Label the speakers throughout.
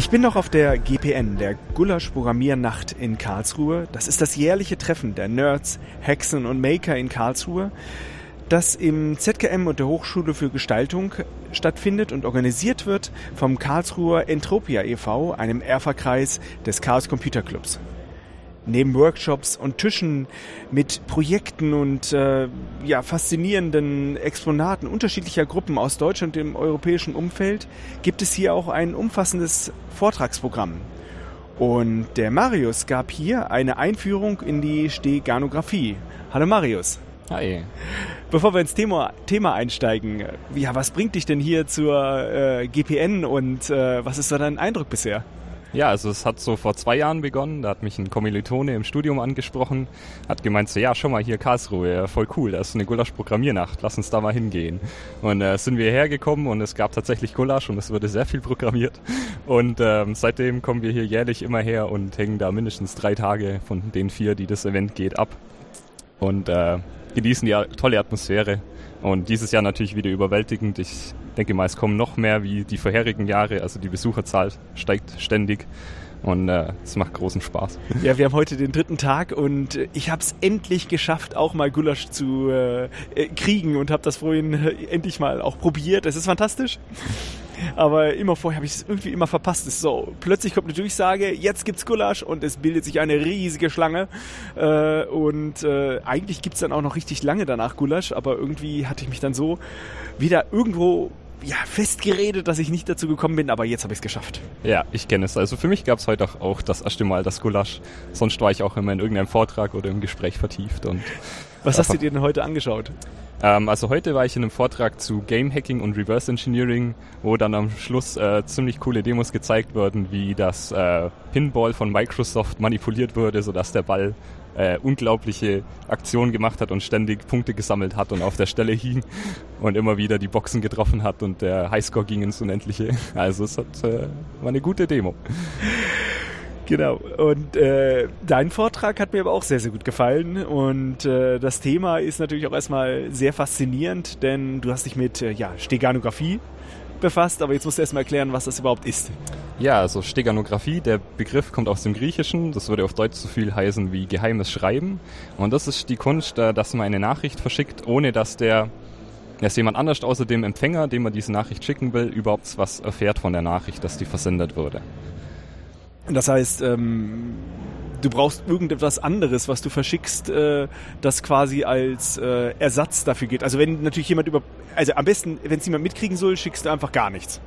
Speaker 1: Ich bin noch auf der GPN, der Gulasch Programmiernacht in Karlsruhe. Das ist das jährliche Treffen der Nerds, Hexen und Maker in Karlsruhe, das im ZKM und der Hochschule für Gestaltung stattfindet und organisiert wird vom Karlsruher Entropia e.V., einem Erferkreis des Chaos Computer Clubs. Neben Workshops und Tischen mit Projekten und äh, ja, faszinierenden Exponaten unterschiedlicher Gruppen aus Deutschland und dem europäischen Umfeld gibt es hier auch ein umfassendes Vortragsprogramm. Und der Marius gab hier eine Einführung in die Steganographie. Hallo Marius.
Speaker 2: Hi.
Speaker 1: Bevor wir ins Thema, Thema einsteigen, ja, was bringt dich denn hier zur äh, GPN und äh, was ist so dein Eindruck bisher?
Speaker 2: Ja, also es hat so vor zwei Jahren begonnen. Da hat mich ein Kommilitone im Studium angesprochen, hat gemeint so, ja, schau mal hier Karlsruhe, voll cool, das ist eine Gulasch-Programmiernacht, lass uns da mal hingehen. Und äh, sind wir hergekommen und es gab tatsächlich Gulasch und es wurde sehr viel programmiert. Und ähm, seitdem kommen wir hier jährlich immer her und hängen da mindestens drei Tage von den vier, die das Event geht, ab. Und äh, genießen die tolle Atmosphäre. Und dieses Jahr natürlich wieder überwältigend. Ich denke mal, es kommen noch mehr wie die vorherigen Jahre. Also die Besucherzahl steigt ständig. Und äh, es macht großen Spaß.
Speaker 1: Ja, wir haben heute den dritten Tag und ich habe es endlich geschafft, auch mal Gulasch zu äh, kriegen und habe das vorhin äh, endlich mal auch probiert. Es ist fantastisch. Aber immer vorher habe ich es irgendwie immer verpasst. Es so, plötzlich kommt eine Durchsage, jetzt gibt's Gulasch und es bildet sich eine riesige Schlange. Äh, und äh, eigentlich gibt's dann auch noch richtig lange danach Gulasch, aber irgendwie hatte ich mich dann so wieder irgendwo ja, festgeredet, dass ich nicht dazu gekommen bin, aber jetzt habe ich es geschafft.
Speaker 2: Ja, ich kenne es. Also für mich gab es heute auch, auch das erste Mal das Gulasch. Sonst war ich auch immer in irgendeinem Vortrag oder im Gespräch vertieft. Und
Speaker 1: Was hast du dir denn heute angeschaut?
Speaker 2: Ähm, also heute war ich in einem Vortrag zu Game Hacking und Reverse Engineering, wo dann am Schluss äh, ziemlich coole Demos gezeigt wurden, wie das äh, Pinball von Microsoft manipuliert wurde, sodass der Ball äh, unglaubliche Aktionen gemacht hat und ständig Punkte gesammelt hat und auf der Stelle hing und immer wieder die Boxen getroffen hat und der Highscore ging ins Unendliche. Also es hat, äh, war eine gute Demo.
Speaker 1: Genau. Und äh, dein Vortrag hat mir aber auch sehr, sehr gut gefallen. Und äh, das Thema ist natürlich auch erstmal sehr faszinierend, denn du hast dich mit äh, ja, Steganographie befasst, aber jetzt musst du erstmal erklären, was das überhaupt ist.
Speaker 2: Ja, also Steganographie, der Begriff kommt aus dem Griechischen, das würde auf Deutsch so viel heißen wie geheimes Schreiben. Und das ist die Kunst, äh, dass man eine Nachricht verschickt, ohne dass der dass jemand anders außer dem Empfänger, dem man diese Nachricht schicken will, überhaupt was erfährt von der Nachricht, dass die versendet wurde.
Speaker 1: Das heißt, ähm, du brauchst irgendetwas anderes, was du verschickst, äh, das quasi als äh, Ersatz dafür geht. Also wenn natürlich jemand über, also am besten, wenn es jemand mitkriegen soll, schickst du einfach gar nichts.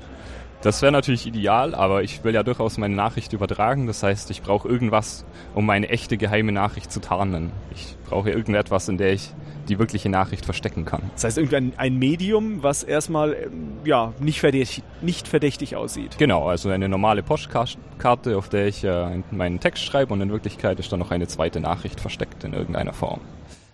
Speaker 2: Das wäre natürlich ideal, aber ich will ja durchaus meine Nachricht übertragen. Das heißt, ich brauche irgendwas, um meine echte geheime Nachricht zu tarnen. Ich brauche irgendetwas, in der ich die wirkliche Nachricht verstecken kann.
Speaker 1: Das heißt, irgendwie ein, ein Medium, was erstmal ähm, ja, nicht, verdächtig, nicht verdächtig aussieht.
Speaker 2: Genau, also eine normale Postkarte, auf der ich äh, meinen Text schreibe und in Wirklichkeit ist dann noch eine zweite Nachricht versteckt in irgendeiner Form.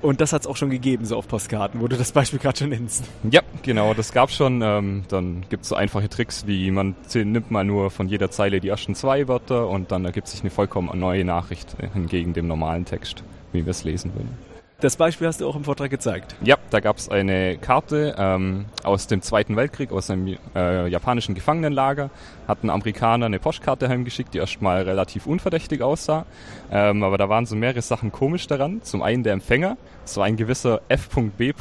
Speaker 1: Und das hat es auch schon gegeben, so auf Postkarten, wo du das Beispiel gerade schon nennst.
Speaker 2: Ja, genau, das gab schon. Ähm, dann gibt es so einfache Tricks, wie man nimmt mal nur von jeder Zeile die ersten zwei Wörter und dann ergibt sich eine vollkommen neue Nachricht hingegen dem normalen Text, wie wir es lesen würden.
Speaker 1: Das Beispiel hast du auch im Vortrag gezeigt.
Speaker 2: Ja, da gab es eine Karte ähm, aus dem Zweiten Weltkrieg, aus einem äh, japanischen Gefangenenlager. Hat ein Amerikaner eine Postkarte heimgeschickt, die erstmal relativ unverdächtig aussah. Ähm, aber da waren so mehrere Sachen komisch daran. Zum einen der Empfänger, so ein gewisser F.B.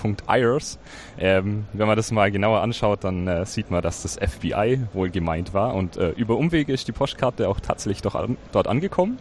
Speaker 2: Ähm, wenn man das mal genauer anschaut, dann äh, sieht man, dass das FBI wohl gemeint war. Und äh, über Umwege ist die Postkarte auch tatsächlich doch an, dort angekommen.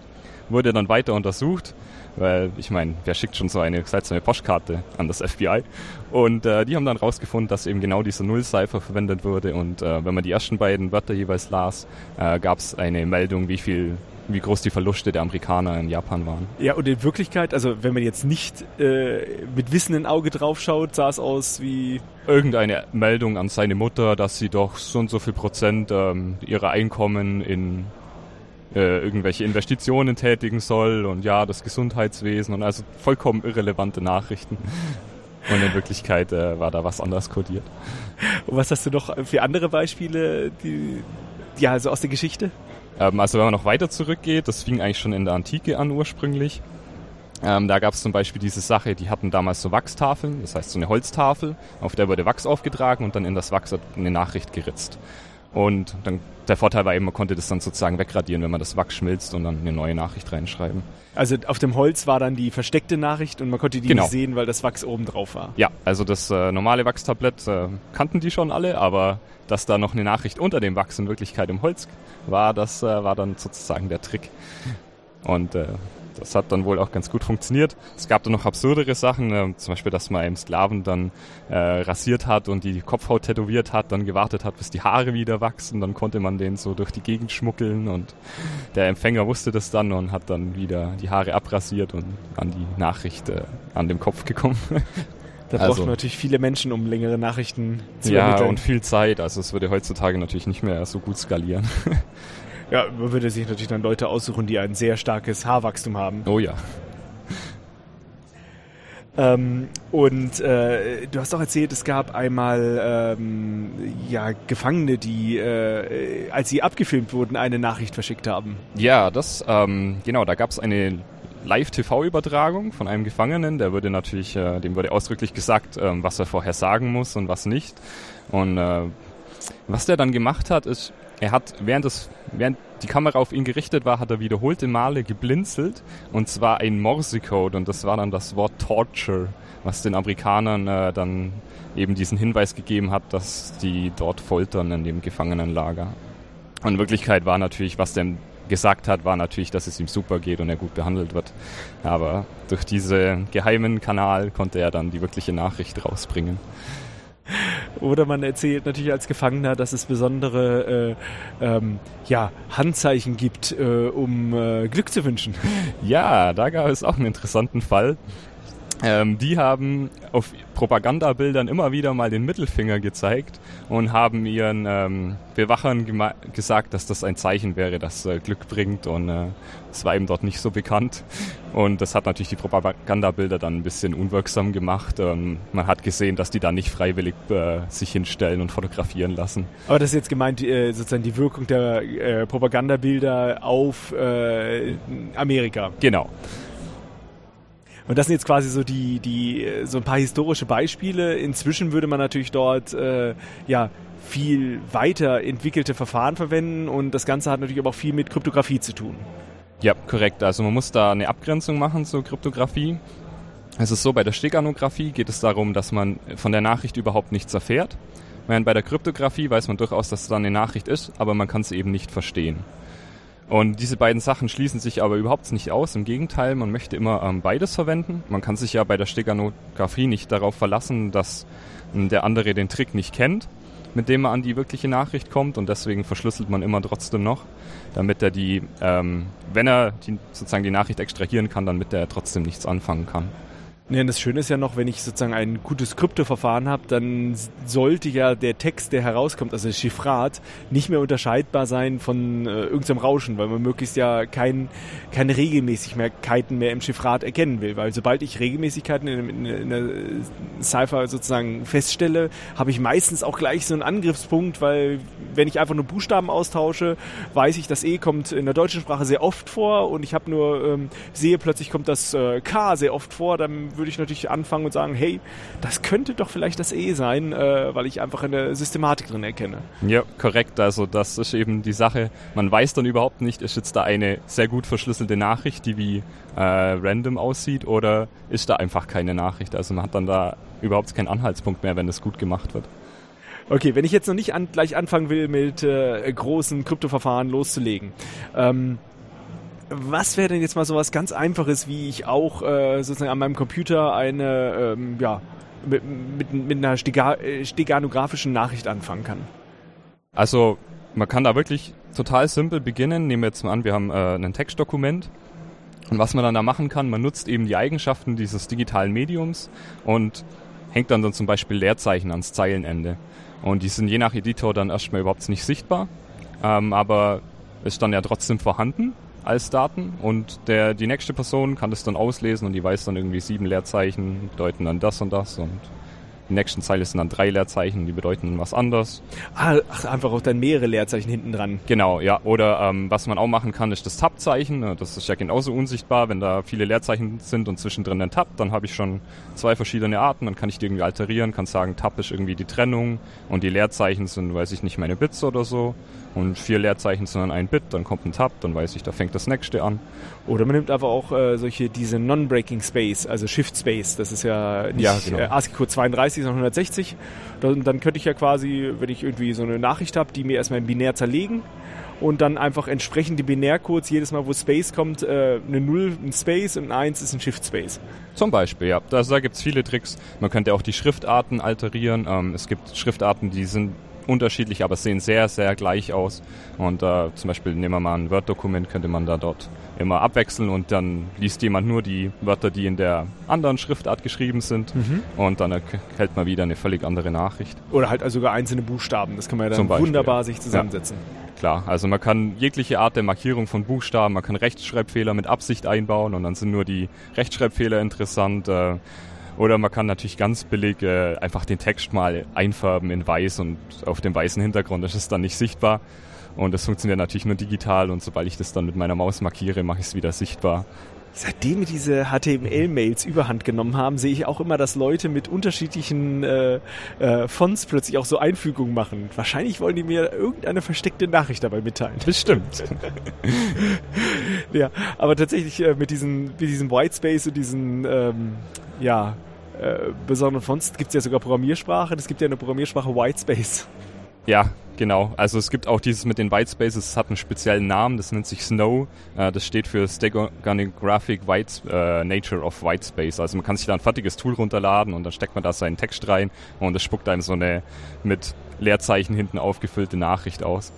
Speaker 2: Wurde dann weiter untersucht weil ich meine, wer schickt schon so eine seltsame Postkarte an das FBI? Und äh, die haben dann rausgefunden, dass eben genau dieser Null-Cipher verwendet wurde. Und äh, wenn man die ersten beiden Wörter jeweils las, äh, gab es eine Meldung, wie viel wie groß die Verluste der Amerikaner in Japan waren.
Speaker 1: Ja, und in Wirklichkeit, also wenn man jetzt nicht äh, mit wissendem Auge draufschaut, sah es aus wie...
Speaker 2: Irgendeine Meldung an seine Mutter, dass sie doch so und so viel Prozent ähm, ihrer Einkommen in äh, irgendwelche Investitionen tätigen soll und ja, das Gesundheitswesen und also vollkommen irrelevante Nachrichten. Und in Wirklichkeit äh, war da was anderes kodiert.
Speaker 1: Und was hast du noch für andere Beispiele, die, ja, also aus der Geschichte?
Speaker 2: Ähm, also wenn man noch weiter zurückgeht, das fing eigentlich schon in der Antike an ursprünglich. Ähm, da gab es zum Beispiel diese Sache, die hatten damals so Wachstafeln, das heißt so eine Holztafel, auf der wurde Wachs aufgetragen und dann in das Wachs eine Nachricht geritzt. Und dann der Vorteil war eben, man konnte das dann sozusagen wegradieren, wenn man das Wachs schmilzt und dann eine neue Nachricht reinschreiben.
Speaker 1: Also auf dem Holz war dann die versteckte Nachricht und man konnte die
Speaker 2: Genau.
Speaker 1: nicht sehen, weil das Wachs oben drauf war.
Speaker 2: Ja, also das äh, normale Wachstablett äh, kannten die schon alle, aber dass da noch eine Nachricht unter dem Wachs in Wirklichkeit im Holz war, das äh, war dann sozusagen der Trick. Und äh, das hat dann wohl auch ganz gut funktioniert. Es gab dann noch absurdere Sachen, äh, zum Beispiel, dass man einen Sklaven dann äh, rasiert hat und die Kopfhaut tätowiert hat, dann gewartet hat, bis die Haare wieder wachsen, dann konnte man den so durch die Gegend schmuggeln und der Empfänger wusste das dann und hat dann wieder die Haare abrasiert und an die Nachricht äh, an dem Kopf gekommen.
Speaker 1: Da
Speaker 2: Also-
Speaker 1: braucht man natürlich viele Menschen, um längere Nachrichten zu
Speaker 2: ja,
Speaker 1: ermitteln.
Speaker 2: und viel Zeit. Also es würde heutzutage natürlich nicht mehr so gut skalieren.
Speaker 1: ja, man würde sich natürlich dann Leute aussuchen, die ein sehr starkes Haarwachstum haben.
Speaker 2: Oh ja.
Speaker 1: Ähm, und äh, du hast auch erzählt, es gab einmal ähm, ja, Gefangene, die, äh, als sie abgefilmt wurden, eine Nachricht verschickt haben.
Speaker 2: Ja, das, ähm, genau, da gab es eine Live-TV-Übertragung von einem Gefangenen. Der würde natürlich, äh, dem wurde ausdrücklich gesagt, ähm, was er vorher sagen muss und was nicht. Und äh, was der dann gemacht hat, ist, er hat während das, während die Kamera auf ihn gerichtet war, hat er wiederholte Male geblinzelt und zwar ein Morsecode und das war dann das Wort Torture, was den Amerikanern äh, dann eben diesen Hinweis gegeben hat, dass die dort foltern in dem Gefangenenlager. Und in Wirklichkeit war natürlich, was der gesagt hat, war natürlich, dass es ihm super geht und er gut behandelt wird. Aber durch diesen geheimen Kanal konnte er dann die wirkliche Nachricht rausbringen.
Speaker 1: Oder man erzählt natürlich als Gefangener, dass es besondere äh, ähm, ja, Handzeichen gibt, äh, um äh, Glück zu wünschen.
Speaker 2: Ja, da gab es auch einen interessanten Fall. Ähm, die haben auf Propagandabildern immer wieder mal den Mittelfinger gezeigt und haben ihren ähm, Bewachern gesagt, dass das ein Zeichen wäre, das äh, Glück bringt und äh, es war eben dort nicht so bekannt. Und das hat natürlich die Propagandabilder dann ein bisschen unwirksam gemacht. Ähm, man hat gesehen, dass die da nicht freiwillig äh, sich hinstellen und fotografieren lassen.
Speaker 1: Aber das ist jetzt gemeint, äh, sozusagen die Wirkung der äh, Propagandabilder auf äh, Amerika.
Speaker 2: Genau.
Speaker 1: Und das sind jetzt quasi so die, die, äh, so ein paar historische Beispiele. Inzwischen würde man natürlich dort, äh, ja, viel weiter entwickelte Verfahren verwenden und das Ganze hat natürlich aber auch viel mit Kryptographie zu tun.
Speaker 2: Ja, korrekt. Also man muss da eine Abgrenzung machen zur Kryptographie. Es ist so, bei der Steganographie geht es darum, dass man von der Nachricht überhaupt nichts erfährt. Während bei der Kryptographie weiß man durchaus, dass es da eine Nachricht ist, aber man kann sie eben nicht verstehen. Und diese beiden Sachen schließen sich aber überhaupt nicht aus. Im Gegenteil, man möchte immer ähm, beides verwenden. Man kann sich ja bei der Steganographie nicht darauf verlassen, dass ähm, der andere den Trick nicht kennt, mit dem man an die wirkliche Nachricht kommt. Und deswegen verschlüsselt man immer trotzdem noch, damit er die, ähm, wenn er die, sozusagen die Nachricht extrahieren kann, damit er trotzdem nichts anfangen kann.
Speaker 1: Ja, das Schöne ist ja noch, wenn ich sozusagen ein gutes Kryptoverfahren habe, dann sollte ja der Text, der herauskommt, also das Chiffrat, nicht mehr unterscheidbar sein von äh, irgendeinem Rauschen, weil man möglichst ja kein, keine Regelmäßigkeiten mehr im Chiffrat erkennen will. Weil sobald ich Regelmäßigkeiten in, in, in der Cypher sozusagen feststelle, habe ich meistens auch gleich so einen Angriffspunkt, weil wenn ich einfach nur Buchstaben austausche, weiß ich, das E kommt in der deutschen Sprache sehr oft vor und ich habe nur ähm, sehe plötzlich kommt das äh, K sehr oft vor, dann würde ich natürlich anfangen und sagen, hey, das könnte doch vielleicht das E sein, äh, weil ich einfach in der Systematik drin erkenne.
Speaker 2: Ja, korrekt. Also das ist eben die Sache. Man weiß dann überhaupt nicht, ist jetzt da eine sehr gut verschlüsselte Nachricht, die wie äh, random aussieht, oder ist da einfach keine Nachricht. Also man hat dann da überhaupt keinen Anhaltspunkt mehr, wenn es gut gemacht wird.
Speaker 1: Okay, wenn ich jetzt noch nicht an, gleich anfangen will, mit äh, großen Kryptoverfahren loszulegen, ähm, was wäre denn jetzt mal sowas ganz Einfaches, wie ich auch äh, sozusagen an meinem Computer eine, ähm, ja, mit, mit, mit einer Stega äh, steganografischen Nachricht anfangen kann?
Speaker 2: Also man kann da wirklich total simpel beginnen. Nehmen wir jetzt mal an, wir haben äh, ein Textdokument. Und was man dann da machen kann, man nutzt eben die Eigenschaften dieses digitalen Mediums und hängt dann, dann zum Beispiel Leerzeichen ans Zeilenende. Und die sind je nach Editor dann erstmal überhaupt nicht sichtbar, ähm, aber ist dann ja trotzdem vorhanden als Daten und der, die nächste Person kann das dann auslesen und die weiß dann irgendwie sieben Leerzeichen bedeuten dann das und das und die nächsten Zeile sind dann drei Leerzeichen, die bedeuten was anderes.
Speaker 1: Ah, ach, einfach auch dann mehrere Leerzeichen hinten dran.
Speaker 2: Genau, ja. Oder ähm, was man auch machen kann, ist das Tab-Zeichen. Das ist ja genauso unsichtbar. Wenn da viele Leerzeichen sind und zwischendrin ein Tab, dann habe ich schon zwei verschiedene Arten. Dann kann ich die irgendwie alterieren, kann sagen, Tab ist irgendwie die Trennung und die Leerzeichen sind, weiß ich nicht, meine Bits oder so. Und vier Leerzeichen sind dann ein Bit, dann kommt ein Tab, dann weiß ich, da fängt das nächste an.
Speaker 1: Oder man nimmt aber auch äh, solche, diese Non-Breaking Space, also Shift Space. Das ist ja nicht ja, genau. äh, ASCII-Code 32, sondern 160. Dann, dann könnte ich ja quasi, wenn ich irgendwie so eine Nachricht habe, die mir erstmal in binär zerlegen und dann einfach entsprechend die Binärcodes, jedes Mal, wo Space kommt, äh, eine 0 ein Space und ein 1 ist ein Shift Space.
Speaker 2: Zum Beispiel, ja. Also da gibt's viele Tricks. Man könnte auch die Schriftarten alterieren. Ähm, es gibt Schriftarten, die sind unterschiedlich, aber sehen sehr, sehr gleich aus. Und äh, zum Beispiel nehmen wir mal ein Word-Dokument, könnte man da dort immer abwechseln und dann liest jemand nur die Wörter, die in der anderen Schriftart geschrieben sind mhm. und dann erhält man wieder eine völlig andere Nachricht.
Speaker 1: Oder halt sogar einzelne Buchstaben, das kann man ja dann Beispiel, wunderbar ja. sich zusammensetzen.
Speaker 2: Ja. Klar, also man kann jegliche Art der Markierung von Buchstaben, man kann Rechtschreibfehler mit Absicht einbauen und dann sind nur die Rechtschreibfehler interessant. Äh, oder man kann natürlich ganz billig äh, einfach den Text mal einfärben in weiß und auf dem weißen Hintergrund ist es dann nicht sichtbar. Und das funktioniert natürlich nur digital und sobald ich das dann mit meiner Maus markiere, mache ich es wieder sichtbar.
Speaker 1: Seitdem wir diese HTML-Mails überhand genommen haben, sehe ich auch immer, dass Leute mit unterschiedlichen äh, äh, Fonts plötzlich auch so Einfügungen machen. Wahrscheinlich wollen die mir irgendeine versteckte Nachricht dabei mitteilen.
Speaker 2: Bestimmt.
Speaker 1: ja, aber tatsächlich äh, mit diesen, mit diesem Whitespace und diesen, ähm, ja, äh, besonderen Fonts gibt es ja sogar Programmiersprache. Es gibt ja eine Programmiersprache Whitespace.
Speaker 2: Ja, genau. Also es gibt auch dieses mit den Whitespaces, es hat einen speziellen Namen, das nennt sich Snow. Äh, das steht für Steganographic White, äh, Nature of Whitespace. Also man kann sich da ein fertiges Tool runterladen und dann steckt man da seinen Text rein und es spuckt einem so eine mit Leerzeichen hinten aufgefüllte Nachricht aus.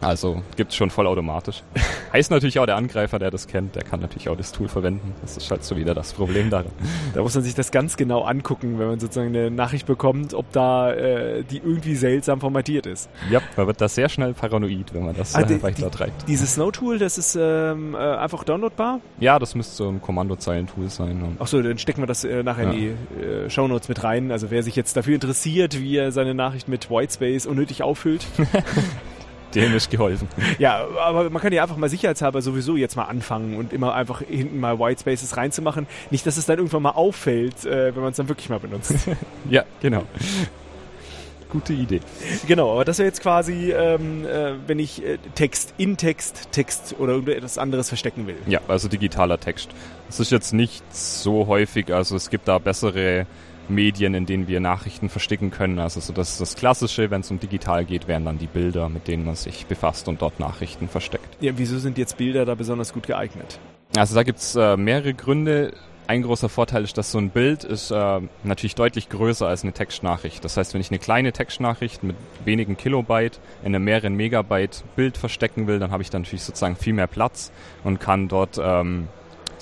Speaker 2: Also gibt's schon vollautomatisch. heißt natürlich auch, der Angreifer, der das kennt, der kann natürlich auch das Tool verwenden. Das ist halt so wieder das Problem daran.
Speaker 1: Da muss man sich das ganz genau angucken, wenn man sozusagen eine Nachricht bekommt, ob da äh, die irgendwie seltsam formatiert ist.
Speaker 2: Ja, man wird da sehr schnell paranoid, wenn man das ah, äh, weiter treibt.
Speaker 1: Dieses Snow-Tool, das ist ähm, äh, einfach downloadbar?
Speaker 2: Ja, das müsste so ein Kommandozeilen-Tool sein.
Speaker 1: Achso, dann stecken wir das äh, nachher ja. in die äh, Shownotes mit rein. Also wer sich jetzt dafür interessiert, wie er seine Nachricht mit Whitespace unnötig auffüllt.
Speaker 2: Dem ist geholfen.
Speaker 1: Ja, aber man kann ja einfach mal sicherheitshalber sowieso jetzt mal anfangen und immer einfach hinten mal White Spaces reinzumachen. Nicht, dass es dann irgendwann mal auffällt, äh, wenn man es dann wirklich mal benutzt.
Speaker 2: ja, genau. Gute Idee.
Speaker 1: Genau, aber das wäre jetzt quasi, ähm, äh, wenn ich äh, Text in Text, Text oder irgendetwas anderes verstecken will.
Speaker 2: Ja, also digitaler Text. Das ist jetzt nicht so häufig, also es gibt da bessere Medien, in denen wir Nachrichten verstecken können. Also so das, das Klassische, wenn es um digital geht, wären dann die Bilder, mit denen man sich befasst und dort Nachrichten versteckt.
Speaker 1: Ja, wieso sind jetzt Bilder da besonders gut geeignet?
Speaker 2: Also da gibt's äh, mehrere Gründe. Ein großer Vorteil ist, dass so ein Bild ist äh, natürlich deutlich größer als eine Textnachricht. Das heißt, wenn ich eine kleine Textnachricht mit wenigen Kilobyte in einem mehreren Megabyte Bild verstecken will, dann habe ich dann natürlich sozusagen viel mehr Platz und kann dort ähm,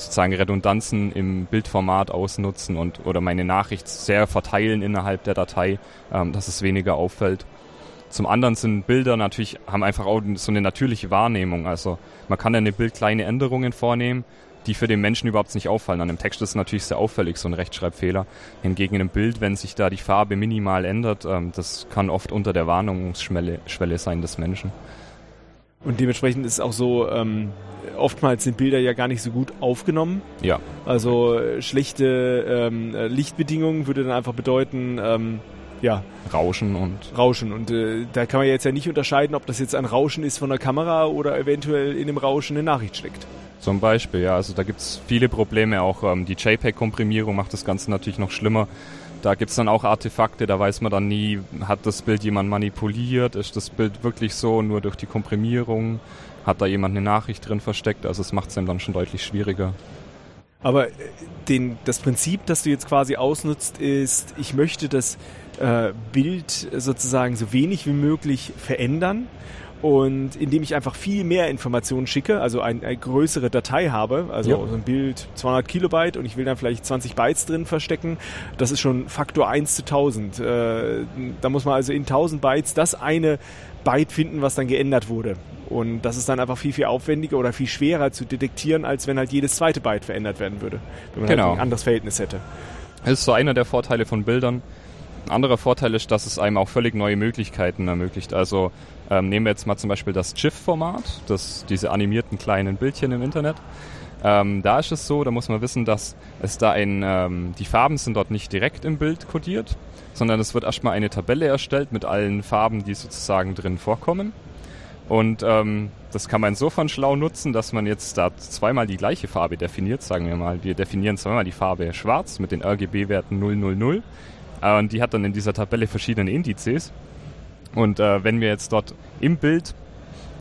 Speaker 2: sozusagen Redundanzen im Bildformat ausnutzen und oder meine Nachricht sehr verteilen innerhalb der Datei, ähm, dass es weniger auffällt. Zum anderen sind Bilder natürlich, haben einfach auch so eine natürliche Wahrnehmung. Also man kann in einem Bild kleine Änderungen vornehmen, die für den Menschen überhaupt nicht auffallen. An einem Text ist natürlich sehr auffällig, so ein Rechtschreibfehler. Hingegen in einem Bild, wenn sich da die Farbe minimal ändert, ähm, das kann oft unter der Wahrnehmungsschwelle Schwelle sein des Menschen.
Speaker 1: Und dementsprechend ist es auch so, ähm, oftmals sind Bilder ja gar nicht so gut aufgenommen.
Speaker 2: Ja.
Speaker 1: Also äh, schlechte ähm, äh, Lichtbedingungen würde dann einfach bedeuten, ähm, ja.
Speaker 2: Rauschen und.
Speaker 1: Rauschen. Und äh, da kann man jetzt ja nicht unterscheiden, ob das jetzt ein Rauschen ist von der Kamera oder eventuell in dem Rauschen eine Nachricht steckt.
Speaker 2: Zum Beispiel, ja. Also da gibt's viele Probleme. Auch ähm, die JPEG-Komprimierung macht das Ganze natürlich noch schlimmer. Da gibt's dann auch Artefakte, da weiß man dann nie, hat das Bild jemand manipuliert, ist das Bild wirklich so, nur durch die Komprimierung hat da jemand eine Nachricht drin versteckt. Also es macht es einem dann schon deutlich schwieriger.
Speaker 1: Aber äh, den, das Prinzip, das du jetzt quasi ausnutzt, ist, ich möchte das äh, Bild sozusagen so wenig wie möglich verändern. Und indem ich einfach viel mehr Informationen schicke, also ein, eine größere Datei habe, also ja. so ein Bild 200 Kilobyte und ich will dann vielleicht 20 Bytes drin verstecken, das ist schon Faktor 1 zu 1000. Äh, da muss man also in 1000 Bytes das eine Byte finden, was dann geändert wurde. Und das ist dann einfach viel, viel aufwendiger oder viel schwerer zu detektieren, als wenn halt jedes zweite Byte verändert werden würde, wenn man halt genau. halt ein anderes Verhältnis hätte.
Speaker 2: Das ist so einer der Vorteile von Bildern. Ein anderer Vorteil ist, dass es einem auch völlig neue Möglichkeiten ermöglicht. Also ähm, nehmen wir jetzt mal zum Beispiel das GIF-Format, das, diese animierten kleinen Bildchen im Internet. Ähm, da ist es so, da muss man wissen, dass es da ein, ähm, die Farben sind dort nicht direkt im Bild kodiert, sondern es wird erstmal eine Tabelle erstellt mit allen Farben, die sozusagen drin vorkommen. Und ähm, das kann man insofern schlau nutzen, dass man jetzt da zweimal die gleiche Farbe definiert, sagen wir mal. Wir definieren zweimal die Farbe schwarz mit den RGB-Werten 000 äh, und die hat dann in dieser Tabelle verschiedene Indizes. Und äh, wenn wir jetzt dort im Bild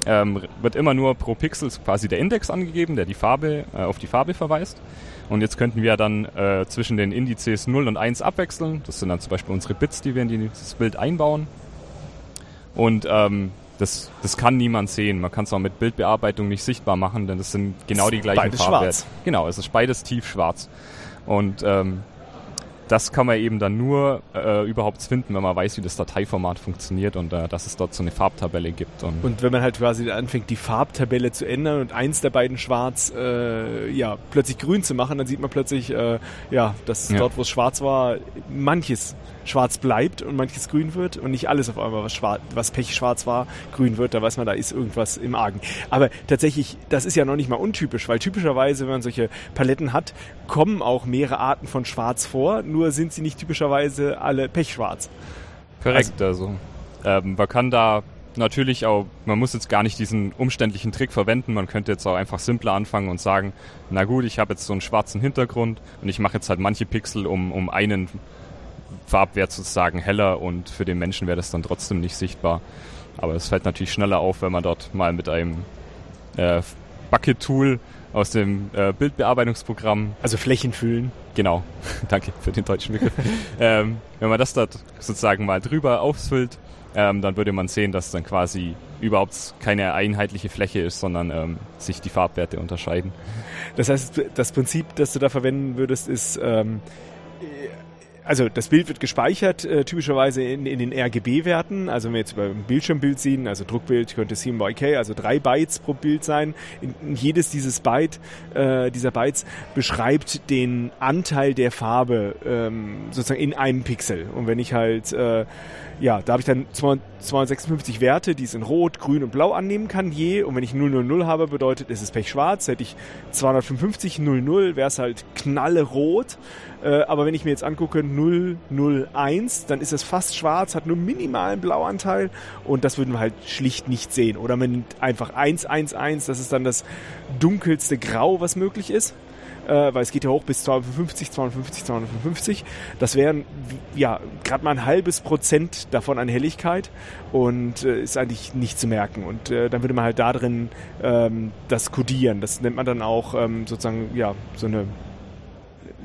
Speaker 2: ähm, wird immer nur pro Pixel quasi der Index angegeben, der die Farbe äh, auf die Farbe verweist. Und jetzt könnten wir dann äh, zwischen den Indizes 0 und 1 abwechseln. Das sind dann zum Beispiel unsere Bits, die wir in dieses Bild einbauen. Und ähm, das, das kann niemand sehen. Man kann es auch mit Bildbearbeitung nicht sichtbar machen, denn das sind genau die gleichen
Speaker 1: beides Farbwerte. Schwarz.
Speaker 2: Genau, es ist beides tiefschwarz. Und ähm, das kann man eben dann nur äh, überhaupt finden, wenn man weiß, wie das Dateiformat funktioniert und äh, dass es dort so eine Farbtabelle gibt.
Speaker 1: Und, und, wenn man halt quasi anfängt, die Farbtabelle zu ändern und eins der beiden schwarz, äh, ja, plötzlich grün zu machen, dann sieht man plötzlich, äh, ja, dass ja. dort, wo es schwarz war, manches schwarz bleibt und manches grün wird und nicht alles auf einmal, was, schwarz, was pechschwarz war, grün wird. Da weiß man, da ist irgendwas im Argen. Aber tatsächlich, das ist ja noch nicht mal untypisch, weil typischerweise, wenn man solche Paletten hat, kommen auch mehrere Arten von Schwarz vor, nur sind sie nicht typischerweise alle pechschwarz.
Speaker 2: Korrekt, also, also ähm, man kann da natürlich auch, man muss jetzt gar nicht diesen umständlichen Trick verwenden. Man könnte jetzt auch einfach simpler anfangen und sagen, na gut, ich habe jetzt so einen schwarzen Hintergrund und ich mache jetzt halt manche Pixel um, um einen Farbwert sozusagen heller und für den Menschen wäre das dann trotzdem nicht sichtbar. Aber es fällt natürlich schneller auf, wenn man dort mal mit einem äh, Bucket-Tool aus dem äh, Bildbearbeitungsprogramm.
Speaker 1: Also Flächen füllen.
Speaker 2: Genau, danke für den deutschen Begriff. ähm, wenn man das dort sozusagen mal drüber ausfüllt, ähm, dann würde man sehen, dass dann quasi überhaupt keine einheitliche Fläche ist, sondern ähm, sich die Farbwerte unterscheiden.
Speaker 1: Das heißt, das Prinzip, das du da verwenden würdest, ist ähm, also das Bild wird gespeichert, äh, typischerweise in, in den RGB-Werten. Also wenn wir jetzt über ein Bildschirmbild sehen, also Druckbild könnte 7 byk, also drei Bytes pro Bild sein. In, in jedes dieses Byte, äh, dieser Bytes beschreibt den Anteil der Farbe ähm, sozusagen in einem Pixel. Und wenn ich halt äh, ja, da habe ich dann 256 Werte, die es in Rot, Grün und Blau annehmen kann je. Und wenn ich 000 habe, bedeutet, es ist Pechschwarz. Hätte ich 255 00, wäre es halt knallerot. Äh, aber wenn ich mir jetzt angucke 001, dann ist es fast schwarz, hat nur minimalen Blauanteil. Und das würden wir halt schlicht nicht sehen. Oder man nimmt einfach 111, das ist dann das dunkelste Grau, was möglich ist äh, weil es geht ja hoch bis 250, 250, 255. Das wären ja gerade mal ein halbes Prozent davon an Helligkeit und äh, ist eigentlich nicht zu merken. Und äh, dann würde man halt da drin ähm, das kodieren. Das nennt man dann auch ähm, sozusagen ja so eine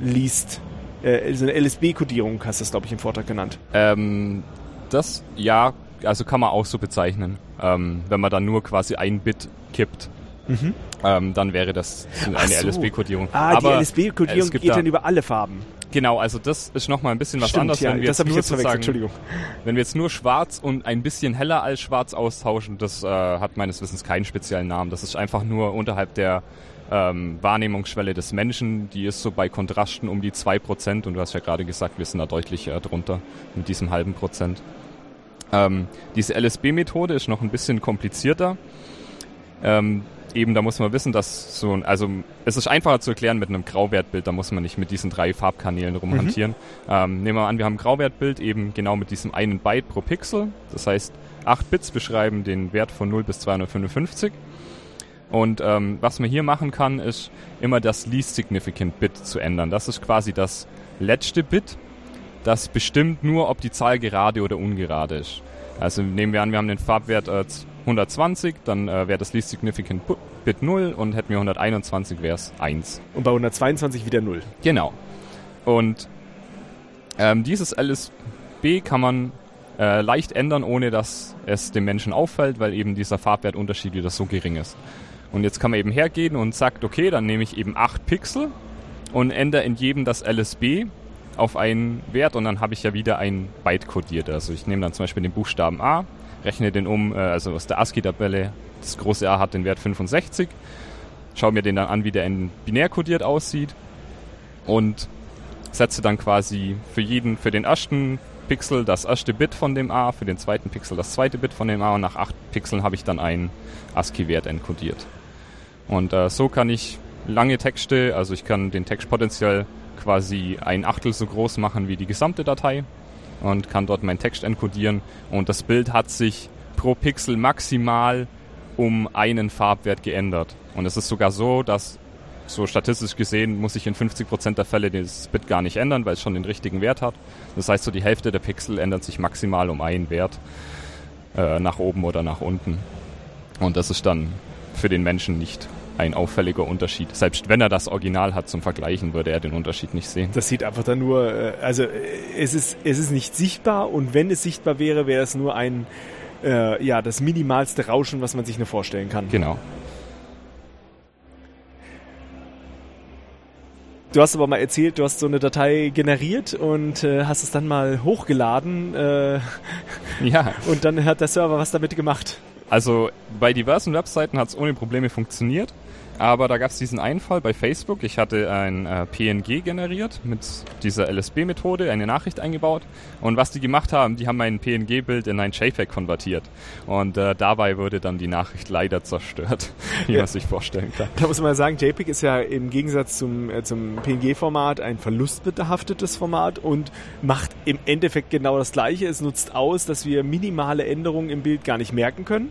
Speaker 1: Least äh, so eine LSB-Kodierung hast du das, glaube ich, im Vortrag genannt.
Speaker 2: Ähm, das, ja, also kann man auch so bezeichnen, ähm, wenn man dann nur quasi ein Bit kippt. Mhm. Ähm, dann wäre das eine so. LSB-Kodierung.
Speaker 1: Ah, Aber die LSB-Kodierung geht da, dann über alle Farben.
Speaker 2: Genau, also das ist nochmal ein bisschen was Stimmt, anderes,
Speaker 1: ja,
Speaker 2: wenn wir
Speaker 1: jetzt nur Entschuldigung.
Speaker 2: Wenn wir jetzt nur schwarz und ein bisschen heller als schwarz austauschen, das äh, hat meines Wissens keinen speziellen Namen. Das ist einfach nur unterhalb der ähm, Wahrnehmungsschwelle des Menschen, die ist so bei Kontrasten um die 2% und du hast ja gerade gesagt, wir sind da deutlich äh, drunter mit diesem halben Prozent. Ähm, diese LSB-Methode ist noch ein bisschen komplizierter. Ähm, eben, da muss man wissen, dass so, also es ist einfacher zu erklären mit einem Grauwertbild, da muss man nicht mit diesen drei Farbkanälen rumhantieren. Mhm. Ähm, nehmen wir an, wir haben ein Grauwertbild eben genau mit diesem einen Byte pro Pixel. Das heißt, 8 Bits beschreiben den Wert von 0 bis 255. Und ähm, was man hier machen kann, ist immer das Least Significant Bit zu ändern. Das ist quasi das letzte Bit, das bestimmt nur, ob die Zahl gerade oder ungerade ist. Also nehmen wir an, wir haben den Farbwert äh, 120, dann äh, wäre das Least Significant Bit 0 und hätten wir 121 wäre es 1.
Speaker 1: Und bei 122 wieder 0.
Speaker 2: Genau. Und ähm, dieses LSB kann man äh, leicht ändern, ohne dass es dem Menschen auffällt, weil eben dieser Farbwertunterschied wieder so gering ist. Und jetzt kann man eben hergehen und sagt, okay, dann nehme ich eben 8 Pixel und ändere in jedem das LSB auf einen Wert und dann habe ich ja wieder ein Byte kodiert. Also ich nehme dann zum Beispiel den Buchstaben A rechne den um, äh, also aus der ASCII-Tabelle, das große A hat den Wert 65, schaue mir den dann an, wie der in binär kodiert aussieht. Und setze dann quasi für jeden, für den ersten Pixel das erste Bit von dem A, für den zweiten Pixel das zweite Bit von dem A und nach acht Pixeln habe ich dann einen ASCII-Wert encodiert. Und äh, so kann ich lange Texte, also ich kann den Text potenziell quasi ein Achtel so groß machen wie die gesamte Datei und kann dort meinen Text encodieren und das Bild hat sich pro Pixel maximal um einen Farbwert geändert. Und es ist sogar so, dass so statistisch gesehen muss sich in 50% der Fälle das Bit gar nicht ändern, weil es schon den richtigen Wert hat. Das heißt, so die Hälfte der Pixel ändert sich maximal um einen Wert äh, nach oben oder nach unten. Und das ist dann für den Menschen nicht ein auffälliger Unterschied. Selbst wenn er das Original hat zum Vergleichen, würde er den Unterschied nicht sehen.
Speaker 1: Das sieht einfach dann nur, äh, also äh, es ist, es ist nicht sichtbar und wenn es sichtbar wäre, wäre es nur ein, äh, ja, das minimalste Rauschen, was man sich nur vorstellen kann.
Speaker 2: Genau.
Speaker 1: Du hast aber mal erzählt, du hast so eine Datei generiert und äh, hast es dann mal hochgeladen. Äh, ja. Und dann hat der Server was damit gemacht.
Speaker 2: Also bei diversen Webseiten hat es ohne Probleme funktioniert. Aber da gab es diesen Einfall bei Facebook. Ich hatte ein äh, PNG generiert mit dieser LSB-Methode, eine Nachricht eingebaut. Und was die gemacht haben, die haben mein PNG-Bild in ein JPEG konvertiert. Und äh, dabei wurde dann die Nachricht leider zerstört, wie ja. man sich vorstellen kann.
Speaker 1: Da muss man sagen, JPEG ist ja im Gegensatz zum, äh, zum PNG-Format ein verlustbehaftetes Format und macht im Endeffekt genau das Gleiche. Es nutzt aus, dass wir minimale Änderungen im Bild gar nicht merken können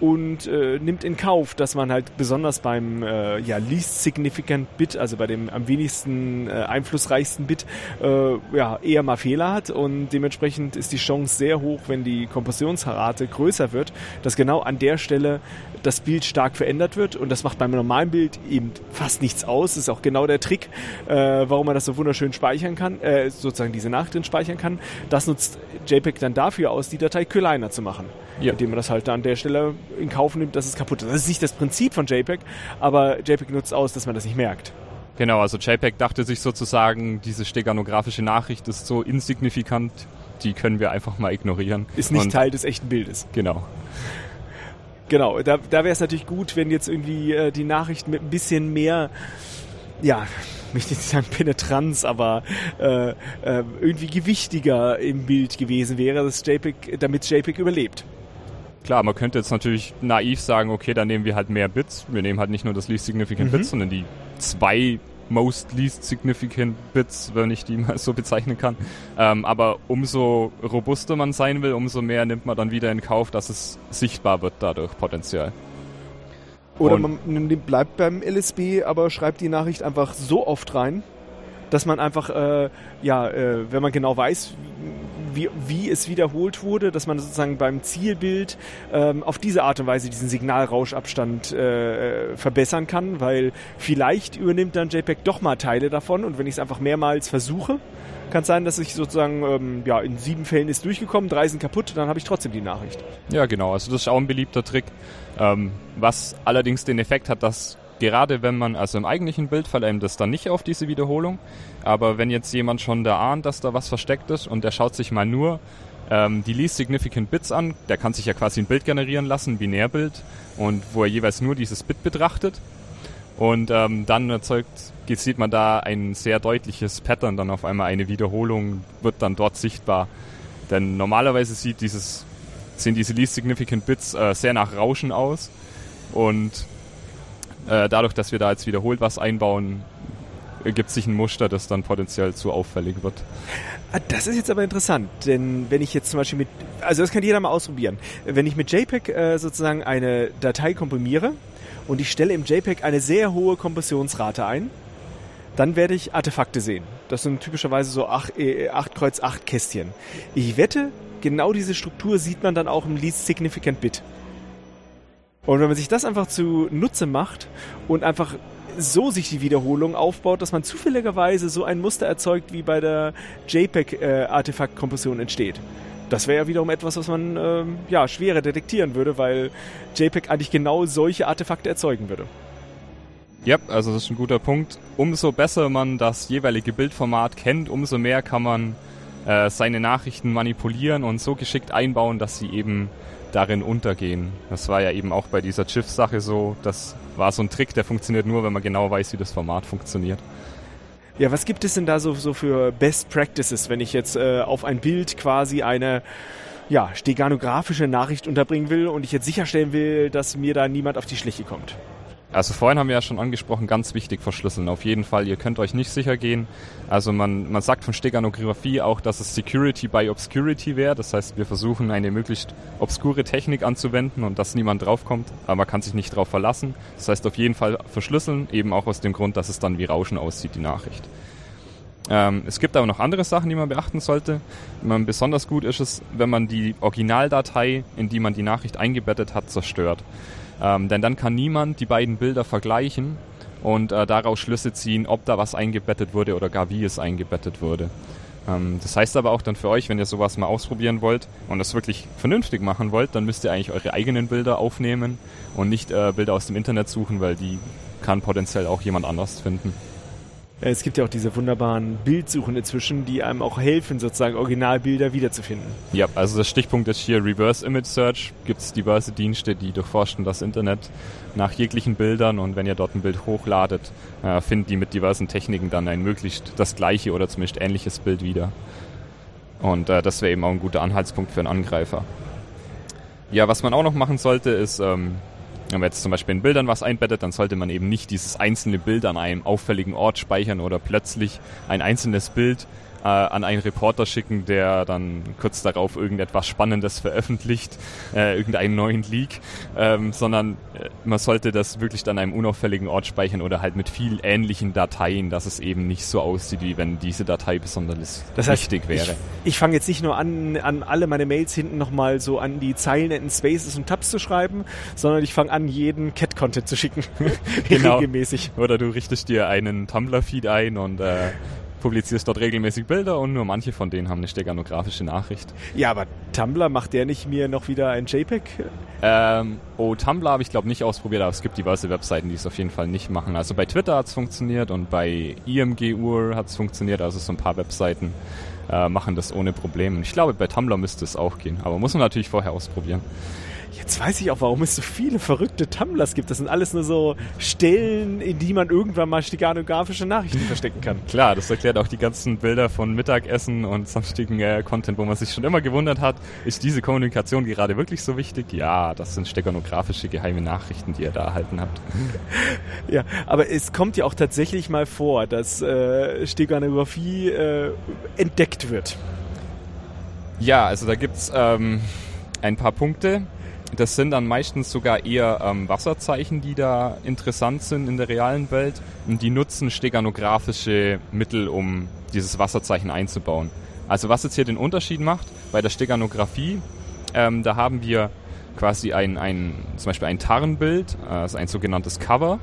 Speaker 1: und äh, nimmt in Kauf, dass man halt besonders beim äh, ja, least significant Bit, also bei dem am wenigsten äh, einflussreichsten Bit, äh, ja, eher mal Fehler hat. Und dementsprechend ist die Chance sehr hoch, wenn die Kompressionsrate größer wird, dass genau an der Stelle das Bild stark verändert wird und das macht beim normalen Bild eben fast nichts aus. Das ist auch genau der Trick, äh, warum man das so wunderschön speichern kann, äh, sozusagen diese Nachricht drin speichern kann. Das nutzt JPEG dann dafür aus, die Datei kleiner zu machen, ja. indem man das halt an der Stelle in Kauf nimmt, dass es kaputt ist. Das ist nicht das Prinzip von JPEG, aber JPEG nutzt aus, dass man das nicht merkt.
Speaker 2: Genau, also JPEG dachte sich sozusagen, diese steganografische Nachricht ist so insignifikant, die können wir einfach mal ignorieren.
Speaker 1: Ist nicht Und Teil des echten Bildes.
Speaker 2: Genau.
Speaker 1: Genau, da, da wäre es natürlich gut, wenn jetzt irgendwie äh, die Nachricht mit ein bisschen mehr, ja, möchte nicht sagen Penetranz, aber äh, äh, irgendwie gewichtiger im Bild gewesen wäre, dass JPEG, damit JPEG überlebt.
Speaker 2: Klar, man könnte jetzt natürlich naiv sagen, okay, dann nehmen wir halt mehr Bits. Wir nehmen halt nicht nur das Least Significant mhm. Bits, sondern die zwei Most Least Significant Bits, wenn ich die mal so bezeichnen kann. Ähm, aber umso robuster man sein will, umso mehr nimmt man dann wieder in Kauf, dass es sichtbar wird dadurch potenziell.
Speaker 1: Oder man bleibt beim LSB, aber schreibt die Nachricht einfach so oft rein, dass man einfach, äh, ja, äh, wenn man genau weiß, wie, wie es wiederholt wurde, dass man sozusagen beim Zielbild ähm, auf diese Art und Weise diesen Signalrauschabstand äh, verbessern kann, weil vielleicht übernimmt dann JPEG doch mal Teile davon und wenn ich es einfach mehrmals versuche, kann es sein, dass ich sozusagen, ähm, ja, in sieben Fällen ist durchgekommen, drei sind kaputt, dann habe ich trotzdem die Nachricht.
Speaker 2: Ja, genau. Also das ist auch ein beliebter Trick, ähm, was allerdings den Effekt hat, dass gerade wenn man, also im eigentlichen Bild verleimt es dann nicht auf diese Wiederholung, aber wenn jetzt jemand schon da ahnt, dass da was versteckt ist und der schaut sich mal nur ähm, die least significant Bits an, der kann sich ja quasi ein Bild generieren lassen, ein Binärbild, und wo er jeweils nur dieses Bit betrachtet. Und ähm, dann erzeugt, sieht man da ein sehr deutliches Pattern, dann auf einmal eine Wiederholung wird dann dort sichtbar. Denn normalerweise sieht dieses, sehen diese least significant Bits äh, sehr nach Rauschen aus und äh, dadurch, dass wir da jetzt wiederholt was einbauen, ergibt sich ein Muster, das dann potenziell zu auffällig wird.
Speaker 1: Ah, das ist jetzt aber interessant, denn wenn ich jetzt zum Beispiel mit, also das kann jeder mal ausprobieren, wenn ich mit JPEG äh, sozusagen eine Datei komprimiere und ich stelle im JPEG eine sehr hohe Kompressionsrate ein, dann werde ich Artefakte sehen. Das sind typischerweise so 8, äh, 8 Kreuz 8 Kästchen. Ich wette, genau diese Struktur sieht man dann auch im Least Significant Bit. Und wenn man sich das einfach zu Nutze macht und einfach so sich die Wiederholung aufbaut, dass man zufälligerweise so ein Muster erzeugt, wie bei der JPEG-Artefaktkompression äh, entsteht. Das wäre ja wiederum etwas, was man ähm, ja, schwerer detektieren würde, weil JPEG eigentlich genau solche Artefakte erzeugen würde.
Speaker 2: Ja, also das ist ein guter Punkt. Umso besser man das jeweilige Bildformat kennt, umso mehr kann man äh, seine Nachrichten manipulieren und so geschickt einbauen, dass sie eben darin untergehen. Das war ja eben auch bei dieser GIF-Sache so. Das war so ein Trick, der funktioniert nur, wenn man genau weiß, wie das Format funktioniert.
Speaker 1: Ja, was gibt es denn da so, so für Best Practices, wenn ich jetzt äh, auf ein Bild quasi eine ja, steganografische Nachricht unterbringen will und ich jetzt sicherstellen will, dass mir da niemand auf die Schliche kommt?
Speaker 2: Also vorhin haben wir ja schon angesprochen, ganz wichtig verschlüsseln. Auf jeden Fall, ihr könnt euch nicht sicher gehen. Also man, man sagt von Steganographie auch, dass es Security by Obscurity wäre. Das heißt, wir versuchen eine möglichst obskure Technik anzuwenden und dass niemand draufkommt, aber man kann sich nicht drauf verlassen. Das heißt auf jeden Fall verschlüsseln, eben auch aus dem Grund, dass es dann wie Rauschen aussieht, die Nachricht. Ähm, es gibt aber noch andere Sachen, die man beachten sollte. Man, besonders gut ist es, wenn man die Originaldatei, in die man die Nachricht eingebettet hat, zerstört. Ähm, denn dann kann niemand die beiden Bilder vergleichen und äh, daraus Schlüsse ziehen, ob da was eingebettet wurde oder gar wie es eingebettet wurde. Ähm, das heißt aber auch dann für euch, wenn ihr sowas mal ausprobieren wollt und das wirklich vernünftig machen wollt, dann müsst ihr eigentlich eure eigenen Bilder aufnehmen und nicht äh, Bilder aus dem Internet suchen, weil die kann potenziell auch jemand anders finden.
Speaker 1: Äh, es gibt ja auch diese wunderbaren Bildsuchen inzwischen, die einem auch helfen, sozusagen Originalbilder wiederzufinden.
Speaker 2: Ja, also der Stichpunkt ist hier Reverse Image Search. Gibt es diverse Dienste, die durchforschen das Internet nach jeglichen Bildern und wenn ihr dort ein Bild hochladet, äh, finden die mit diversen Techniken dann ein möglichst das gleiche oder zumindest ähnliches Bild wieder. Und äh, das wäre eben auch ein guter Anhaltspunkt für einen Angreifer. Ja, was man auch noch machen sollte, ist ähm, wenn man jetzt zum Beispiel in Bildern was einbettet, dann sollte man eben nicht dieses einzelne Bild an einem auffälligen Ort speichern oder plötzlich ein einzelnes Bild äh, an einen Reporter schicken, der dann kurz darauf irgendetwas Spannendes veröffentlicht, äh, irgendeinen neuen Leak, ähm, sondern äh, man sollte das wirklich an einem unauffälligen Ort speichern oder halt mit viel ähnlichen Dateien, dass es eben nicht so aussieht, wie wenn diese Datei besonders das heißt, wichtig wäre.
Speaker 1: Ich, ich fange jetzt nicht nur an, an alle meine Mails hinten nochmal so an die Zeilen in Spaces und Tabs zu schreiben, sondern ich fange an, jeden Cat-Content zu schicken.
Speaker 2: genau. Regelmäßig. Oder du richtest dir einen Tumblr-Feed ein und äh, publizierst dort regelmäßig Bilder und nur manche von denen haben eine steganografische Nachricht.
Speaker 1: Ja, aber Tumblr macht der nicht mir noch wieder ein JPEG?
Speaker 2: Ähm, oh, Tumblr habe ich glaube nicht ausprobiert, aber es gibt diverse Webseiten, die es auf jeden Fall nicht machen. Also bei Twitter hat es funktioniert und bei IMGUR hat es funktioniert, also so ein paar Webseiten äh, machen das ohne Probleme. Ich glaube, bei Tumblr müsste es auch gehen, aber muss man natürlich vorher ausprobieren.
Speaker 1: Jetzt weiß ich auch, warum es so viele verrückte Tumblers gibt. Das sind alles nur so Stellen, in die man irgendwann mal steganografische Nachrichten verstecken kann.
Speaker 2: Klar, das erklärt auch die ganzen Bilder von Mittagessen und sonstigen äh, Content, wo man sich schon immer gewundert hat, ist diese Kommunikation gerade wirklich so wichtig? Ja, das sind steganografische geheime Nachrichten, die ihr da erhalten habt.
Speaker 1: Ja, aber es kommt ja auch tatsächlich mal vor, dass äh, Steganografie äh, entdeckt wird.
Speaker 2: Ja, also da gibt's ähm, ein paar Punkte. Das sind dann meistens sogar eher ähm, Wasserzeichen, die da interessant sind in der realen Welt. Und die nutzen steganografische Mittel, um dieses Wasserzeichen einzubauen. Also was jetzt hier den Unterschied macht, bei der Steganographie, ähm, da haben wir quasi ein, ein, zum Beispiel ein Tarnbild, also ein sogenanntes Cover.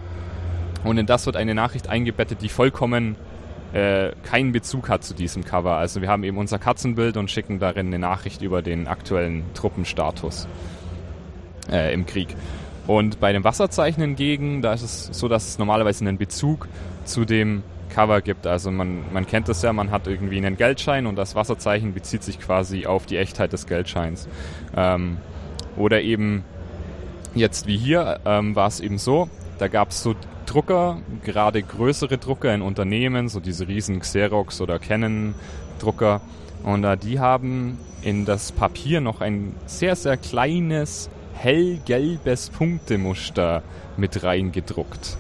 Speaker 2: Und in das wird eine Nachricht eingebettet, die vollkommen äh, keinen Bezug hat zu diesem Cover. Also wir haben eben unser Katzenbild und schicken darin eine Nachricht über den aktuellen Truppenstatus äh, im Krieg. Und bei dem Wasserzeichen hingegen, da ist es so, dass es normalerweise einen Bezug zu dem Cover gibt. Also man, man kennt das ja, man hat irgendwie einen Geldschein und das Wasserzeichen bezieht sich quasi auf die Echtheit des Geldscheins. Ähm, oder eben jetzt wie hier ähm, war es eben so, da gab es so Drucker, gerade größere Drucker in Unternehmen, so diese riesen Xerox oder Canon Drucker. Und äh, die haben in das Papier noch ein sehr, sehr kleines hellgelbes Punktemuster mit reingedruckt.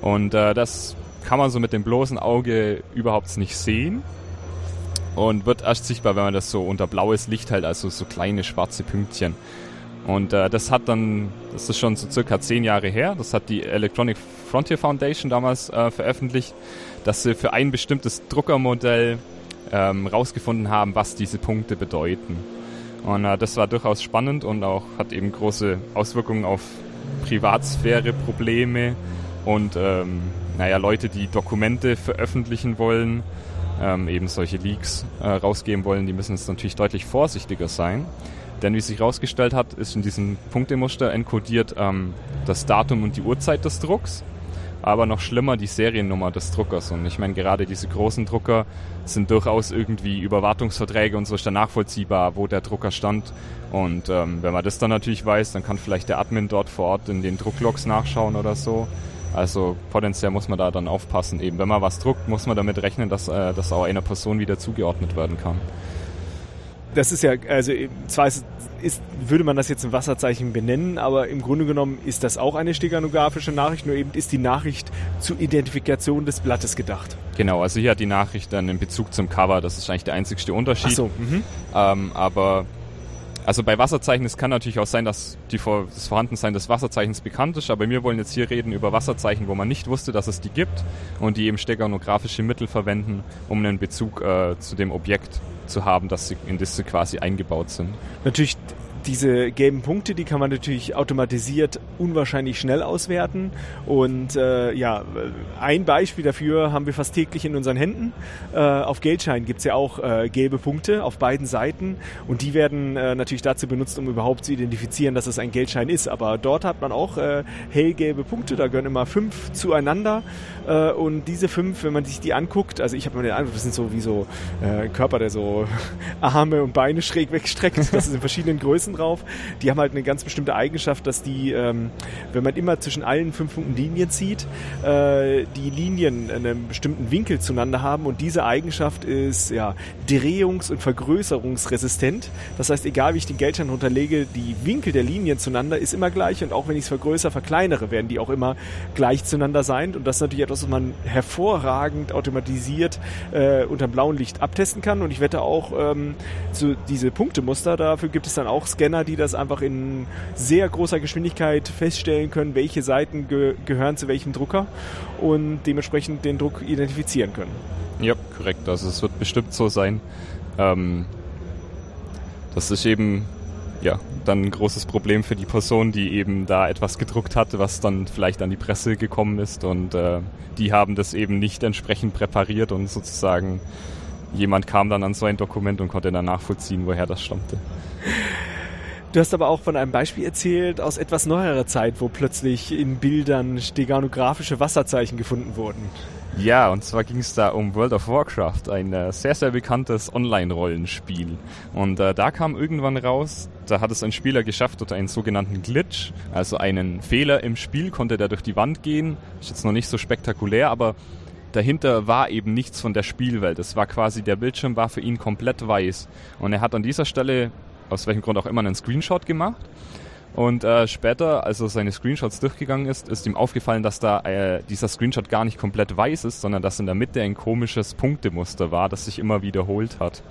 Speaker 2: Und äh, das kann man so mit dem bloßen Auge überhaupt nicht sehen und wird erst sichtbar, wenn man das so unter blaues Licht hält, also so kleine schwarze Pünktchen. Und äh, das hat dann, das ist schon so circa zehn Jahre her, das hat die Electronic Frontier Foundation damals äh, veröffentlicht, dass sie für ein bestimmtes Druckermodell ähm, rausgefunden haben, was diese Punkte bedeuten. Und äh, das war durchaus spannend und auch hat eben große Auswirkungen auf Privatsphäre, Probleme und ähm, naja, Leute, die Dokumente veröffentlichen wollen, ähm, eben solche Leaks äh, rausgeben wollen, die müssen jetzt natürlich deutlich vorsichtiger sein. Denn wie sich herausgestellt hat, ist in diesem Punktemuster enkodiert ähm, das Datum und die Uhrzeit des Drucks aber noch schlimmer die Seriennummer des Druckers. Und ich meine, gerade diese großen Drucker sind durchaus irgendwie über Wartungsverträge und so ist dann nachvollziehbar, wo der Drucker stand. Und ähm, wenn man das dann natürlich weiß, dann kann vielleicht der Admin dort vor Ort in den Drucklogs nachschauen oder so. Also potenziell muss man da dann aufpassen. Eben wenn man was druckt, muss man damit rechnen, dass äh, das auch einer Person wieder zugeordnet werden kann.
Speaker 1: Das ist ja, also zwar ist, ist, würde man das jetzt ein Wasserzeichen benennen, aber im Grunde genommen ist das auch eine steganografische Nachricht, nur eben ist die Nachricht zur Identifikation des Blattes gedacht.
Speaker 2: Genau, also hier hat die Nachricht dann in Bezug zum Cover, das ist eigentlich der einzigste Unterschied. Ach so, mhm. ähm, aber also bei Wasserzeichen, es kann natürlich auch sein, dass die, das Vorhandensein des Wasserzeichens bekannt ist, aber wir wollen jetzt hier reden über Wasserzeichen, wo man nicht wusste, dass es die gibt und die eben steganografische Mittel verwenden, um einen Bezug äh, zu dem Objekt zu haben, dass sie in das sie quasi eingebaut sind.
Speaker 1: Natürlich diese gelben Punkte, die kann man natürlich automatisiert unwahrscheinlich schnell auswerten. Und äh, ja, ein Beispiel dafür haben wir fast täglich in unseren Händen. Äh, auf Geldschein gibt es ja auch äh, gelbe Punkte auf beiden Seiten und die werden äh, natürlich dazu benutzt, um überhaupt zu identifizieren, dass es ein Geldschein ist. Aber dort hat man auch äh, hellgelbe Punkte, da gehören immer fünf zueinander. Äh, und diese fünf, wenn man sich die anguckt, also ich habe mir den Eindruck, das sind so wie so äh, Körper, der so Arme und Beine schräg wegstreckt. Das ist in verschiedenen Größen drauf. Die haben halt eine ganz bestimmte Eigenschaft, dass die, ähm, wenn man immer zwischen allen fünf Punkten Linien zieht, äh, die Linien einen bestimmten Winkel zueinander haben und diese Eigenschaft ist ja drehungs- und vergrößerungsresistent. Das heißt, egal wie ich den Geldschein runterlege, die Winkel der Linien zueinander ist immer gleich und auch wenn ich es vergrößere, verkleinere, werden die auch immer gleich zueinander sein und das ist natürlich etwas, was man hervorragend automatisiert äh, unter blauem Licht abtesten kann und ich wette auch ähm, so diese Punktemuster, dafür gibt es dann auch Scanner, die das einfach in sehr großer Geschwindigkeit feststellen können, welche Seiten ge gehören zu welchem Drucker und dementsprechend den Druck identifizieren können.
Speaker 2: Ja, korrekt. Also es wird bestimmt so sein. Ähm, das ist eben ja, dann ein großes Problem für die Person, die eben da etwas gedruckt hatte, was dann vielleicht an die Presse gekommen ist und äh, die haben das eben nicht entsprechend präpariert und sozusagen jemand kam dann an so ein Dokument und konnte dann nachvollziehen, woher das stammte.
Speaker 1: Du hast aber auch von einem Beispiel erzählt aus etwas neuerer Zeit, wo plötzlich in Bildern steganografische Wasserzeichen gefunden wurden.
Speaker 2: Ja, und zwar ging es da um World of Warcraft, ein äh, sehr, sehr bekanntes Online-Rollenspiel. Und äh, da kam irgendwann raus, da hat es ein Spieler geschafft, unter einen sogenannten Glitch, also einen Fehler im Spiel, konnte der durch die Wand gehen. Ist jetzt noch nicht so spektakulär, aber dahinter war eben nichts von der Spielwelt. Es war quasi, der Bildschirm war für ihn komplett weiß. Und er hat an dieser Stelle aus welchem Grund auch immer, einen Screenshot gemacht. Und äh, später, als er seine Screenshots durchgegangen ist, ist ihm aufgefallen, dass da äh, dieser Screenshot gar nicht komplett weiß ist, sondern dass in der Mitte ein komisches Punktemuster war, das sich immer wiederholt hat.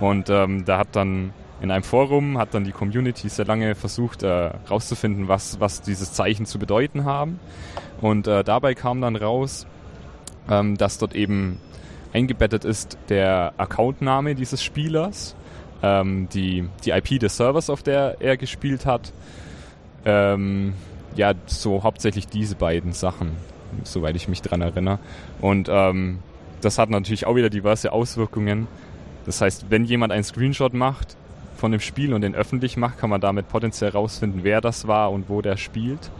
Speaker 2: Und ähm, da hat dann in einem Forum hat dann die Community sehr lange versucht herauszufinden, äh, was, was dieses Zeichen zu bedeuten haben. Und äh, dabei kam dann raus, ähm, dass dort eben eingebettet ist der Accountname dieses Spielers ähm, die, die IP des Servers, auf der er gespielt hat. Ähm, ja, so hauptsächlich diese beiden Sachen, soweit ich mich dran erinnere. Und ähm, das hat natürlich auch wieder diverse Auswirkungen. Das heißt, wenn jemand einen Screenshot macht von dem Spiel und den öffentlich macht, kann man damit potenziell herausfinden, wer das war und wo der spielt.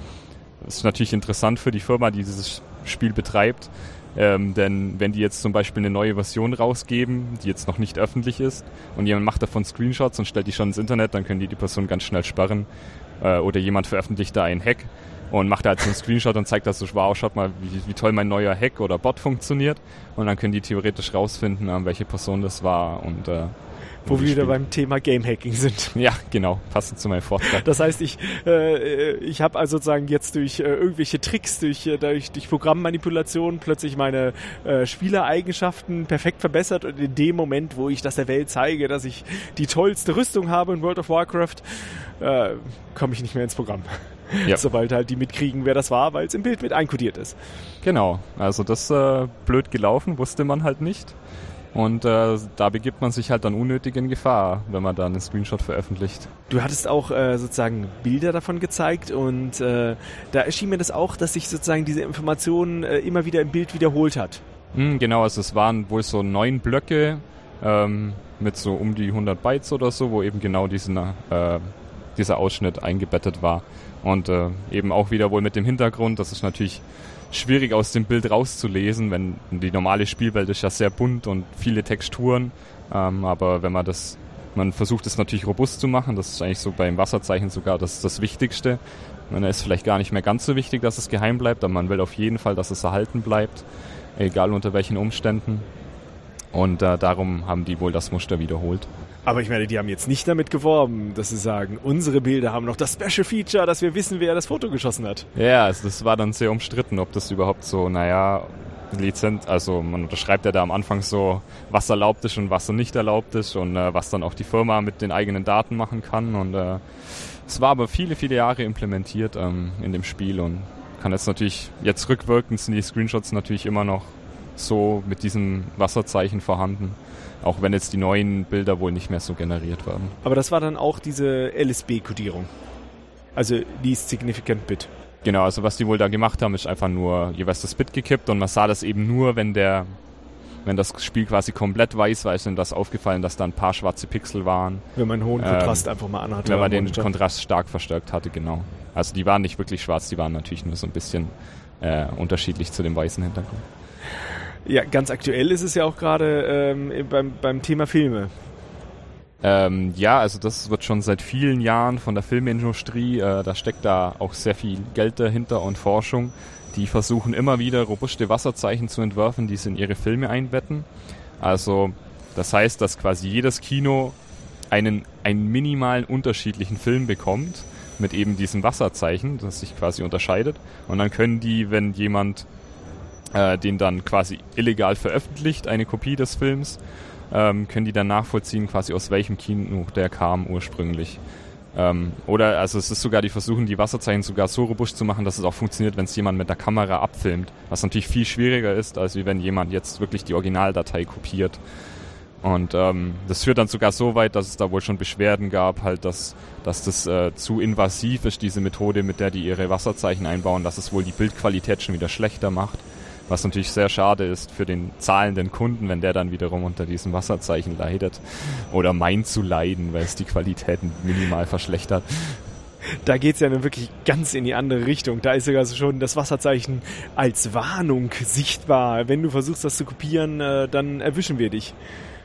Speaker 2: Das ist natürlich interessant für die Firma, die dieses Spiel betreibt, ähm, denn wenn die jetzt zum Beispiel eine neue Version rausgeben, die jetzt noch nicht öffentlich ist, und jemand macht davon Screenshots und stellt die schon ins Internet, dann können die die Person ganz schnell sperren. Äh, oder jemand veröffentlicht da einen Hack und macht da halt so einen Screenshot und zeigt das so, wow, schaut mal, wie, wie, toll mein neuer Hack oder Bot funktioniert. Und dann können die theoretisch rausfinden, äh, welche Person das war und äh,
Speaker 1: wo wir wieder beim Thema Game Hacking sind.
Speaker 2: Ja, genau, passend zu meinem Vortrag.
Speaker 1: Das heißt, ich, äh, ich habe also sozusagen jetzt durch äh, irgendwelche Tricks, durch, äh, durch, durch Programmmanipulation plötzlich meine äh, Spielereigenschaften perfekt verbessert und in dem Moment, wo ich das der Welt zeige, dass ich die tollste Rüstung habe in World of Warcraft, äh, komme ich nicht mehr ins Programm. Ja. Sobald halt die mitkriegen, wer das war, weil es im Bild mit einkodiert ist.
Speaker 2: Genau, also das äh, blöd gelaufen, wusste man halt nicht. Und äh, da begibt man sich halt dann unnötig in Gefahr, wenn man da einen Screenshot veröffentlicht.
Speaker 1: Du hattest auch äh, sozusagen Bilder davon gezeigt und äh, da erschien mir das auch, dass sich sozusagen diese Information äh, immer wieder im Bild wiederholt hat.
Speaker 2: Mm, genau, also es waren wohl so neun Blöcke ähm, mit so um die 100 Bytes oder so, wo eben genau diesen, äh, dieser Ausschnitt eingebettet war. Und äh, eben auch wieder wohl mit dem Hintergrund, das ist natürlich schwierig aus dem Bild rauszulesen, wenn die normale Spielwelt ist ja sehr bunt und viele Texturen. Ähm, aber wenn man das Man versucht es natürlich robust zu machen. Das ist eigentlich so beim Wasserzeichen sogar das, das Wichtigste. Und ist vielleicht gar nicht mehr ganz so wichtig, dass es geheim bleibt, aber man will auf jeden Fall, dass es erhalten bleibt, egal unter welchen Umständen. Und äh, darum haben die wohl das Muster wiederholt.
Speaker 1: Aber ich meine, die haben jetzt nicht damit geworben, dass sie sagen, unsere Bilder haben noch das Special Feature, dass wir wissen, wer das Foto geschossen hat.
Speaker 2: Ja, also das war dann sehr umstritten, ob das überhaupt so, naja, Lizenz, also man unterschreibt ja da am Anfang so, was erlaubt ist und was nicht erlaubt ist und äh, was dann auch die Firma mit den eigenen Daten machen kann. Und äh, es war aber viele, viele Jahre implementiert ähm, in dem Spiel und kann jetzt natürlich, jetzt rückwirkend sind die Screenshots natürlich immer noch so mit diesem Wasserzeichen vorhanden. Auch wenn jetzt die neuen Bilder wohl nicht mehr so generiert werden.
Speaker 1: Aber das war dann auch diese LSB-Kodierung. Also Least Significant Bit.
Speaker 2: Genau, also was die wohl da gemacht haben, ist einfach nur jeweils das Bit gekippt und man sah das eben nur, wenn der, wenn das Spiel quasi komplett weiß war, ist dann das aufgefallen, dass da ein paar schwarze Pixel waren.
Speaker 1: Wenn man einen hohen Kontrast ähm, einfach mal anhatte.
Speaker 2: Wenn man den Monitor. Kontrast stark verstärkt hatte, genau. Also die waren nicht wirklich schwarz, die waren natürlich nur so ein bisschen äh, unterschiedlich zu dem weißen Hintergrund.
Speaker 1: Ja, ganz aktuell ist es ja auch gerade ähm, beim, beim Thema Filme.
Speaker 2: Ähm, ja, also das wird schon seit vielen Jahren von der Filmindustrie, äh, da steckt da auch sehr viel Geld dahinter und Forschung. Die versuchen immer wieder robuste Wasserzeichen zu entwerfen, die sie in ihre Filme einbetten. Also das heißt, dass quasi jedes Kino einen, einen minimalen unterschiedlichen Film bekommt mit eben diesem Wasserzeichen, das sich quasi unterscheidet. Und dann können die, wenn jemand äh, den dann quasi illegal veröffentlicht, eine Kopie des Films, ähm, können die dann nachvollziehen, quasi aus welchem Kino der kam ursprünglich. Ähm, oder also es ist sogar, die versuchen die Wasserzeichen sogar so robust zu machen, dass es auch funktioniert, wenn es jemand mit der Kamera abfilmt. Was natürlich viel schwieriger ist, als wie wenn jemand jetzt wirklich die Originaldatei kopiert. Und ähm, das führt dann sogar so weit, dass es da wohl schon Beschwerden gab, halt, dass, dass das äh, zu invasiv ist, diese Methode, mit der die ihre Wasserzeichen einbauen, dass es wohl die Bildqualität schon wieder schlechter macht. Was natürlich sehr schade ist für den zahlenden Kunden, wenn der dann wiederum unter diesem Wasserzeichen leidet oder meint zu leiden, weil es die Qualität minimal verschlechtert.
Speaker 1: Da geht es ja nun wirklich ganz in die andere Richtung. Da ist sogar schon das Wasserzeichen als Warnung sichtbar. Wenn du versuchst, das zu kopieren, äh, dann erwischen wir dich.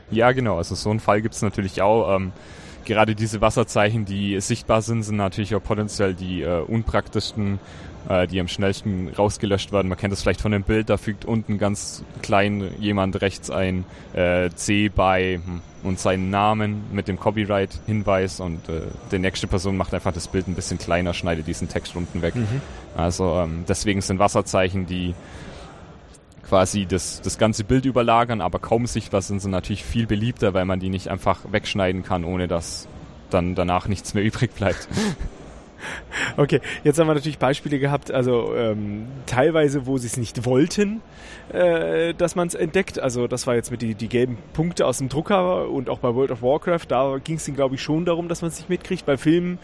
Speaker 2: Ja, genau. Also so einen Fall gibt es natürlich auch. Ähm, gerade diese Wasserzeichen, die sichtbar sind, sind natürlich auch potenziell die äh, unpraktischsten äh, die am schnellsten rausgelöscht werden. Man kennt das vielleicht von dem Bild, da fügt unten ganz klein jemand rechts ein äh, C bei hm, und seinen Namen mit dem Copyright-Hinweis und äh, die nächste Person macht einfach das Bild ein bisschen kleiner, schneidet diesen Text unten weg. Mhm. Also ähm, deswegen sind Wasserzeichen, die quasi das, das ganze Bild überlagern, aber kaum sichtbar sind, sind natürlich viel beliebter, weil man die nicht einfach wegschneiden kann, ohne dass dann danach nichts mehr übrig bleibt.
Speaker 1: Okay, jetzt haben wir natürlich Beispiele gehabt, also ähm, teilweise, wo sie es nicht wollten, äh, dass man es entdeckt. Also das war jetzt mit die, die gelben Punkte aus dem Drucker und auch bei World of Warcraft, da ging es ihnen, glaube ich, schon darum, dass man es nicht mitkriegt. Bei Filmen,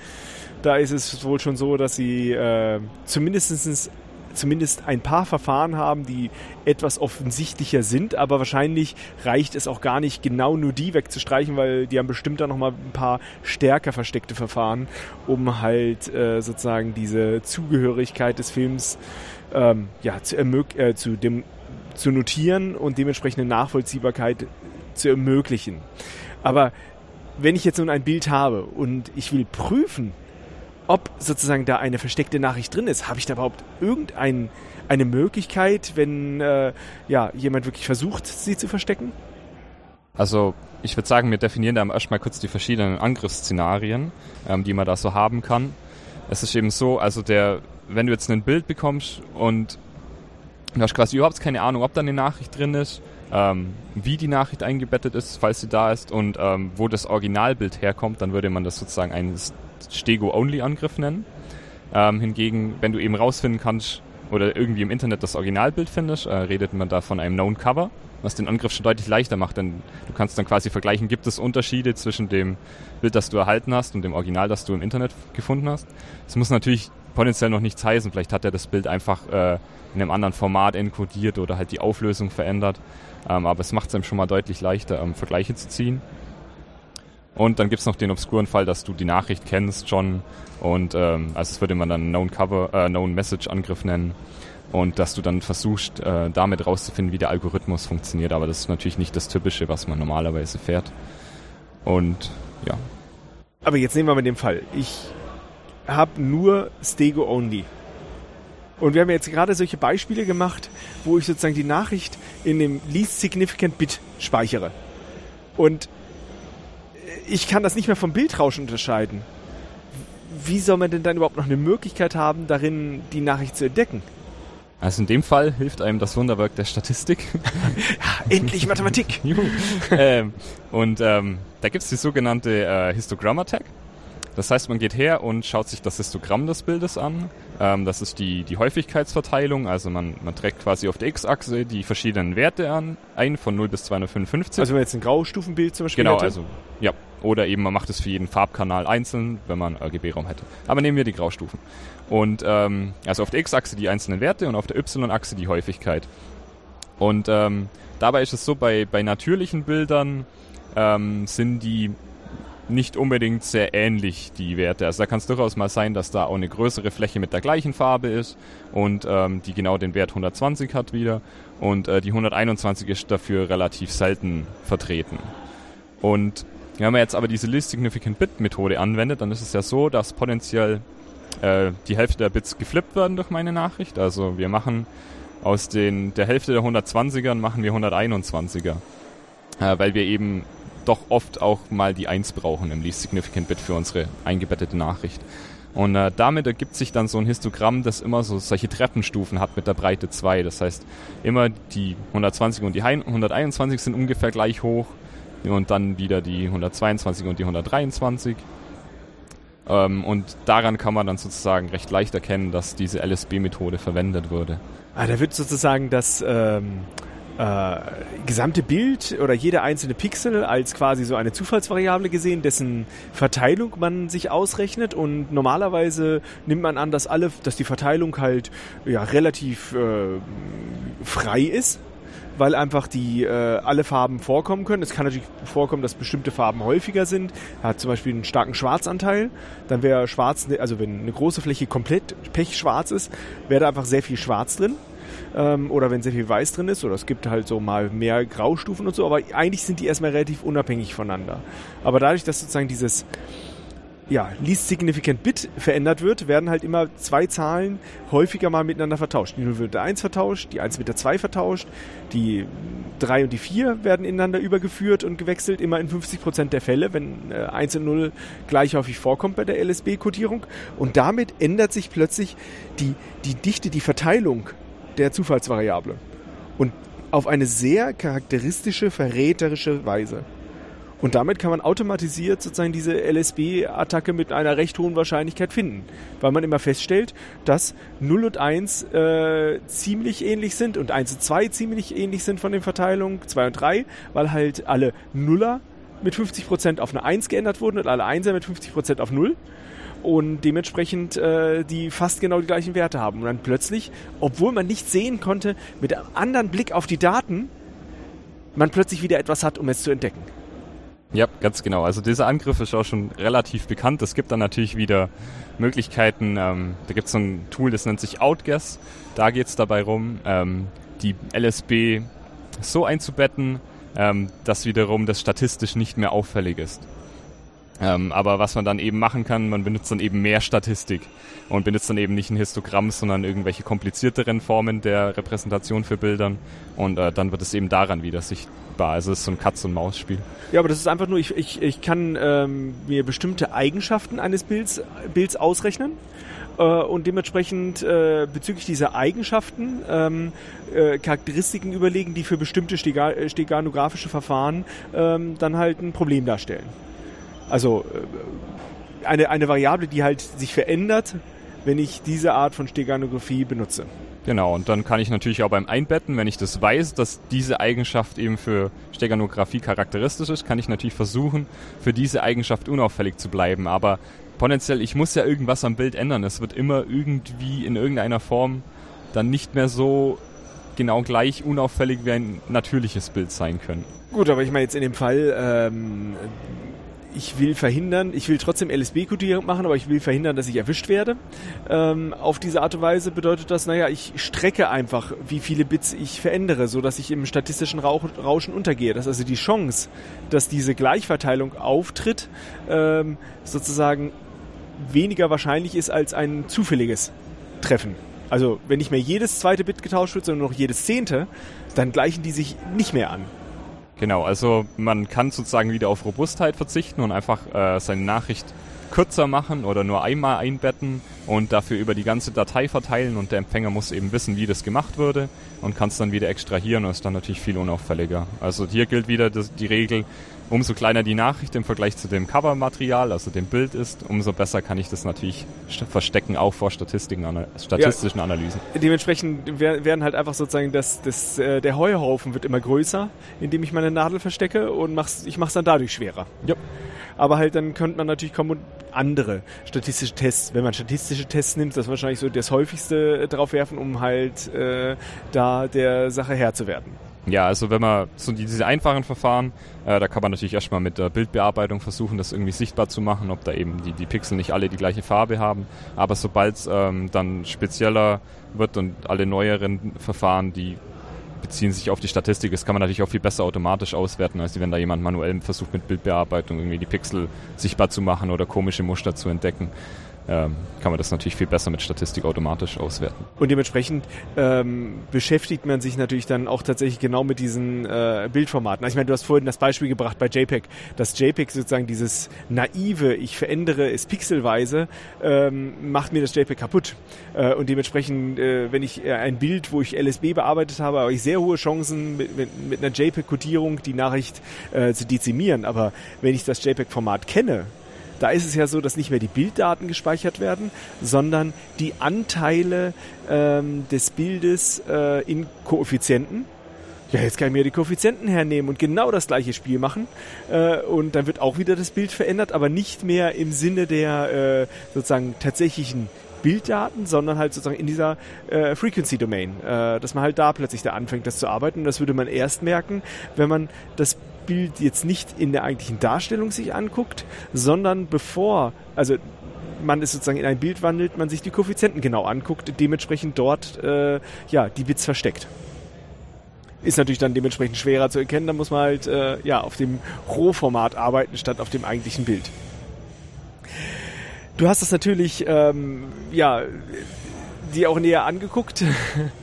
Speaker 1: da ist es wohl schon so, dass sie äh, zumindest zumindest ein paar Verfahren haben, die etwas offensichtlicher sind, aber wahrscheinlich reicht es auch gar nicht, genau nur die wegzustreichen, weil die haben bestimmt da nochmal ein paar stärker versteckte Verfahren, um halt äh, sozusagen diese Zugehörigkeit des Films ähm, ja, zu, äh, zu, dem, zu notieren und dementsprechende Nachvollziehbarkeit zu ermöglichen. Aber wenn ich jetzt nun ein Bild habe und ich will prüfen, ob sozusagen da eine versteckte Nachricht drin ist. Habe ich da überhaupt irgendeine Möglichkeit, wenn äh, ja, jemand wirklich versucht, sie zu verstecken?
Speaker 2: Also ich würde sagen, wir definieren da erstmal kurz die verschiedenen Angriffsszenarien, ähm, die man da so haben kann. Es ist eben so, also der, wenn du jetzt ein Bild bekommst und du hast quasi überhaupt keine Ahnung, ob da eine Nachricht drin ist, ähm, wie die Nachricht eingebettet ist, falls sie da ist und ähm, wo das Originalbild herkommt, dann würde man das sozusagen einen Stego-Only-Angriff nennen. Ähm, hingegen, wenn du eben rausfinden kannst oder irgendwie im Internet das Originalbild findest, äh, redet man da von einem Known Cover, was den Angriff schon deutlich leichter macht, denn du kannst dann quasi vergleichen, gibt es Unterschiede zwischen dem Bild, das du erhalten hast und dem Original, das du im Internet gefunden hast. Es muss natürlich potenziell noch nichts heißen, vielleicht hat er das Bild einfach äh, in einem anderen Format encodiert oder halt die Auflösung verändert, ähm, aber es macht es einem schon mal deutlich leichter, ähm, Vergleiche zu ziehen. Und dann gibt's noch den obskuren Fall, dass du die Nachricht kennst schon und ähm, also das würde man dann Known Cover, äh, Known Message Angriff nennen und dass du dann versuchst, äh, damit rauszufinden, wie der Algorithmus funktioniert. Aber das ist natürlich nicht das Typische, was man normalerweise fährt. Und ja.
Speaker 1: Aber jetzt nehmen wir mal den Fall. Ich habe nur Stego Only. Und wir haben jetzt gerade solche Beispiele gemacht, wo ich sozusagen die Nachricht in dem Least Significant Bit speichere. Und ich kann das nicht mehr vom Bildrausch unterscheiden. Wie soll man denn dann überhaupt noch eine Möglichkeit haben, darin die Nachricht zu entdecken?
Speaker 2: Also in dem Fall hilft einem das Wunderwerk der Statistik.
Speaker 1: ja, endlich Mathematik!
Speaker 2: ähm, und ähm, da gibt es die sogenannte äh, Histogramm-Attack. Das heißt, man geht her und schaut sich das Histogramm des Bildes an. Ähm, das ist die, die Häufigkeitsverteilung. Also man, man trägt quasi auf der X-Achse die verschiedenen Werte an, ein von 0 bis 255.
Speaker 1: Also wenn man jetzt ein Graustufenbild zum Beispiel
Speaker 2: Genau,
Speaker 1: hätte?
Speaker 2: also ja. Oder eben man macht es für jeden Farbkanal einzeln, wenn man RGB-Raum hätte. Aber nehmen wir die Graustufen. Und ähm, also auf der X-Achse die einzelnen Werte und auf der Y-Achse die Häufigkeit. Und ähm, dabei ist es so, bei, bei natürlichen Bildern ähm, sind die nicht unbedingt sehr ähnlich, die Werte. Also da kann es durchaus mal sein, dass da auch eine größere Fläche mit der gleichen Farbe ist und ähm, die genau den Wert 120 hat wieder und äh, die 121 ist dafür relativ selten vertreten. Und wenn man jetzt aber diese Least Significant Bit Methode anwendet, dann ist es ja so, dass potenziell äh, die Hälfte der Bits geflippt werden durch meine Nachricht. Also wir machen aus den, der Hälfte der 120ern machen wir 121er, äh, weil wir eben doch oft auch mal die 1 brauchen im Least Significant Bit für unsere eingebettete Nachricht. Und äh, damit ergibt sich dann so ein Histogramm, das immer so solche Treppenstufen hat mit der Breite 2. Das heißt, immer die 120 und die 121 sind ungefähr gleich hoch und dann wieder die 122 und die 123. Ähm, und daran kann man dann sozusagen recht leicht erkennen, dass diese LSB-Methode verwendet wurde.
Speaker 1: Ah, da wird sozusagen das ähm, äh, gesamte Bild oder jeder einzelne Pixel als quasi so eine Zufallsvariable gesehen, dessen Verteilung man sich ausrechnet und normalerweise nimmt man an, dass alle, dass die Verteilung halt ja relativ äh, frei ist weil einfach die äh, alle Farben vorkommen können. Es kann natürlich vorkommen, dass bestimmte Farben häufiger sind. Hat zum Beispiel einen starken Schwarzanteil. Dann wäre Schwarz, also wenn eine große Fläche komplett pechschwarz ist, wäre da einfach sehr viel Schwarz drin. Ähm, oder wenn sehr viel Weiß drin ist, oder es gibt halt so mal mehr Graustufen und so, aber eigentlich sind die erstmal relativ unabhängig voneinander. Aber dadurch, dass sozusagen dieses ja, least significant bit verändert wird, werden halt immer zwei Zahlen häufiger mal miteinander vertauscht. Die 0 wird mit der 1 vertauscht, die 1 mit der 2 vertauscht, die 3 und die 4 werden ineinander übergeführt und gewechselt, immer in 50% der Fälle, wenn äh, 1 und 0 gleich häufig vorkommt bei der LSB-Kodierung. Und damit ändert sich plötzlich die, die Dichte, die Verteilung der Zufallsvariable. Und auf eine sehr charakteristische, verräterische Weise. Und damit kann man automatisiert sozusagen diese LSB-Attacke mit einer recht hohen Wahrscheinlichkeit finden, weil man immer feststellt, dass 0 und 1 äh, ziemlich ähnlich sind und 1 und 2 ziemlich ähnlich sind von den Verteilungen, 2 und 3, weil halt alle Nuller mit 50% auf eine 1 geändert wurden und alle 1er mit 50% auf 0 und dementsprechend äh, die fast genau die gleichen Werte haben. Und dann plötzlich, obwohl man nicht sehen konnte, mit einem anderen Blick auf die Daten, man plötzlich wieder etwas hat, um es zu entdecken.
Speaker 2: Ja, ganz genau. Also dieser Angriff ist auch schon relativ bekannt. Es gibt dann natürlich wieder Möglichkeiten. Ähm, da gibt es so ein Tool, das nennt sich Outguess. Da geht es dabei rum, ähm, die LSB so einzubetten, ähm, dass wiederum das statistisch nicht mehr auffällig ist. Ähm, aber was man dann eben machen kann, man benutzt dann eben mehr Statistik und benutzt dann eben nicht ein Histogramm, sondern irgendwelche komplizierteren Formen der Repräsentation für Bildern und äh, dann wird es eben daran wieder sichtbar. Also es ist so ein Katz-und-Maus-Spiel.
Speaker 1: Ja, aber das ist einfach nur, ich, ich, ich kann ähm, mir bestimmte Eigenschaften eines Bilds, Bilds ausrechnen äh, und dementsprechend äh, bezüglich dieser Eigenschaften ähm, äh, Charakteristiken überlegen, die für bestimmte Stega steganografische Verfahren ähm, dann halt ein Problem darstellen. Also äh, eine, eine Variable, die halt sich verändert, wenn ich diese Art von Steganographie benutze.
Speaker 2: Genau, und dann kann ich natürlich auch beim Einbetten, wenn ich das weiß, dass diese Eigenschaft eben für Steganographie charakteristisch ist, kann ich natürlich versuchen, für diese Eigenschaft unauffällig zu bleiben. Aber potenziell, ich muss ja irgendwas am Bild ändern. Es wird immer irgendwie in irgendeiner Form dann nicht mehr so genau gleich unauffällig wie ein natürliches Bild sein können.
Speaker 1: Gut, aber ich meine jetzt in dem Fall, ähm, ich will verhindern, ich will trotzdem LSB-Kodierung machen, aber ich will verhindern, dass ich erwischt werde. Ähm, auf diese Art und Weise bedeutet das, naja, ich strecke einfach, wie viele Bits ich verändere, so dass ich im statistischen Rauschen untergehe. Dass also die Chance, dass diese Gleichverteilung auftritt, ähm, sozusagen weniger wahrscheinlich ist als ein zufälliges Treffen. Also wenn nicht mehr jedes zweite Bit getauscht wird, sondern nur noch jedes zehnte, dann gleichen die sich nicht mehr an.
Speaker 2: Genau, also man kann sozusagen wieder auf Robustheit verzichten und einfach äh, seine Nachricht kürzer machen oder nur einmal einbetten und dafür über die ganze Datei verteilen und der Empfänger muss eben wissen, wie das gemacht wurde und kann es dann wieder extrahieren und ist dann natürlich viel unauffälliger. Also hier gilt wieder die Regel, umso kleiner die Nachricht im Vergleich zu dem Covermaterial, also dem Bild ist, umso besser kann ich das natürlich verstecken, auch vor Statistiken, statistischen ja, Analysen.
Speaker 1: Dementsprechend werden halt einfach sozusagen das, das, äh, der Heuhaufen wird immer größer, indem ich meine Nadel verstecke und mach's, ich mache es dann dadurch schwerer. Ja. Aber halt dann könnte man natürlich kommen und andere statistische Tests, wenn man statistische Tests nimmt, das wahrscheinlich so das häufigste drauf werfen, um halt äh, da der Sache Herr zu werden.
Speaker 2: Ja, also wenn man so diese einfachen Verfahren, äh, da kann man natürlich erstmal mit der Bildbearbeitung versuchen, das irgendwie sichtbar zu machen, ob da eben die, die Pixel nicht alle die gleiche Farbe haben. Aber sobald es ähm, dann spezieller wird und alle neueren Verfahren, die beziehen sich auf die Statistik, das kann man natürlich auch viel besser automatisch auswerten, als wenn da jemand manuell versucht mit Bildbearbeitung irgendwie die Pixel sichtbar zu machen oder komische Muster zu entdecken ähm, kann man das natürlich viel besser mit Statistik automatisch auswerten.
Speaker 1: Und dementsprechend ähm, beschäftigt man sich natürlich dann auch tatsächlich genau mit diesen äh, Bildformaten. Also ich meine, du hast vorhin das Beispiel gebracht bei JPEG, dass JPEG sozusagen dieses naive, ich verändere es pixelweise, ähm, macht mir das JPEG kaputt. Äh, und dementsprechend, äh, wenn ich äh, ein Bild, wo ich LSB bearbeitet habe, habe ich sehr hohe Chancen mit, mit, mit einer JPEG-Kodierung die Nachricht äh, zu dezimieren. Aber wenn ich das JPEG-Format kenne, da ist es ja so, dass nicht mehr die Bilddaten gespeichert werden, sondern die Anteile ähm, des Bildes äh, in Koeffizienten. Ja, jetzt kann ich mir die Koeffizienten hernehmen und genau das gleiche Spiel machen. Äh, und dann wird auch wieder das Bild verändert, aber nicht mehr im Sinne der äh, sozusagen tatsächlichen Bilddaten, sondern halt sozusagen in dieser äh, Frequency Domain, äh, dass man halt da plötzlich da anfängt, das zu arbeiten. Und das würde man erst merken, wenn man das Bild jetzt nicht in der eigentlichen Darstellung sich anguckt, sondern bevor, also man es sozusagen in ein Bild wandelt, man sich die Koeffizienten genau anguckt, dementsprechend dort äh, ja die Bits versteckt. Ist natürlich dann dementsprechend schwerer zu erkennen, da muss man halt äh, ja auf dem Rohformat arbeiten statt auf dem eigentlichen Bild. Du hast das natürlich ähm, ja dir auch näher angeguckt.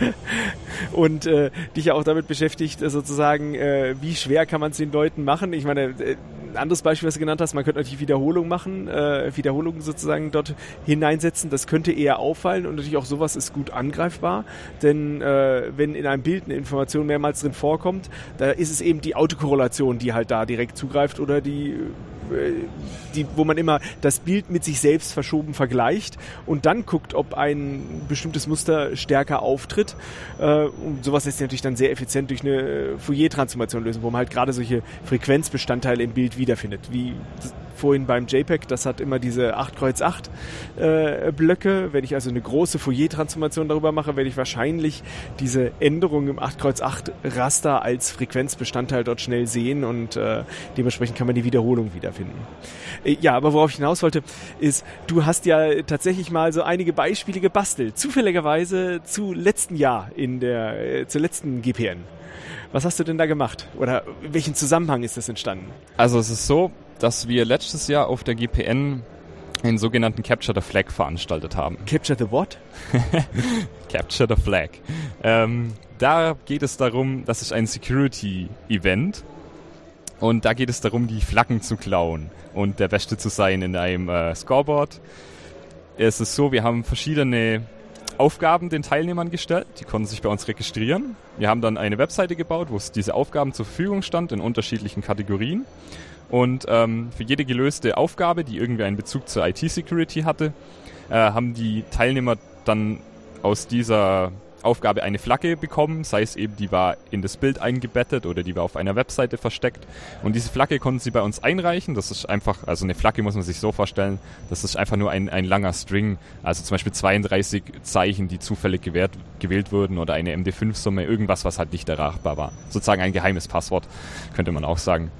Speaker 1: und äh, dich ja auch damit beschäftigt, äh, sozusagen, äh, wie schwer kann man es den Leuten machen. Ich meine, äh, ein anderes Beispiel, was du genannt hast, man könnte natürlich Wiederholung machen, äh, Wiederholungen sozusagen dort hineinsetzen. Das könnte eher auffallen und natürlich auch sowas ist gut angreifbar, denn äh, wenn in einem Bild eine Information mehrmals drin vorkommt, da ist es eben die Autokorrelation, die halt da direkt zugreift oder die äh, die, wo man immer das Bild mit sich selbst verschoben vergleicht und dann guckt, ob ein bestimmtes Muster stärker auftritt. Äh, und sowas lässt sich natürlich dann sehr effizient durch eine Fourier-Transformation lösen, wo man halt gerade solche Frequenzbestandteile im Bild wiederfindet, wie vorhin beim JPEG, das hat immer diese 8 Kreuz 8 äh, Blöcke. Wenn ich also eine große Fourier-Transformation darüber mache, werde ich wahrscheinlich diese Änderung im 8 Kreuz 8 Raster als Frequenzbestandteil dort schnell sehen und äh, dementsprechend kann man die Wiederholung wiederfinden. Äh, ja, aber worauf ich hinaus wollte, ist, du hast ja tatsächlich mal so einige Beispiele gebastelt, zufälligerweise zu letzten Jahr in der, zur letzten GPN. Was hast du denn da gemacht? Oder in welchem Zusammenhang ist das entstanden?
Speaker 2: Also es ist so, dass wir letztes Jahr auf der GPN einen sogenannten Capture the Flag veranstaltet haben.
Speaker 1: Capture the what?
Speaker 2: Capture the Flag. Ähm, da geht es darum, das ist ein Security-Event und da geht es darum, die Flaggen zu klauen und der Beste zu sein in einem äh, Scoreboard. Es ist so, wir haben verschiedene Aufgaben den Teilnehmern gestellt. Die konnten sich bei uns registrieren. Wir haben dann eine Webseite gebaut, wo es diese Aufgaben zur Verfügung stand in unterschiedlichen Kategorien. Und ähm, für jede gelöste Aufgabe, die irgendwie einen Bezug zur IT-Security hatte, äh, haben die Teilnehmer dann aus dieser Aufgabe eine Flagge bekommen, sei es eben, die war in das Bild eingebettet oder die war auf einer Webseite versteckt. Und diese Flagge konnten sie bei uns einreichen. Das ist einfach, also eine Flagge muss man sich so vorstellen, das ist einfach nur ein, ein langer String, also zum Beispiel 32 Zeichen, die zufällig gewählt, gewählt wurden oder eine MD5-Summe, irgendwas, was halt nicht erreichbar war. Sozusagen ein geheimes Passwort, könnte man auch sagen.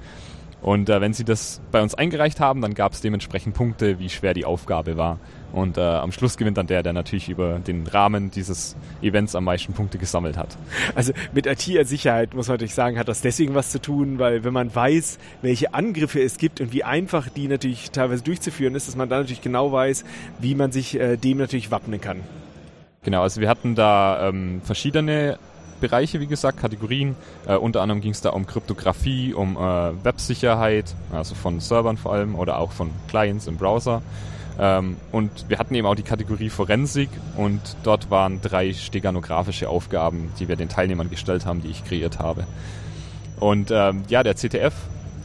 Speaker 2: Und äh, wenn sie das bei uns eingereicht haben, dann gab es dementsprechend Punkte, wie schwer die Aufgabe war. Und äh, am Schluss gewinnt dann der, der natürlich über den Rahmen dieses Events am meisten Punkte gesammelt hat.
Speaker 1: Also mit IT-Sicherheit muss man natürlich sagen, hat das deswegen was zu tun, weil wenn man weiß, welche Angriffe es gibt und wie einfach die natürlich teilweise durchzuführen ist, dass man dann natürlich genau weiß, wie man sich äh, dem natürlich wappnen kann.
Speaker 2: Genau, also wir hatten da ähm, verschiedene Bereiche, wie gesagt, Kategorien. Äh, unter anderem ging es da um Kryptographie, um äh, Websicherheit, also von Servern vor allem oder auch von Clients im Browser. Ähm, und wir hatten eben auch die Kategorie Forensik und dort waren drei steganografische Aufgaben, die wir den Teilnehmern gestellt haben, die ich kreiert habe. Und ähm, ja, der CTF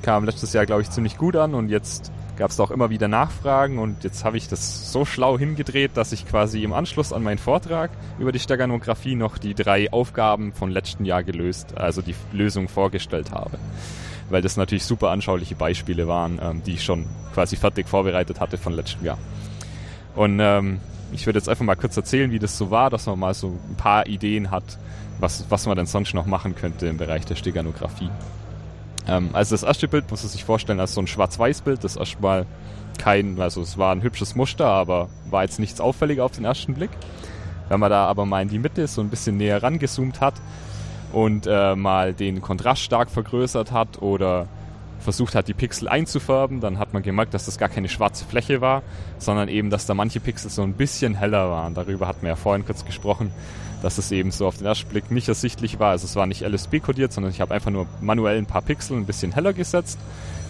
Speaker 2: kam letztes Jahr, glaube ich, ziemlich gut an und jetzt gab es auch immer wieder Nachfragen und jetzt habe ich das so schlau hingedreht, dass ich quasi im Anschluss an meinen Vortrag über die Steganographie noch die drei Aufgaben von letzten Jahr gelöst, also die Lösung vorgestellt habe. Weil das natürlich super anschauliche Beispiele waren, ähm, die ich schon quasi fertig vorbereitet hatte von letztem Jahr. Und ähm, ich würde jetzt einfach mal kurz erzählen, wie das so war, dass man mal so ein paar Ideen hat, was, was man denn sonst noch machen könnte im Bereich der Steganographie. Ähm, also das erste Bild muss man sich vorstellen als so ein Schwarz-Weiß-Bild. Das erstmal kein, also es war ein hübsches Muster, aber war jetzt nichts auffällig auf den ersten Blick. Wenn man da aber mal in die Mitte so ein bisschen näher rangezoomt hat und äh, mal den Kontrast stark vergrößert hat oder versucht hat, die Pixel einzufärben, dann hat man gemerkt, dass das gar keine schwarze Fläche war, sondern eben, dass da manche Pixel so ein bisschen heller waren. Darüber hatten wir ja vorhin kurz gesprochen dass es eben so auf den ersten Blick nicht ersichtlich war. Also es war nicht LSB-kodiert, sondern ich habe einfach nur manuell ein paar Pixel ein bisschen heller gesetzt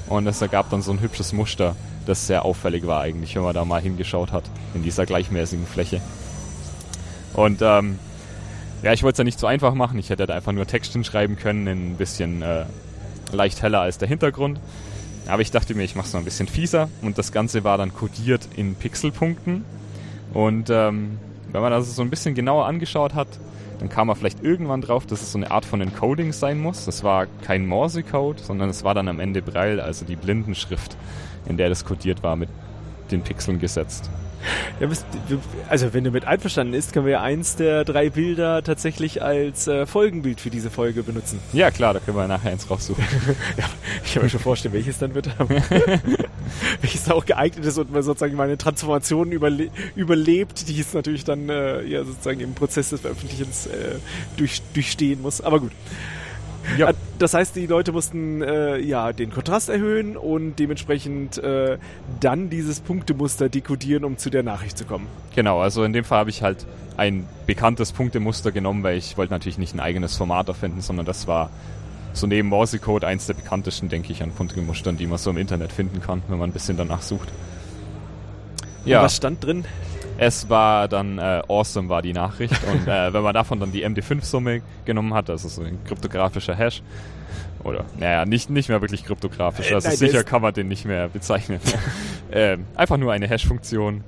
Speaker 2: und es ergab dann so ein hübsches Muster, das sehr auffällig war eigentlich, wenn man da mal hingeschaut hat in dieser gleichmäßigen Fläche. Und ähm, ja, ich wollte es ja nicht so einfach machen. Ich hätte da einfach nur Text hinschreiben können, in ein bisschen äh, leicht heller als der Hintergrund. Aber ich dachte mir, ich mache es noch ein bisschen fieser und das Ganze war dann kodiert in Pixelpunkten. Und ähm, wenn man das so ein bisschen genauer angeschaut hat, dann kam man vielleicht irgendwann drauf, dass es so eine Art von Encoding sein muss. Das war kein Morse-Code, sondern es war dann am Ende Braille, also die Blindenschrift, in der das kodiert war, mit den Pixeln gesetzt.
Speaker 1: Ja, also wenn du mit einverstanden ist, können wir ja eins der drei Bilder tatsächlich als äh, Folgenbild für diese Folge benutzen.
Speaker 2: Ja klar, da können wir nachher eins raussuchen.
Speaker 1: ja, ich kann mir schon vorstellen, welches dann wird haben. welches auch geeignet ist und man sozusagen meine Transformation überle überlebt, die es natürlich dann äh, ja sozusagen im Prozess des Veröffentlichens äh, durch, durchstehen muss. Aber gut. Ja. Äh, das heißt, die Leute mussten äh, ja den Kontrast erhöhen und dementsprechend äh, dann dieses Punktemuster dekodieren, um zu der Nachricht zu kommen.
Speaker 2: Genau, also in dem Fall habe ich halt ein bekanntes Punktemuster genommen, weil ich wollte natürlich nicht ein eigenes Format erfinden, sondern das war so neben Morsecode eins der bekanntesten, denke ich, an Punktemustern, die man so im Internet finden kann, wenn man ein bisschen danach sucht.
Speaker 1: Ja. Und was stand drin?
Speaker 2: Es war dann äh, awesome war die Nachricht und äh, wenn man davon dann die MD5-Summe genommen hat, also so ein kryptografischer Hash, oder naja, nicht, nicht mehr wirklich kryptografisch, also Nein, sicher kann man den nicht mehr bezeichnen. äh, einfach nur eine Hash-Funktion,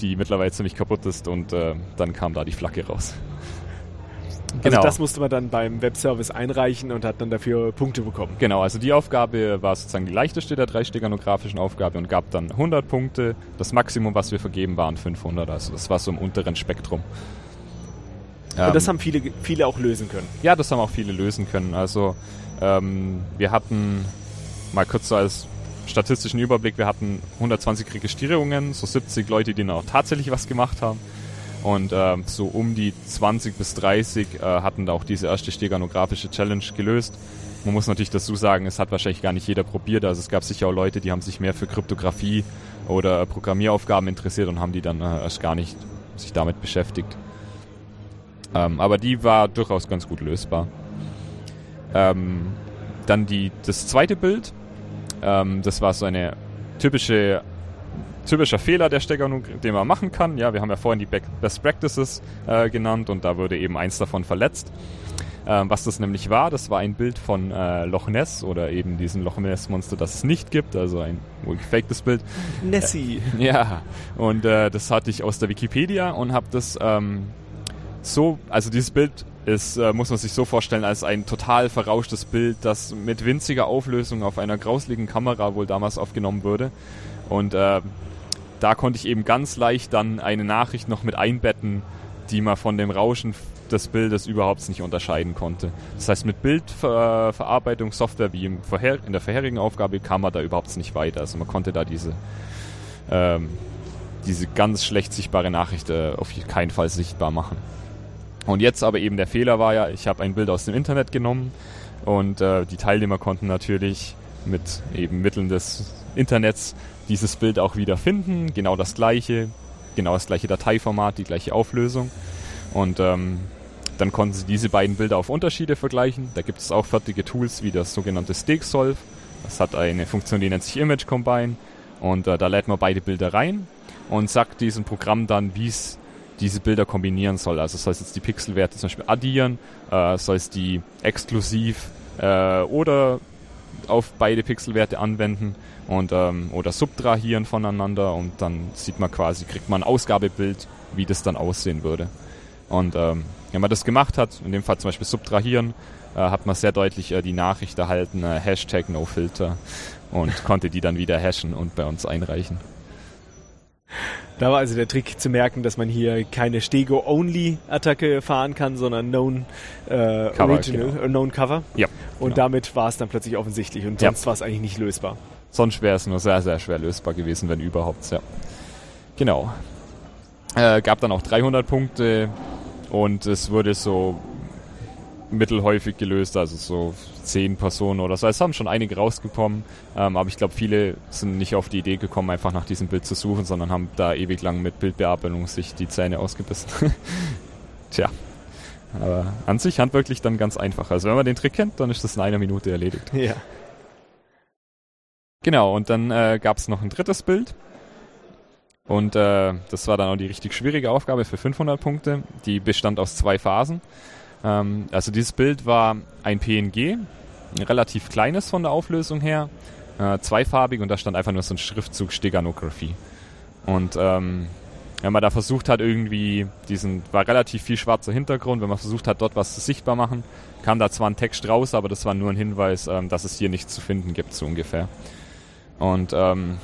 Speaker 2: die mittlerweile ziemlich kaputt ist und äh, dann kam da die Flagge raus.
Speaker 1: Also genau. Also das musste man dann beim Webservice einreichen und hat dann dafür Punkte bekommen.
Speaker 2: Genau, also die Aufgabe war sozusagen die leichteste der drei steganografischen Aufgabe und gab dann 100 Punkte. Das Maximum, was wir vergeben, waren 500. Also das war so im unteren Spektrum.
Speaker 1: Und ähm, das haben viele, viele auch lösen können.
Speaker 2: Ja, das haben auch viele lösen können. Also ähm, wir hatten mal kurz so als statistischen Überblick, wir hatten 120 Registrierungen, so 70 Leute, die dann auch tatsächlich was gemacht haben. Und äh, so um die 20 bis 30 äh, hatten da auch diese erste steganografische Challenge gelöst. Man muss natürlich dazu sagen, es hat wahrscheinlich gar nicht jeder probiert. Also es gab sicher auch Leute, die haben sich mehr für Kryptographie oder Programmieraufgaben interessiert und haben die dann äh, erst gar nicht sich damit beschäftigt. Ähm, aber die war durchaus ganz gut lösbar. Ähm, dann die, das zweite Bild. Ähm, das war so eine typische typischer Fehler der Steckung, den man machen kann. Ja, wir haben ja vorhin die Best Practices äh, genannt und da wurde eben eins davon verletzt. Ähm, was das nämlich war, das war ein Bild von äh, Loch Ness oder eben diesem Loch Ness Monster, das es nicht gibt, also ein wohl gefaktes Bild.
Speaker 1: Nessie.
Speaker 2: Äh, ja, und äh, das hatte ich aus der Wikipedia und habe das ähm, so, also dieses Bild ist, äh, muss man sich so vorstellen, als ein total verrauschtes Bild, das mit winziger Auflösung auf einer grausligen Kamera wohl damals aufgenommen wurde. Und äh, da konnte ich eben ganz leicht dann eine Nachricht noch mit einbetten, die man von dem Rauschen des Bildes überhaupt nicht unterscheiden konnte. Das heißt, mit Bildverarbeitungssoftware wie in der vorherigen Aufgabe kam man da überhaupt nicht weiter. Also man konnte da diese, ähm, diese ganz schlecht sichtbare Nachricht äh, auf keinen Fall sichtbar machen. Und jetzt aber eben der Fehler war ja, ich habe ein Bild aus dem Internet genommen und äh, die Teilnehmer konnten natürlich mit eben Mitteln des Internets dieses Bild auch wieder finden. Genau das gleiche, genau das gleiche Dateiformat, die gleiche Auflösung. Und ähm, dann konnten sie diese beiden Bilder auf Unterschiede vergleichen. Da gibt es auch fertige Tools wie das sogenannte Steaksolve. Das hat eine Funktion, die nennt sich Image Combine. Und äh, da lädt man beide Bilder rein und sagt diesem Programm dann, wie es diese Bilder kombinieren soll. Also soll es jetzt die Pixelwerte zum Beispiel addieren, äh, soll es die exklusiv äh, oder auf beide Pixelwerte anwenden und ähm, oder subtrahieren voneinander und dann sieht man quasi, kriegt man ein Ausgabebild, wie das dann aussehen würde. Und ähm, wenn man das gemacht hat, in dem Fall zum Beispiel subtrahieren, äh, hat man sehr deutlich äh, die Nachricht erhalten, äh, Hashtag NoFilter und konnte die dann wieder hashen und bei uns einreichen.
Speaker 1: Da war also der Trick zu merken, dass man hier keine Stego-Only-Attacke fahren kann, sondern Known äh, Cover, Original, genau. äh, Known Cover.
Speaker 2: Ja.
Speaker 1: Und genau. damit war es dann plötzlich offensichtlich und sonst ja. war es eigentlich nicht lösbar.
Speaker 2: Sonst wäre es nur sehr, sehr schwer lösbar gewesen, wenn überhaupt, ja. Genau. Äh, gab dann auch 300 Punkte und es wurde so mittelhäufig gelöst, also so zehn Personen oder so. Es haben schon einige rausgekommen, ähm, aber ich glaube, viele sind nicht auf die Idee gekommen, einfach nach diesem Bild zu suchen, sondern haben da ewig lang mit Bildbearbeitung sich die Zähne ausgebissen. Tja. Aber an sich handwerklich dann ganz einfach. Also wenn man den Trick kennt, dann ist das in einer Minute erledigt.
Speaker 1: Ja.
Speaker 2: Genau, und dann äh, gab es noch ein drittes Bild. Und äh, das war dann auch die richtig schwierige Aufgabe für 500 Punkte. Die bestand aus zwei Phasen. Ähm, also dieses Bild war ein PNG, ein relativ kleines von der Auflösung her, äh, zweifarbig und da stand einfach nur so ein Schriftzug Steganographie. Und ähm, wenn man da versucht hat, irgendwie diesen, war relativ viel schwarzer Hintergrund, wenn man versucht hat, dort was zu sichtbar machen, kam da zwar ein Text raus, aber das war nur ein Hinweis, ähm, dass es hier nichts zu finden gibt, so ungefähr. Und ähm,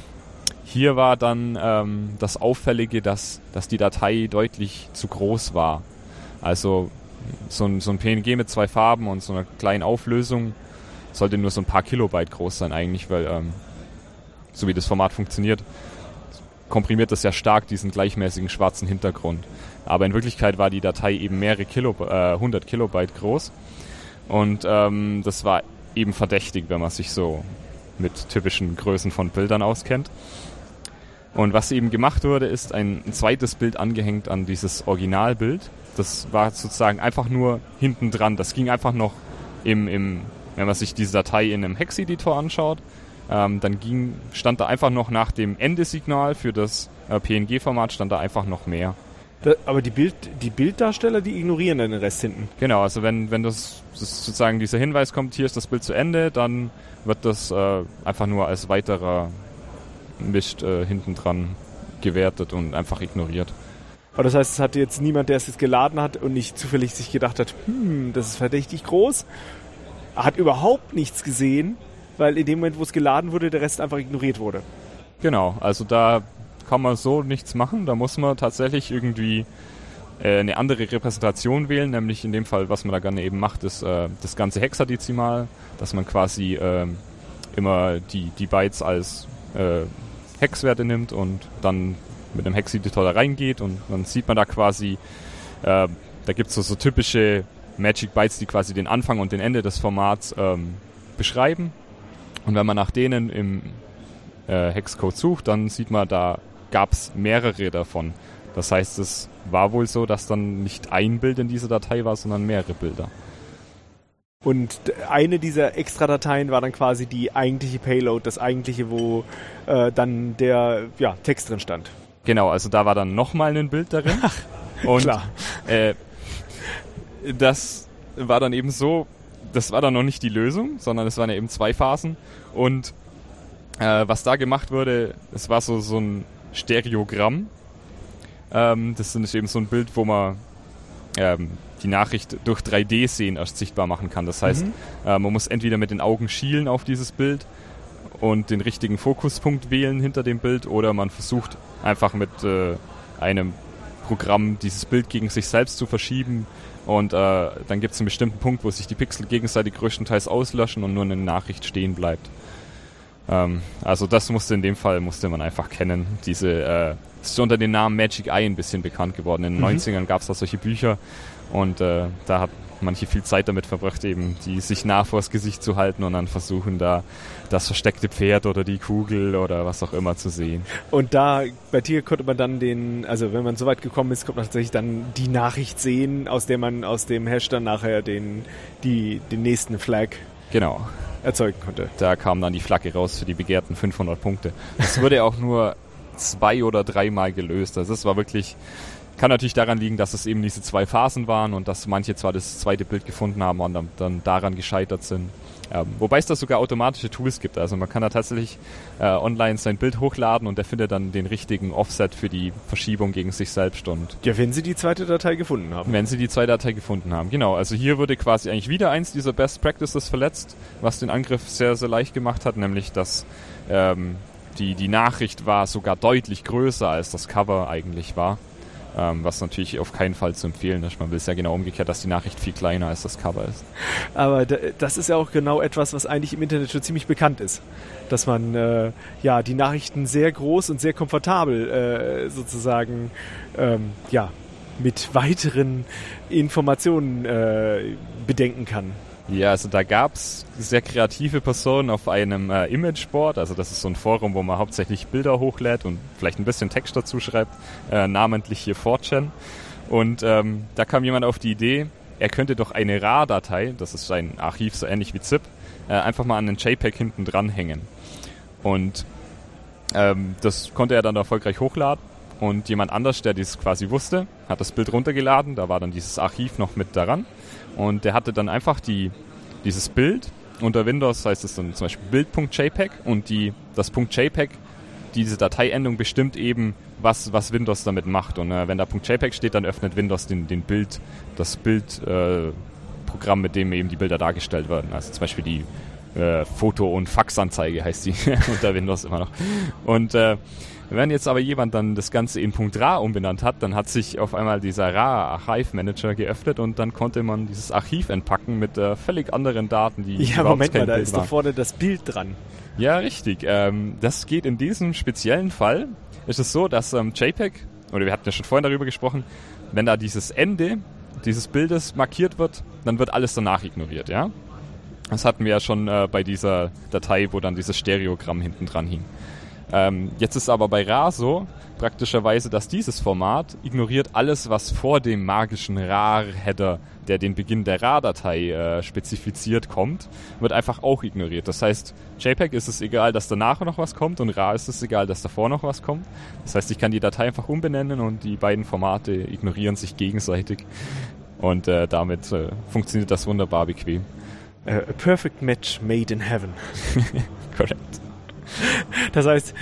Speaker 2: hier war dann ähm, das Auffällige, dass, dass die Datei deutlich zu groß war. Also so ein, so ein PNG mit zwei Farben und so einer kleinen Auflösung sollte nur so ein paar Kilobyte groß sein eigentlich, weil ähm, so wie das Format funktioniert, komprimiert das sehr stark diesen gleichmäßigen schwarzen Hintergrund. Aber in Wirklichkeit war die Datei eben mehrere Kilo, äh, 100 Kilobyte groß und ähm, das war eben verdächtig, wenn man sich so mit typischen Größen von Bildern auskennt. Und was eben gemacht wurde, ist ein zweites Bild angehängt an dieses Originalbild das war sozusagen einfach nur hinten dran. Das ging einfach noch im, im wenn man sich diese Datei in einem Hex-Editor anschaut, ähm, dann ging, stand da einfach noch nach dem Endesignal für das äh, PNG-Format stand da einfach noch mehr.
Speaker 1: Da, aber die, Bild, die Bilddarsteller, die ignorieren dann den Rest hinten.
Speaker 2: Genau, also wenn, wenn das, das sozusagen dieser Hinweis kommt, hier ist das Bild zu Ende, dann wird das äh, einfach nur als weiterer Mist äh, hinten dran gewertet und einfach ignoriert.
Speaker 1: Aber das heißt, es hat jetzt niemand, der es jetzt geladen hat und nicht zufällig sich gedacht hat, hm, das ist verdächtig groß, hat überhaupt nichts gesehen, weil in dem Moment, wo es geladen wurde, der Rest einfach ignoriert wurde.
Speaker 2: Genau, also da kann man so nichts machen. Da muss man tatsächlich irgendwie äh, eine andere Repräsentation wählen, nämlich in dem Fall, was man da gerne eben macht, ist äh, das ganze Hexadezimal, dass man quasi äh, immer die, die Bytes als äh, Hexwerte nimmt und dann mit einem Hex-Editor da reingeht und dann sieht man da quasi, äh, da gibt es so, so typische Magic Bytes, die quasi den Anfang und den Ende des Formats ähm, beschreiben. Und wenn man nach denen im äh, Hexcode sucht, dann sieht man, da gab es mehrere davon. Das heißt, es war wohl so, dass dann nicht ein Bild in dieser Datei war, sondern mehrere Bilder.
Speaker 1: Und eine dieser Extra-Dateien war dann quasi die eigentliche Payload, das eigentliche, wo äh, dann der ja, Text drin stand.
Speaker 2: Genau, also da war dann nochmal ein Bild darin.
Speaker 1: Ach, und klar.
Speaker 2: Äh, das war dann eben so, das war dann noch nicht die Lösung, sondern es waren ja eben zwei Phasen. Und äh, was da gemacht wurde, es war so, so ein Stereogramm. Ähm, das ist eben so ein Bild, wo man ähm, die Nachricht durch 3D-Sehen erst sichtbar machen kann. Das heißt, mhm. äh, man muss entweder mit den Augen schielen auf dieses Bild und den richtigen Fokuspunkt wählen hinter dem Bild oder man versucht einfach mit äh, einem Programm, dieses Bild gegen sich selbst zu verschieben. Und äh, dann gibt es einen bestimmten Punkt, wo sich die Pixel gegenseitig größtenteils auslöschen und nur eine Nachricht stehen bleibt. Ähm, also das musste in dem Fall musste man einfach kennen. Diese äh, ist unter dem Namen Magic Eye ein bisschen bekannt geworden. In den mhm. 90ern gab es da solche Bücher und äh, da hat manche viel Zeit damit verbracht, eben die sich nah vors Gesicht zu halten und dann versuchen da das versteckte Pferd oder die Kugel oder was auch immer zu sehen.
Speaker 1: Und da bei dir konnte man dann den, also wenn man so weit gekommen ist, konnte man tatsächlich dann die Nachricht sehen, aus der man aus dem Hash dann nachher den, die, den nächsten Flag
Speaker 2: genau.
Speaker 1: erzeugen konnte.
Speaker 2: Da kam dann die Flagge raus für die begehrten 500 Punkte. Das wurde auch nur zwei oder dreimal gelöst. Also es war wirklich, kann natürlich daran liegen, dass es eben diese zwei Phasen waren und dass manche zwar das zweite Bild gefunden haben und dann, dann daran gescheitert sind. Ähm, wobei es da sogar automatische Tools gibt. Also man kann da tatsächlich äh, online sein Bild hochladen und der findet dann den richtigen Offset für die Verschiebung gegen sich selbst. Und
Speaker 1: ja, wenn Sie die zweite Datei gefunden haben.
Speaker 2: Wenn Sie die zweite Datei gefunden haben, genau. Also hier wurde quasi eigentlich wieder eins dieser Best Practices verletzt, was den Angriff sehr, sehr leicht gemacht hat, nämlich dass ähm, die, die Nachricht war sogar deutlich größer, als das Cover eigentlich war. Ähm, was natürlich auf keinen Fall zu empfehlen ist. Man will es ja genau umgekehrt, dass die Nachricht viel kleiner als das Cover ist.
Speaker 1: Aber das ist ja auch genau etwas, was eigentlich im Internet schon ziemlich bekannt ist. Dass man äh, ja die Nachrichten sehr groß und sehr komfortabel äh, sozusagen ähm, ja, mit weiteren Informationen äh, bedenken kann.
Speaker 2: Ja, also da gab's sehr kreative Personen auf einem äh, Imageboard. Also das ist so ein Forum, wo man hauptsächlich Bilder hochlädt und vielleicht ein bisschen Text dazu schreibt, äh, namentlich hier 4chan. Und ähm, da kam jemand auf die Idee, er könnte doch eine RAR-Datei, das ist ein Archiv so ähnlich wie ZIP, äh, einfach mal an einen JPEG hinten dranhängen. Und ähm, das konnte er dann erfolgreich hochladen. Und jemand anders, der dies quasi wusste, hat das Bild runtergeladen. Da war dann dieses Archiv noch mit daran. Und der hatte dann einfach die, dieses Bild. Unter Windows heißt es dann zum Beispiel Bild.jpg und die, das .jpg, diese Dateiendung bestimmt eben, was, was Windows damit macht. Und äh, wenn da .jpg steht, dann öffnet Windows den, den Bild, das Bildprogramm, äh, mit dem eben die Bilder dargestellt werden. Also zum Beispiel die äh, Foto- und Faxanzeige heißt die unter Windows immer noch. Und äh, wenn jetzt aber jemand dann das Ganze in .ra umbenannt hat, dann hat sich auf einmal dieser RA Archive Manager geöffnet und dann konnte man dieses Archiv entpacken mit äh, völlig anderen Daten, die
Speaker 1: Ja, Moment mal, da ist doch vorne das Bild dran.
Speaker 2: Ja, richtig. Ähm, das geht in diesem speziellen Fall. Ist es so, dass ähm, JPEG, oder wir hatten ja schon vorhin darüber gesprochen, wenn da dieses Ende dieses Bildes markiert wird, dann wird alles danach ignoriert, ja? Das hatten wir ja schon äh, bei dieser Datei, wo dann dieses Stereogramm hinten dran hing. Ähm, jetzt ist aber bei RA so, praktischerweise, dass dieses Format ignoriert alles, was vor dem magischen RAR-Header, der den Beginn der RAR-Datei äh, spezifiziert, kommt, wird einfach auch ignoriert. Das heißt, JPEG ist es egal, dass danach noch was kommt und RAR ist es egal, dass davor noch was kommt. Das heißt, ich kann die Datei einfach umbenennen und die beiden Formate ignorieren sich gegenseitig. Und äh, damit äh, funktioniert das wunderbar bequem.
Speaker 1: A perfect match made in heaven.
Speaker 2: Correct.
Speaker 1: Das heißt,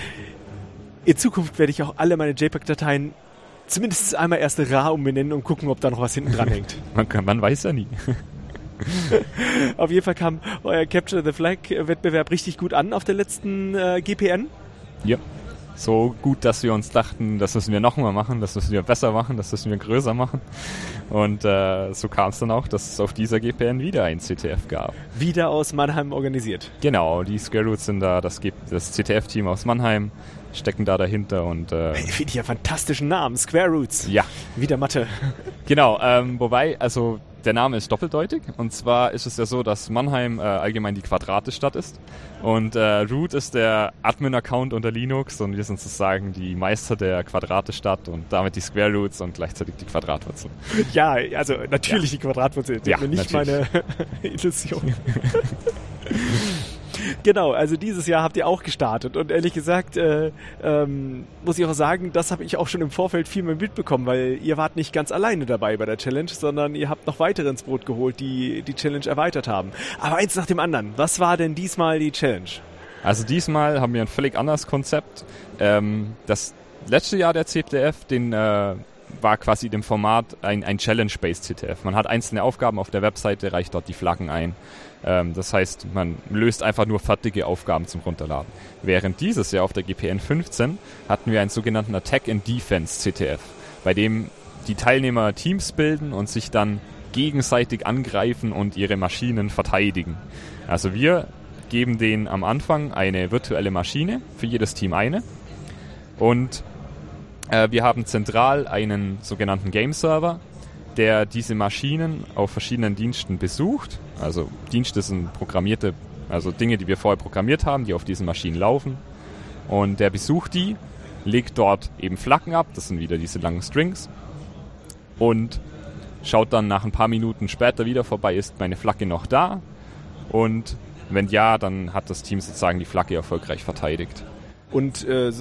Speaker 1: in Zukunft werde ich auch alle meine JPEG-Dateien zumindest einmal erst RAR umbenennen und gucken, ob da noch was hinten dran hängt.
Speaker 2: man, kann, man weiß ja nie.
Speaker 1: auf jeden Fall kam euer Capture the Flag-Wettbewerb richtig gut an auf der letzten äh, GPN.
Speaker 2: Ja so gut, dass wir uns dachten, das müssen wir nochmal machen, das müssen wir besser machen, das müssen wir größer machen. Und äh, so kam es dann auch, dass es auf dieser GPN wieder ein CTF gab.
Speaker 1: Wieder aus Mannheim organisiert.
Speaker 2: Genau, die Square Roots sind da, das, das CTF-Team aus Mannheim stecken da dahinter und äh,
Speaker 1: finde ich ja fantastischen Namen, Square Roots.
Speaker 2: Ja.
Speaker 1: Wieder Mathe.
Speaker 2: Genau, ähm, wobei, also der Name ist doppeldeutig. Und zwar ist es ja so, dass Mannheim äh, allgemein die Quadratestadt ist. Und äh, Root ist der Admin-Account unter Linux und wir sind sozusagen die Meister der Quadratestadt und damit die Square Roots und gleichzeitig die Quadratwurzel.
Speaker 1: Ja, also natürlich ja. die Quadratwurzel. Ja, nicht natürlich. meine Illusion. Genau, also dieses Jahr habt ihr auch gestartet und ehrlich gesagt äh, ähm, muss ich auch sagen, das habe ich auch schon im Vorfeld viel mehr mitbekommen, weil ihr wart nicht ganz alleine dabei bei der Challenge, sondern ihr habt noch weitere ins Brot geholt, die die Challenge erweitert haben. Aber eins nach dem anderen, was war denn diesmal die Challenge?
Speaker 2: Also diesmal haben wir ein völlig anderes Konzept. Ähm, das letzte Jahr der CTF, den äh, war quasi dem Format ein, ein Challenge-Based CTF. Man hat einzelne Aufgaben auf der Webseite, reicht dort die Flaggen ein. Ähm, das heißt, man löst einfach nur fertige Aufgaben zum Runterladen. Während dieses Jahr auf der GPN 15 hatten wir einen sogenannten Attack and Defense CTF. bei dem die Teilnehmer Teams bilden und sich dann gegenseitig angreifen und ihre Maschinen verteidigen. Also wir geben denen am Anfang eine virtuelle Maschine, für jedes Team eine. Und äh, wir haben zentral einen sogenannten Game Server, der diese Maschinen auf verschiedenen Diensten besucht. Also Dienste sind programmierte, also Dinge, die wir vorher programmiert haben, die auf diesen Maschinen laufen. Und der besucht die, legt dort eben Flaggen ab, das sind wieder diese langen Strings. Und schaut dann nach ein paar Minuten später wieder vorbei, ist meine Flagge noch da? Und wenn ja, dann hat das Team sozusagen die Flagge erfolgreich verteidigt.
Speaker 1: Und äh,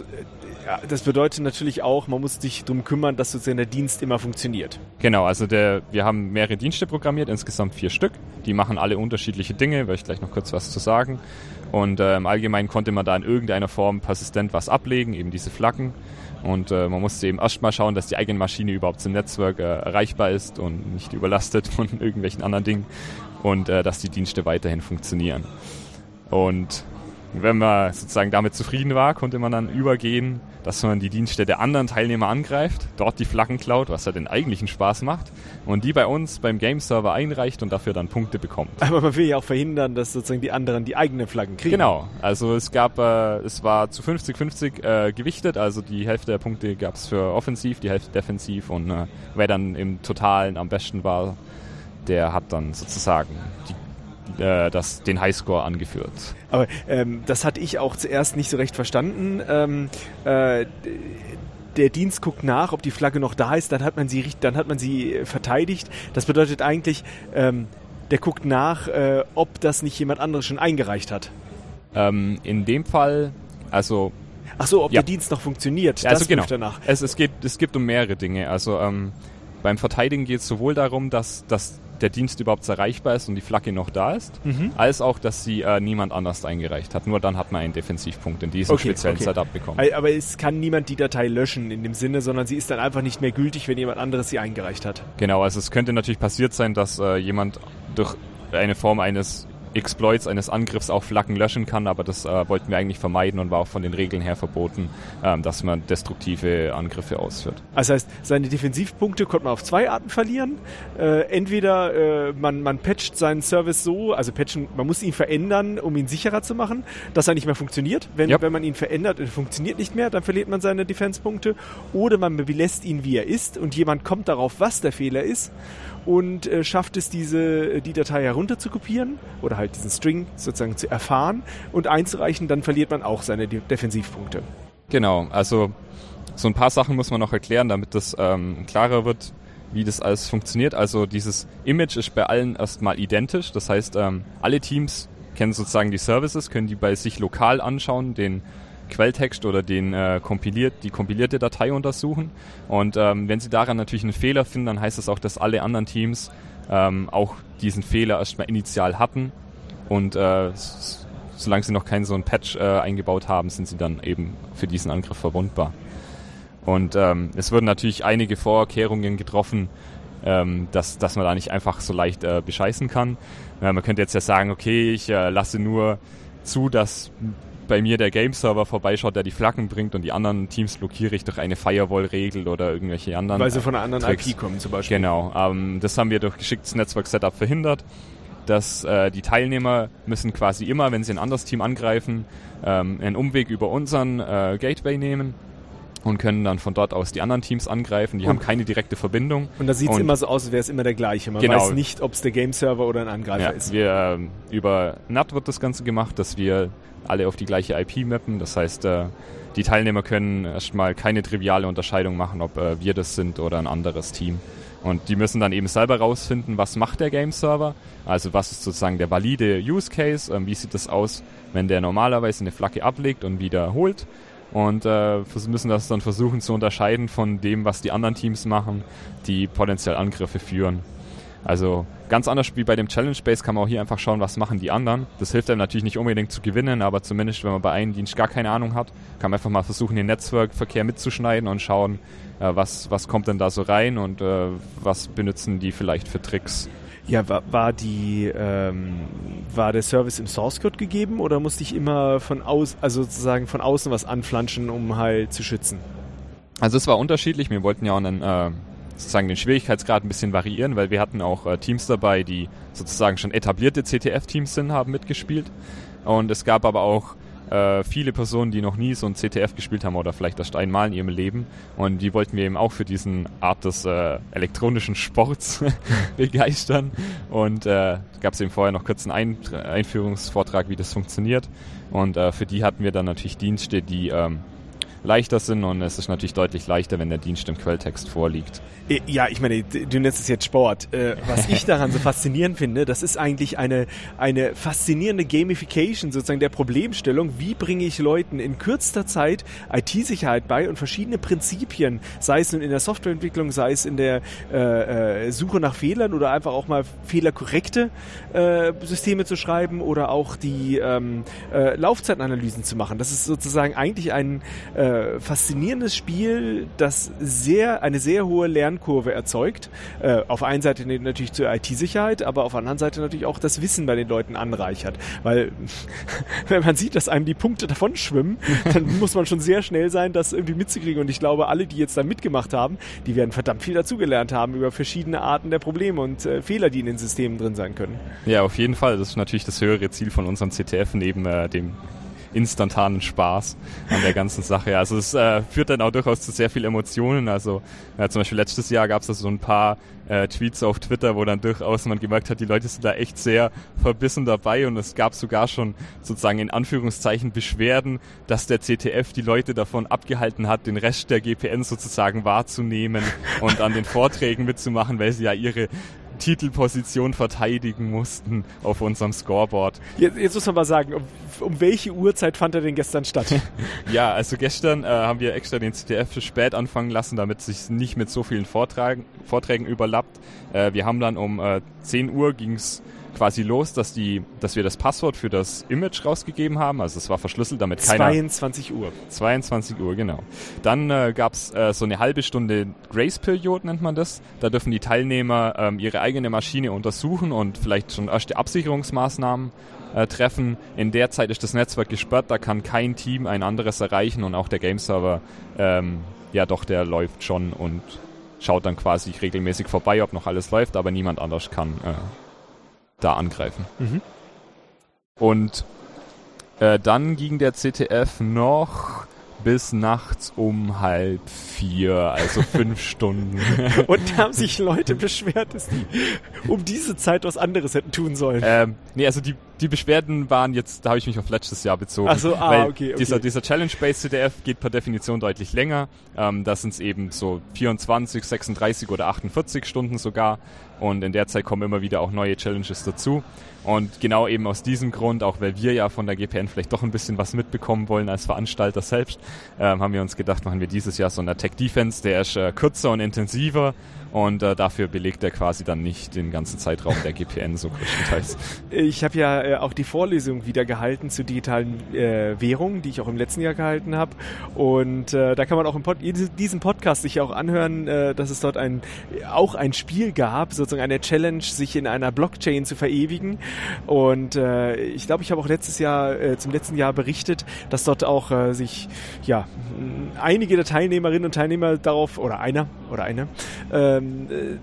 Speaker 1: das bedeutet natürlich auch, man muss sich darum kümmern, dass sozusagen der Dienst immer funktioniert.
Speaker 2: Genau, also der, wir haben mehrere Dienste programmiert, insgesamt vier Stück. Die machen alle unterschiedliche Dinge, werde ich gleich noch kurz was zu sagen. Und äh, im Allgemeinen konnte man da in irgendeiner Form persistent was ablegen, eben diese Flaggen. Und äh, man musste eben erstmal schauen, dass die eigene Maschine überhaupt im Netzwerk äh, erreichbar ist und nicht überlastet von irgendwelchen anderen Dingen und äh, dass die Dienste weiterhin funktionieren. Und wenn man sozusagen damit zufrieden war, konnte man dann übergehen, dass man die Dienste der anderen Teilnehmer angreift, dort die Flaggen klaut, was ja den eigentlichen Spaß macht, und die bei uns beim Game Server einreicht und dafür dann Punkte bekommt.
Speaker 1: Aber man will ja auch verhindern, dass sozusagen die anderen die eigenen Flaggen kriegen.
Speaker 2: Genau, also es gab, äh, es war zu 50-50 äh, gewichtet, also die Hälfte der Punkte gab es für offensiv, die Hälfte defensiv und äh, wer dann im Totalen am besten war, der hat dann sozusagen die, äh, das, den Highscore angeführt.
Speaker 1: Aber ähm, das hatte ich auch zuerst nicht so recht verstanden. Ähm, äh, der Dienst guckt nach, ob die Flagge noch da ist, dann hat man sie, dann hat man sie verteidigt. Das bedeutet eigentlich, ähm, der guckt nach, äh, ob das nicht jemand anderes schon eingereicht hat.
Speaker 2: Ähm, in dem Fall, also
Speaker 1: Ach so, ob ja. der Dienst noch funktioniert,
Speaker 2: ja, also genau. danach. Es, es, geht, es gibt um mehrere Dinge. Also ähm, beim Verteidigen geht es sowohl darum, dass, dass der Dienst überhaupt erreichbar ist und die Flagge noch da ist, mhm. als auch, dass sie äh, niemand anders eingereicht hat. Nur dann hat man einen Defensivpunkt in diesem okay, speziellen okay. Setup bekommen.
Speaker 1: Aber es kann niemand die Datei löschen in dem Sinne, sondern sie ist dann einfach nicht mehr gültig, wenn jemand anderes sie eingereicht hat.
Speaker 2: Genau, also es könnte natürlich passiert sein, dass äh, jemand durch eine Form eines Exploits eines Angriffs auch Flaggen löschen kann, aber das äh, wollten wir eigentlich vermeiden und war auch von den Regeln her verboten, ähm, dass man destruktive Angriffe ausführt.
Speaker 1: Das heißt, seine Defensivpunkte konnte man auf zwei Arten verlieren. Äh, entweder äh, man, man patcht seinen Service so, also patchen, man muss ihn verändern, um ihn sicherer zu machen, dass er nicht mehr funktioniert. Wenn, yep. wenn man ihn verändert und funktioniert nicht mehr, dann verliert man seine Defense-Punkte. Oder man belässt ihn, wie er ist und jemand kommt darauf, was der Fehler ist und äh, schafft es, diese, die Datei herunter zu kopieren oder halt diesen String sozusagen zu erfahren und einzureichen, dann verliert man auch seine De Defensivpunkte.
Speaker 2: Genau, also so ein paar Sachen muss man noch erklären, damit das ähm, klarer wird, wie das alles funktioniert. Also dieses Image ist bei allen erstmal identisch, das heißt, ähm, alle Teams kennen sozusagen die Services, können die bei sich lokal anschauen, den Quelltext oder den äh, kompiliert, die kompilierte Datei untersuchen. Und ähm, wenn Sie daran natürlich einen Fehler finden, dann heißt das auch, dass alle anderen Teams ähm, auch diesen Fehler erstmal initial hatten. Und äh, solange sie noch keinen so einen Patch äh, eingebaut haben, sind sie dann eben für diesen Angriff verwundbar. Und ähm, es wurden natürlich einige Vorkehrungen getroffen, ähm, dass, dass man da nicht einfach so leicht äh, bescheißen kann. Äh, man könnte jetzt ja sagen, okay, ich äh, lasse nur zu, dass bei mir der Game-Server vorbeischaut, der die Flaggen bringt und die anderen Teams blockiere ich durch eine Firewall-Regel oder irgendwelche anderen.
Speaker 1: Weil sie von einer anderen Tricks. IP kommen zum Beispiel.
Speaker 2: Genau. Ähm, das haben wir durch geschicktes Netzwerk-Setup verhindert dass äh, die Teilnehmer müssen quasi immer, wenn sie ein anderes Team angreifen, ähm, einen Umweg über unseren äh, Gateway nehmen und können dann von dort aus die anderen Teams angreifen. Die und haben keine direkte Verbindung.
Speaker 1: Und da sieht es immer so aus, als wäre es immer der gleiche. Man genau. weiß nicht, ob es der Game-Server oder ein Angreifer ja, ist.
Speaker 2: Wir, äh, über NAT wird das Ganze gemacht, dass wir alle auf die gleiche IP mappen. Das heißt, äh, die Teilnehmer können erstmal keine triviale Unterscheidung machen, ob äh, wir das sind oder ein anderes Team. Und die müssen dann eben selber rausfinden, was macht der Game-Server, also was ist sozusagen der valide Use Case, äh, wie sieht das aus, wenn der normalerweise eine Flagge ablegt und wiederholt und äh, müssen das dann versuchen zu unterscheiden von dem, was die anderen Teams machen, die potenziell Angriffe führen. Also ganz anders wie bei dem Challenge Base kann man auch hier einfach schauen, was machen die anderen. Das hilft einem natürlich nicht unbedingt zu gewinnen, aber zumindest wenn man bei einem Dienst gar keine Ahnung hat, kann man einfach mal versuchen, den Netzwerkverkehr mitzuschneiden und schauen, äh, was, was kommt denn da so rein und äh, was benutzen die vielleicht für Tricks.
Speaker 1: Ja, war, war die ähm, war der Service im Source Code gegeben oder musste ich immer von aus, also sozusagen von außen was anflanschen, um halt zu schützen?
Speaker 2: Also es war unterschiedlich. Wir wollten ja auch einen, äh, sozusagen den Schwierigkeitsgrad ein bisschen variieren, weil wir hatten auch äh, Teams dabei, die sozusagen schon etablierte CTF-Teams sind, haben mitgespielt. Und es gab aber auch äh, viele Personen, die noch nie so ein CTF gespielt haben oder vielleicht erst einmal in ihrem Leben. Und die wollten wir eben auch für diesen Art des äh, elektronischen Sports begeistern. Und äh, gab es eben vorher noch kurz einen Ein Einführungsvortrag, wie das funktioniert. Und äh, für die hatten wir dann natürlich Dienste, die ähm, leichter sind und es ist natürlich deutlich leichter, wenn der Dienst im Quelltext vorliegt.
Speaker 1: Äh, ja, ich meine, du nennst es jetzt Sport. Äh, was ich daran so faszinierend finde, das ist eigentlich eine, eine faszinierende Gamification sozusagen der Problemstellung. Wie bringe ich Leuten in kürzester Zeit IT-Sicherheit bei und verschiedene Prinzipien, sei es nun in der Softwareentwicklung, sei es in der äh, äh, Suche nach Fehlern oder einfach auch mal fehlerkorrekte äh, Systeme zu schreiben oder auch die ähm, äh, Laufzeitanalysen zu machen. Das ist sozusagen eigentlich ein äh, faszinierendes Spiel, das sehr eine sehr hohe Lernkurve erzeugt. Äh, auf einer Seite natürlich zur IT-Sicherheit, aber auf der anderen Seite natürlich auch das Wissen bei den Leuten anreichert. Weil wenn man sieht, dass einem die Punkte davon schwimmen, dann muss man schon sehr schnell sein, das irgendwie mitzukriegen. Und ich glaube, alle, die jetzt da mitgemacht haben, die werden verdammt viel dazugelernt haben über verschiedene Arten der Probleme und äh, Fehler, die in den Systemen drin sein können.
Speaker 2: Ja, auf jeden Fall. Das ist natürlich das höhere Ziel von unserem CTF neben äh, dem instantanen Spaß an der ganzen Sache. Also es äh, führt dann auch durchaus zu sehr viel Emotionen. Also äh, zum Beispiel letztes Jahr gab es so ein paar äh, Tweets auf Twitter, wo dann durchaus man gemerkt hat, die Leute sind da echt sehr verbissen dabei und es gab sogar schon sozusagen in Anführungszeichen Beschwerden, dass der CTF die Leute davon abgehalten hat, den Rest der GPN sozusagen wahrzunehmen und an den Vorträgen mitzumachen, weil sie ja ihre Titelposition verteidigen mussten auf unserem Scoreboard.
Speaker 1: Jetzt, jetzt muss man mal sagen, um, um, welche Uhrzeit fand er denn gestern statt?
Speaker 2: ja, also gestern äh, haben wir extra den CTF spät anfangen lassen, damit es sich nicht mit so vielen Vortragen, Vorträgen überlappt. Äh, wir haben dann um äh, 10 Uhr ging's quasi los, dass die, dass wir das Passwort für das Image rausgegeben haben. Also es war verschlüsselt, damit keiner.
Speaker 1: 22 Uhr.
Speaker 2: 22 Uhr, genau. Dann äh, gab es äh, so eine halbe Stunde Grace Period nennt man das. Da dürfen die Teilnehmer ähm, ihre eigene Maschine untersuchen und vielleicht schon erste Absicherungsmaßnahmen äh, treffen. In der Zeit ist das Netzwerk gesperrt, da kann kein Team ein anderes erreichen und auch der Game Server, ähm, ja doch, der läuft schon und schaut dann quasi regelmäßig vorbei, ob noch alles läuft, aber niemand anders kann äh, da angreifen. Mhm. Und äh, dann ging der CTF noch bis nachts um halb vier, also fünf Stunden.
Speaker 1: Und da haben sich Leute beschwert, dass die um diese Zeit was anderes hätten tun sollen.
Speaker 2: Ähm, nee, also die, die Beschwerden waren jetzt, da habe ich mich auf letztes Jahr bezogen.
Speaker 1: Ach so, ah,
Speaker 2: weil
Speaker 1: okay, okay.
Speaker 2: Dieser, dieser Challenge-Based CTF geht per Definition deutlich länger. Ähm, das sind eben so 24, 36 oder 48 Stunden sogar. Und in der Zeit kommen immer wieder auch neue Challenges dazu. Und genau eben aus diesem Grund, auch weil wir ja von der GPN vielleicht doch ein bisschen was mitbekommen wollen als Veranstalter selbst, ähm, haben wir uns gedacht, machen wir dieses Jahr so einen Attack Defense, der ist äh, kürzer und intensiver und äh, dafür belegt er quasi dann nicht den ganzen Zeitraum der GPN so größtenteils.
Speaker 1: Ich habe ja äh, auch die Vorlesung wieder gehalten zu digitalen äh, Währungen, die ich auch im letzten Jahr gehalten habe. Und äh, da kann man auch im Pod diesen Podcast sich auch anhören, äh, dass es dort ein auch ein Spiel gab, sozusagen eine Challenge, sich in einer Blockchain zu verewigen. Und äh, ich glaube, ich habe auch letztes Jahr äh, zum letzten Jahr berichtet, dass dort auch äh, sich ja einige der Teilnehmerinnen und Teilnehmer darauf oder einer oder eine äh, ähm, äh,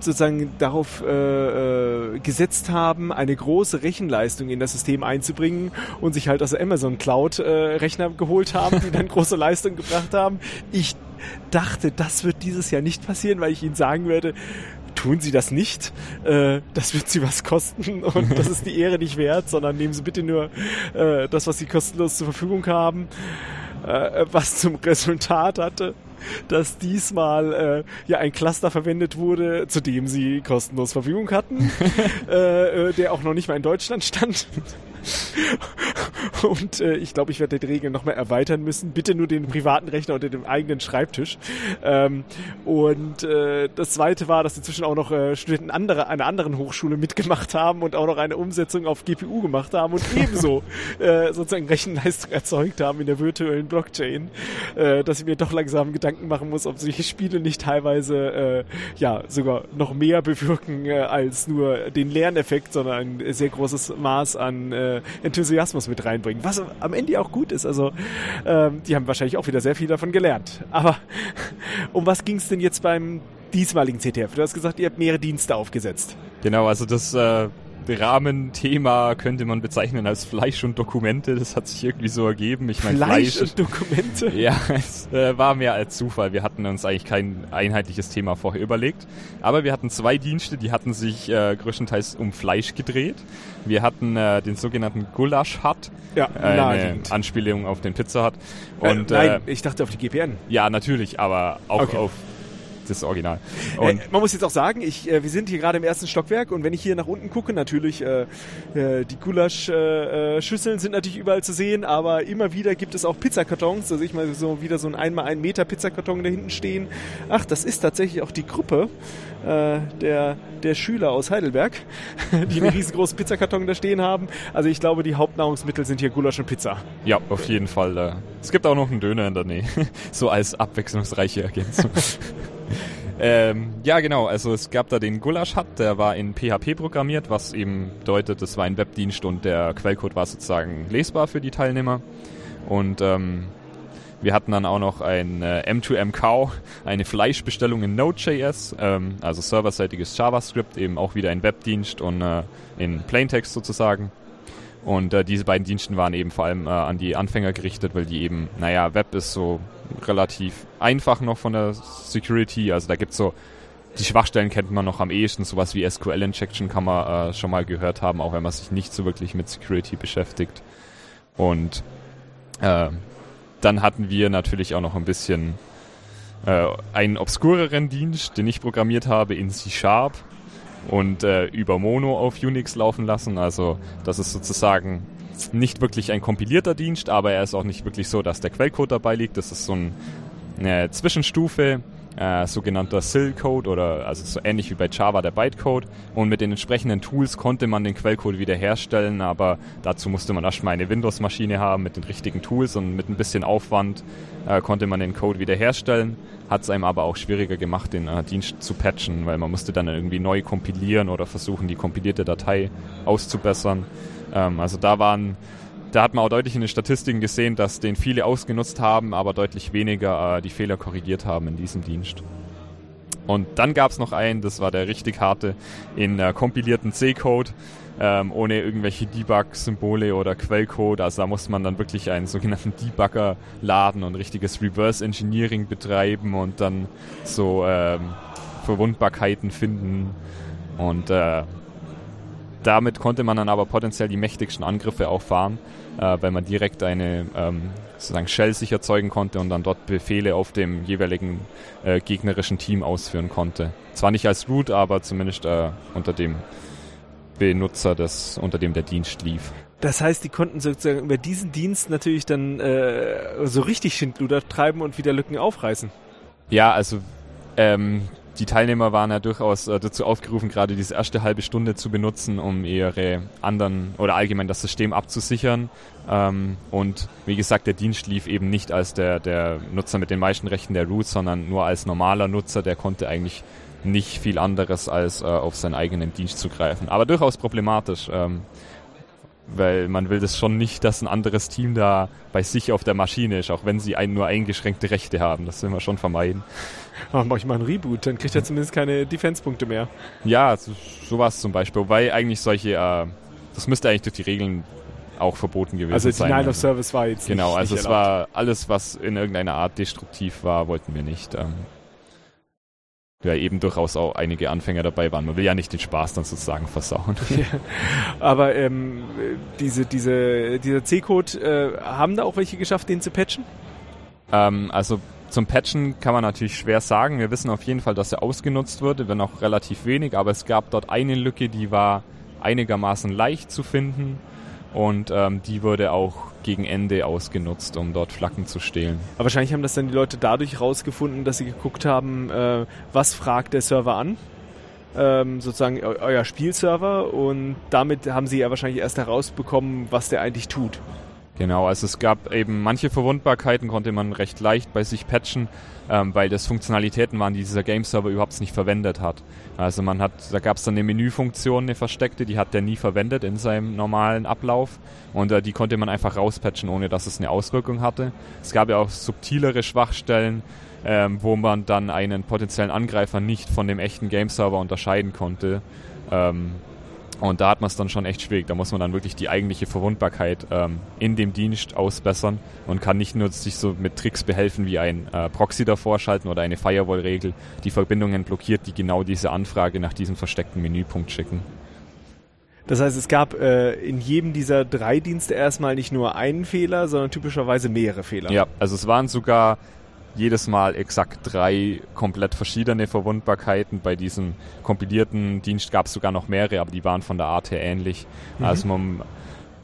Speaker 1: sozusagen darauf äh, äh, gesetzt haben, eine große Rechenleistung in das System einzubringen und sich halt aus der Amazon Cloud äh, Rechner geholt haben, die dann große Leistung gebracht haben. Ich dachte, das wird dieses Jahr nicht passieren, weil ich Ihnen sagen werde, tun Sie das nicht. Äh, das wird Sie was kosten und das ist die Ehre nicht wert, sondern nehmen Sie bitte nur äh, das, was Sie kostenlos zur Verfügung haben. Äh, was zum Resultat hatte, dass diesmal äh, ja ein Cluster verwendet wurde, zu dem sie kostenlos Verfügung hatten, äh, äh, der auch noch nicht mal in Deutschland stand. Und äh, ich glaube, ich werde die Regeln nochmal erweitern müssen. Bitte nur den privaten Rechner unter dem eigenen Schreibtisch. Ähm, und äh, das zweite war, dass inzwischen auch noch äh, Studenten andere, einer anderen Hochschule mitgemacht haben und auch noch eine Umsetzung auf GPU gemacht haben und ebenso äh, sozusagen Rechenleistung erzeugt haben in der virtuellen Blockchain, äh, dass ich mir doch langsam Gedanken machen muss, ob solche Spiele nicht teilweise äh, ja sogar noch mehr bewirken äh, als nur den Lerneffekt, sondern ein sehr großes Maß an äh, äh, Enthusiasmus mit reinbringen, was am Ende auch gut ist. Also ähm, die haben wahrscheinlich auch wieder sehr viel davon gelernt. Aber um was ging es denn jetzt beim diesmaligen CTF? Du hast gesagt, ihr habt mehrere Dienste aufgesetzt.
Speaker 2: Genau, also das äh, Rahmenthema könnte man bezeichnen als Fleisch und Dokumente. Das hat sich irgendwie so ergeben. Ich meine,
Speaker 1: Fleisch, Fleisch und Dokumente?
Speaker 2: Ja, es äh, war mehr als Zufall. Wir hatten uns eigentlich kein einheitliches Thema vorher überlegt. Aber wir hatten zwei Dienste, die hatten sich äh, größtenteils um Fleisch gedreht. Wir hatten äh, den sogenannten Gulasch Hut.
Speaker 1: Ja,
Speaker 2: eine
Speaker 1: naheliegend.
Speaker 2: Anspielung auf den Pizza Hut.
Speaker 1: Und, äh, nein, ich dachte auf die GPN.
Speaker 2: Ja, natürlich, aber auch okay. auf das Original.
Speaker 1: Äh, man muss jetzt auch sagen, ich, äh, wir sind hier gerade im ersten Stockwerk und wenn ich hier nach unten gucke, natürlich äh, äh die Gulasch-Schüsseln äh, sind natürlich überall zu sehen, aber immer wieder gibt es auch Pizzakartons. Also ich mal so wieder so ein einmal ein Meter Pizzakarton da hinten stehen. Ach, das ist tatsächlich auch die Gruppe äh, der, der Schüler aus Heidelberg, die einen riesengroßen Pizzakarton da stehen haben. Also ich glaube, die Hauptnahrungsmittel sind hier Gulasch und Pizza.
Speaker 2: Ja, auf jeden Fall. Es gibt auch noch einen Döner in der Nähe. so als abwechslungsreiche Ergänzung. Ähm, ja, genau. Also es gab da den Gulasch Hut, der war in PHP programmiert, was eben bedeutet, es war ein Webdienst und der Quellcode war sozusagen lesbar für die Teilnehmer. Und ähm, wir hatten dann auch noch ein äh, M2M-Cow, eine Fleischbestellung in Node.js, ähm, also serverseitiges JavaScript, eben auch wieder ein Webdienst und äh, in Plaintext sozusagen. Und äh, diese beiden Diensten waren eben vor allem äh, an die Anfänger gerichtet, weil die eben, naja, Web ist so relativ einfach noch von der Security. Also da gibt's so, die Schwachstellen kennt man noch am ehesten, sowas wie SQL-Injection kann man äh, schon mal gehört haben, auch wenn man sich nicht so wirklich mit Security beschäftigt. Und äh, dann hatten wir natürlich auch noch ein bisschen äh, einen obskureren Dienst, den ich programmiert habe in C-Sharp und äh, über Mono auf Unix laufen lassen. Also das ist sozusagen nicht wirklich ein kompilierter Dienst, aber er ist auch nicht wirklich so, dass der Quellcode dabei liegt. Das ist so ein, eine Zwischenstufe, äh, sogenannter SIL-Code oder also so ähnlich wie bei Java der Bytecode. Und mit den entsprechenden Tools konnte man den Quellcode wiederherstellen, aber dazu musste man erstmal eine Windows-Maschine haben mit den richtigen Tools und mit ein bisschen Aufwand äh, konnte man den Code wiederherstellen. Hat es einem aber auch schwieriger gemacht, den äh, Dienst zu patchen, weil man musste dann irgendwie neu kompilieren oder versuchen, die kompilierte Datei auszubessern. Ähm, also da waren da hat man auch deutlich in den Statistiken gesehen, dass den viele ausgenutzt haben, aber deutlich weniger äh, die Fehler korrigiert haben in diesem Dienst. Und dann gab es noch einen, das war der richtig harte, in äh, kompilierten C-Code, ähm, ohne irgendwelche Debug-Symbole oder Quellcode. Also da muss man dann wirklich einen sogenannten Debugger laden und richtiges Reverse Engineering betreiben und dann so ähm, Verwundbarkeiten finden. Und äh, damit konnte man dann aber potenziell die mächtigsten Angriffe auch fahren, äh, weil man direkt eine ähm, sozusagen Shell sich erzeugen konnte und dann dort Befehle auf dem jeweiligen äh, gegnerischen Team ausführen konnte. Zwar nicht als Root, aber zumindest äh, unter dem Benutzer, das, unter dem der Dienst lief.
Speaker 1: Das heißt, die konnten sozusagen über diesen Dienst natürlich dann äh, so richtig Schindluder treiben und wieder Lücken aufreißen.
Speaker 2: Ja, also ähm, die Teilnehmer waren ja durchaus äh, dazu aufgerufen, gerade diese erste halbe Stunde zu benutzen, um ihre anderen oder allgemein das System abzusichern. Ähm, und wie gesagt, der Dienst lief eben nicht als der, der Nutzer mit den meisten Rechten der Root, sondern nur als normaler Nutzer, der konnte eigentlich nicht viel anderes als äh, auf seinen eigenen Dienst zugreifen. Aber durchaus problematisch. Ähm, weil man will das schon nicht, dass ein anderes Team da bei sich auf der Maschine ist, auch wenn sie ein, nur eingeschränkte Rechte haben. Das will man schon vermeiden.
Speaker 1: Aber mach ich mal einen Reboot, dann kriegt er zumindest keine Defense-Punkte mehr.
Speaker 2: Ja, so, sowas zum Beispiel. Wobei eigentlich solche, äh, das müsste eigentlich durch die Regeln auch verboten gewesen
Speaker 1: also
Speaker 2: sein.
Speaker 1: Also Denial of Service war jetzt
Speaker 2: Genau,
Speaker 1: nicht,
Speaker 2: also
Speaker 1: nicht
Speaker 2: es war alles, was in irgendeiner Art destruktiv war, wollten wir nicht. Ähm, ja, eben durchaus auch einige Anfänger dabei waren. Man will ja nicht den Spaß dann sozusagen versauen. Ja,
Speaker 1: aber ähm, diese, diese, dieser C-Code, äh, haben da auch welche geschafft, den zu patchen?
Speaker 2: Ähm, also zum Patchen kann man natürlich schwer sagen. Wir wissen auf jeden Fall, dass er ausgenutzt wurde, wenn auch relativ wenig, aber es gab dort eine Lücke, die war einigermaßen leicht zu finden und ähm, die wurde auch gegen Ende ausgenutzt, um dort Flaggen zu stehlen.
Speaker 1: Aber wahrscheinlich haben das dann die Leute dadurch rausgefunden, dass sie geguckt haben, äh, was fragt der Server an. Ähm, sozusagen euer Spielserver und damit haben sie ja wahrscheinlich erst herausbekommen, was der eigentlich tut.
Speaker 2: Genau, also es gab eben manche Verwundbarkeiten konnte man recht leicht bei sich patchen, ähm, weil das Funktionalitäten waren, die dieser Game-Server überhaupt nicht verwendet hat. Also man hat, da gab es dann eine Menüfunktion, eine versteckte, die hat der nie verwendet in seinem normalen Ablauf und äh, die konnte man einfach rauspatchen, ohne dass es eine Auswirkung hatte. Es gab ja auch subtilere Schwachstellen, ähm, wo man dann einen potenziellen Angreifer nicht von dem echten Game-Server unterscheiden konnte. Ähm, und da hat man es dann schon echt schwierig. Da muss man dann wirklich die eigentliche Verwundbarkeit ähm, in dem Dienst ausbessern und kann nicht nur sich so mit Tricks behelfen wie ein äh, Proxy davor schalten oder eine Firewall-Regel, die Verbindungen blockiert, die genau diese Anfrage nach diesem versteckten Menüpunkt schicken.
Speaker 1: Das heißt, es gab äh, in jedem dieser drei Dienste erstmal nicht nur einen Fehler, sondern typischerweise mehrere Fehler.
Speaker 2: Ja, also es waren sogar jedes Mal exakt drei komplett verschiedene Verwundbarkeiten. Bei diesem kompilierten Dienst gab es sogar noch mehrere, aber die waren von der Art her ähnlich. Mhm. Also man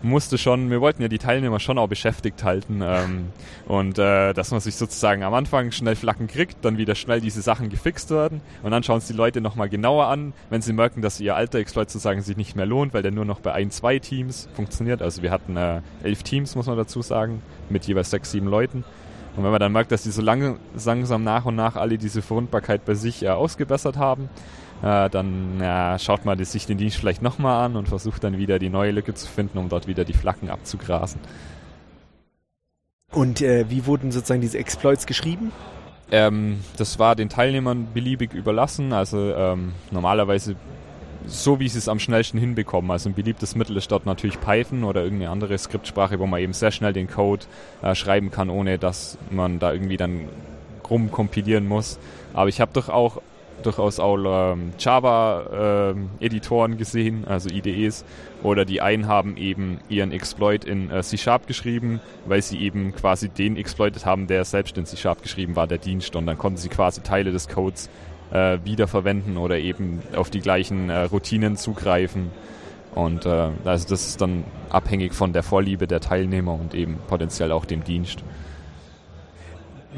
Speaker 2: musste schon, wir wollten ja die Teilnehmer schon auch beschäftigt halten ähm, und äh, dass man sich sozusagen am Anfang schnell Flacken kriegt, dann wieder schnell diese Sachen gefixt werden und dann schauen es die Leute nochmal genauer an, wenn sie merken, dass ihr alter Exploit sozusagen sich nicht mehr lohnt, weil der nur noch bei ein, zwei Teams funktioniert. Also wir hatten äh, elf Teams, muss man dazu sagen, mit jeweils sechs, sieben Leuten und wenn man dann merkt, dass die so lange, langsam nach und nach alle diese Verwundbarkeit bei sich äh, ausgebessert haben, äh, dann äh, schaut man sich den Dienst vielleicht nochmal an und versucht dann wieder die neue Lücke zu finden, um dort wieder die Flaggen abzugrasen.
Speaker 1: Und äh, wie wurden sozusagen diese Exploits geschrieben?
Speaker 2: Ähm, das war den Teilnehmern beliebig überlassen. Also ähm, normalerweise so, wie sie es am schnellsten hinbekommen. Also ein beliebtes Mittel ist dort natürlich Python oder irgendeine andere Skriptsprache, wo man eben sehr schnell den Code äh, schreiben kann, ohne dass man da irgendwie dann rumkompilieren muss. Aber ich habe doch auch durchaus auch ähm, Java-Editoren ähm, gesehen, also IDEs, oder die einen haben eben ihren Exploit in äh, C-Sharp geschrieben, weil sie eben quasi den exploitet haben, der selbst in C-Sharp geschrieben war, der Dienst, und dann konnten sie quasi Teile des Codes äh, wiederverwenden oder eben auf die gleichen äh, Routinen zugreifen. Und äh, also das ist dann abhängig von der Vorliebe der Teilnehmer und eben potenziell auch dem Dienst.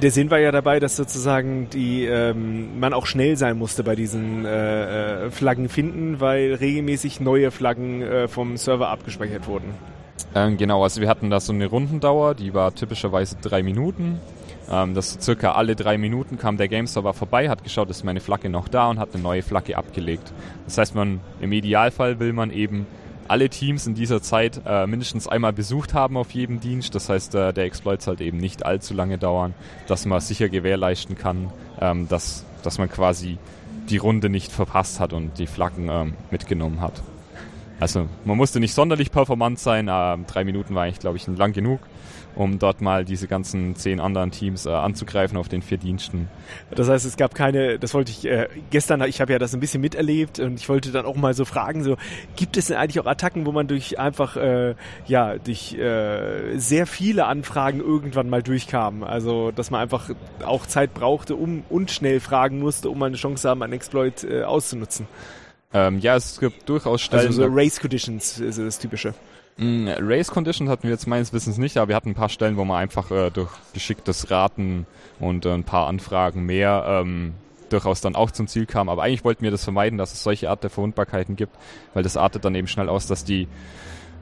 Speaker 1: Der Sinn war ja dabei, dass sozusagen die ähm, man auch schnell sein musste bei diesen äh, äh Flaggen finden, weil regelmäßig neue Flaggen äh, vom Server abgespeichert wurden.
Speaker 2: Ähm, genau, also wir hatten da so eine Rundendauer, die war typischerweise drei Minuten. Ähm, das circa alle drei Minuten kam der Game Server vorbei, hat geschaut, ist meine Flagge noch da und hat eine neue Flagge abgelegt. Das heißt, man im Idealfall will man eben alle Teams in dieser Zeit äh, mindestens einmal besucht haben auf jedem Dienst. Das heißt, äh, der Exploit sollte eben nicht allzu lange dauern, dass man sicher gewährleisten kann, ähm, dass, dass man quasi die Runde nicht verpasst hat und die Flaggen ähm, mitgenommen hat. Also man musste nicht sonderlich performant sein, äh, drei Minuten war eigentlich, glaube ich, lang genug um dort mal diese ganzen zehn anderen Teams äh, anzugreifen auf den vier Diensten.
Speaker 1: Das heißt, es gab keine, das wollte ich äh, gestern, ich habe ja das ein bisschen miterlebt und ich wollte dann auch mal so fragen, so gibt es denn eigentlich auch Attacken, wo man durch einfach äh, ja durch äh, sehr viele Anfragen irgendwann mal durchkam? Also dass man einfach auch Zeit brauchte, um und schnell fragen musste, um eine Chance haben, einen Exploit äh, auszunutzen.
Speaker 2: Ähm, ja, es gibt durchaus Stellen.
Speaker 1: Also so Race Conditions ist das Typische.
Speaker 2: Mm, Race Conditions hatten wir jetzt meines Wissens nicht, aber wir hatten ein paar Stellen, wo man einfach äh, durch geschicktes Raten und äh, ein paar Anfragen mehr ähm, durchaus dann auch zum Ziel kam. Aber eigentlich wollten wir das vermeiden, dass es solche Art der Verwundbarkeiten gibt, weil das artet dann eben schnell aus, dass die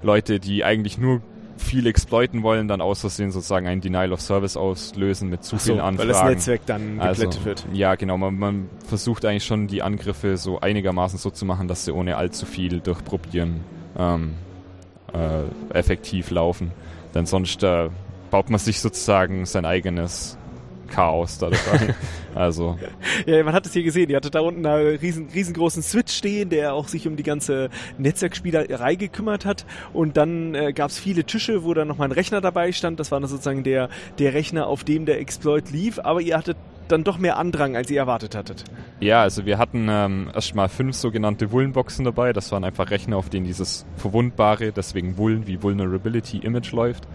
Speaker 2: Leute, die eigentlich nur viel exploiten wollen, dann aus Versehen sozusagen ein Denial of Service auslösen mit zu vielen so, Anfragen.
Speaker 1: Weil das Netzwerk dann geplättet also, wird.
Speaker 2: Ja, genau. Man, man, versucht eigentlich schon die Angriffe so einigermaßen so zu machen, dass sie ohne allzu viel durchprobieren ähm, äh, effektiv laufen. Denn sonst äh, baut man sich sozusagen sein eigenes Chaos da dran. also.
Speaker 1: Ja, man hat es hier gesehen. Die hatte da unten einen riesen, riesengroßen Switch stehen, der auch sich um die ganze Netzwerkspielerei gekümmert hat. Und dann äh, gab es viele Tische, wo dann nochmal ein Rechner dabei stand. Das war dann sozusagen der, der Rechner, auf dem der Exploit lief. Aber ihr hattet dann doch mehr Andrang, als ihr erwartet hattet.
Speaker 2: Ja, also wir hatten ähm, erstmal fünf sogenannte Vulnboxen dabei. Das waren einfach Rechner, auf denen dieses verwundbare, deswegen Vuln wie Vulnerability Image läuft.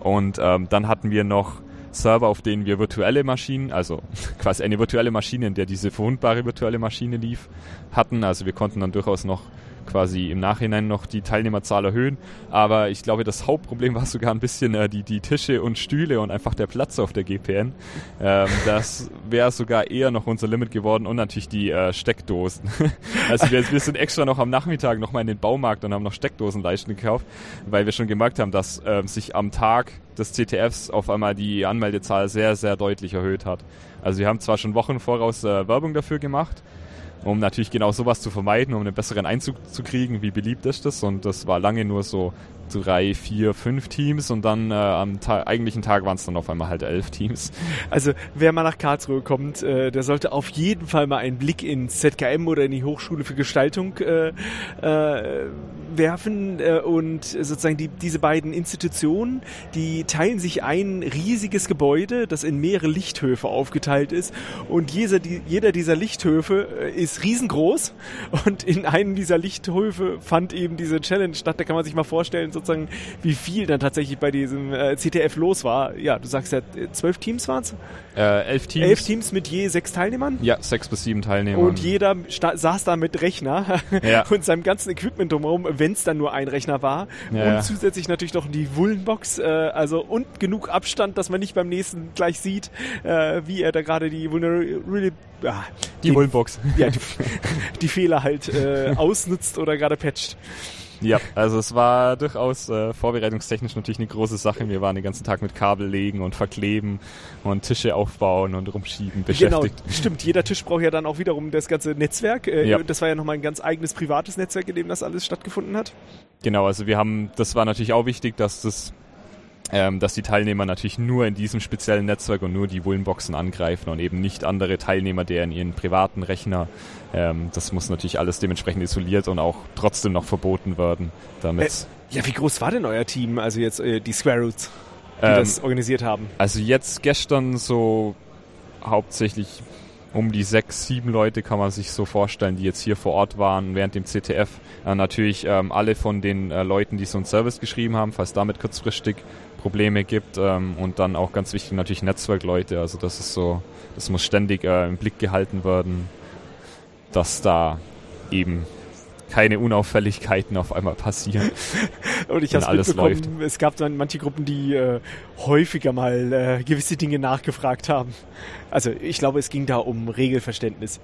Speaker 2: Und ähm, dann hatten wir noch Server, auf denen wir virtuelle Maschinen, also quasi eine virtuelle Maschine, in der diese verwundbare virtuelle Maschine lief, hatten. Also wir konnten dann durchaus noch quasi im Nachhinein noch die Teilnehmerzahl erhöhen. Aber ich glaube, das Hauptproblem war sogar ein bisschen äh, die, die Tische und Stühle und einfach der Platz auf der GPN. Ähm, das wäre sogar eher noch unser Limit geworden und natürlich die äh, Steckdosen. also wir, wir, sind extra noch am Nachmittag nochmal in den Baumarkt und haben noch Steckdosenleisten gekauft, weil wir schon gemerkt haben, dass äh, sich am Tag des CTFs auf einmal die Anmeldezahl sehr, sehr deutlich erhöht hat. Also wir haben zwar schon Wochen voraus äh, Werbung dafür gemacht, um natürlich genau sowas zu vermeiden, um einen besseren Einzug zu kriegen. Wie beliebt ist das? Und das war lange nur so drei, vier, fünf Teams und dann äh, am Ta eigentlichen Tag waren es dann auf einmal halt elf Teams.
Speaker 1: Also wer mal nach Karlsruhe kommt, äh, der sollte auf jeden Fall mal einen Blick ins ZKM oder in die Hochschule für Gestaltung äh, äh, werfen äh, und sozusagen die, diese beiden Institutionen, die teilen sich ein riesiges Gebäude, das in mehrere Lichthöfe aufgeteilt ist und jeder, die, jeder dieser Lichthöfe äh, ist riesengroß und in einem dieser Lichthöfe fand eben diese Challenge statt. Da kann man sich mal vorstellen, sozusagen, wie viel dann tatsächlich bei diesem äh, CTF los war. Ja, du sagst ja, zwölf Teams waren es?
Speaker 2: Äh, elf Teams.
Speaker 1: Elf Teams mit je sechs Teilnehmern?
Speaker 2: Ja, sechs bis sieben Teilnehmer.
Speaker 1: Und jeder saß da mit Rechner ja. und seinem ganzen Equipment drumherum, wenn es dann nur ein Rechner war. Ja. Und zusätzlich natürlich noch die Wullenbox, äh, also und genug Abstand, dass man nicht beim nächsten gleich sieht, äh, wie er da gerade die Vulnerability
Speaker 2: ah, die, die Wullenbox.
Speaker 1: Ja, die, die Fehler halt äh, ausnutzt oder gerade patcht.
Speaker 2: Ja, also es war durchaus äh, vorbereitungstechnisch natürlich eine große Sache. Wir waren den ganzen Tag mit Kabel legen und verkleben und Tische aufbauen und rumschieben beschäftigt.
Speaker 1: Genau, stimmt. Jeder Tisch braucht ja dann auch wiederum das ganze Netzwerk. Äh, ja. Das war ja nochmal ein ganz eigenes privates Netzwerk, in dem das alles stattgefunden hat.
Speaker 2: Genau, also wir haben, das war natürlich auch wichtig, dass das ähm, dass die Teilnehmer natürlich nur in diesem speziellen Netzwerk und nur die Wullenboxen angreifen und eben nicht andere Teilnehmer, der in ihren privaten Rechner. Ähm, das muss natürlich alles dementsprechend isoliert und auch trotzdem noch verboten werden. Damit
Speaker 1: äh, ja, wie groß war denn euer Team, also jetzt äh, die Square Roots, die ähm, das organisiert haben?
Speaker 2: Also jetzt gestern so hauptsächlich um die sechs, sieben Leute kann man sich so vorstellen, die jetzt hier vor Ort waren während dem CTF. Äh, natürlich ähm, alle von den äh, Leuten, die so einen Service geschrieben haben, falls damit kurzfristig Probleme gibt ähm, und dann auch ganz wichtig natürlich Netzwerkleute. Also das ist so, das muss ständig äh, im Blick gehalten werden, dass da eben keine Unauffälligkeiten auf einmal passieren.
Speaker 1: und ich habe es mitbekommen, läuft. es gab dann manche Gruppen, die äh, häufiger mal äh, gewisse Dinge nachgefragt haben. Also ich glaube, es ging da um Regelverständnis.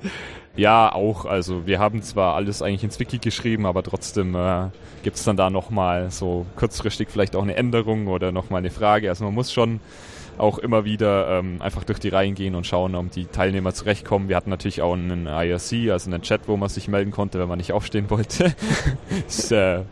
Speaker 2: Ja, auch. Also wir haben zwar alles eigentlich ins Wiki geschrieben, aber trotzdem äh, gibt es dann da nochmal so kurzfristig vielleicht auch eine Änderung oder nochmal eine Frage. Also man muss schon auch immer wieder ähm, einfach durch die Reihen gehen und schauen, ob die Teilnehmer zurechtkommen. Wir hatten natürlich auch einen IRC, also einen Chat, wo man sich melden konnte, wenn man nicht aufstehen wollte. ist, äh,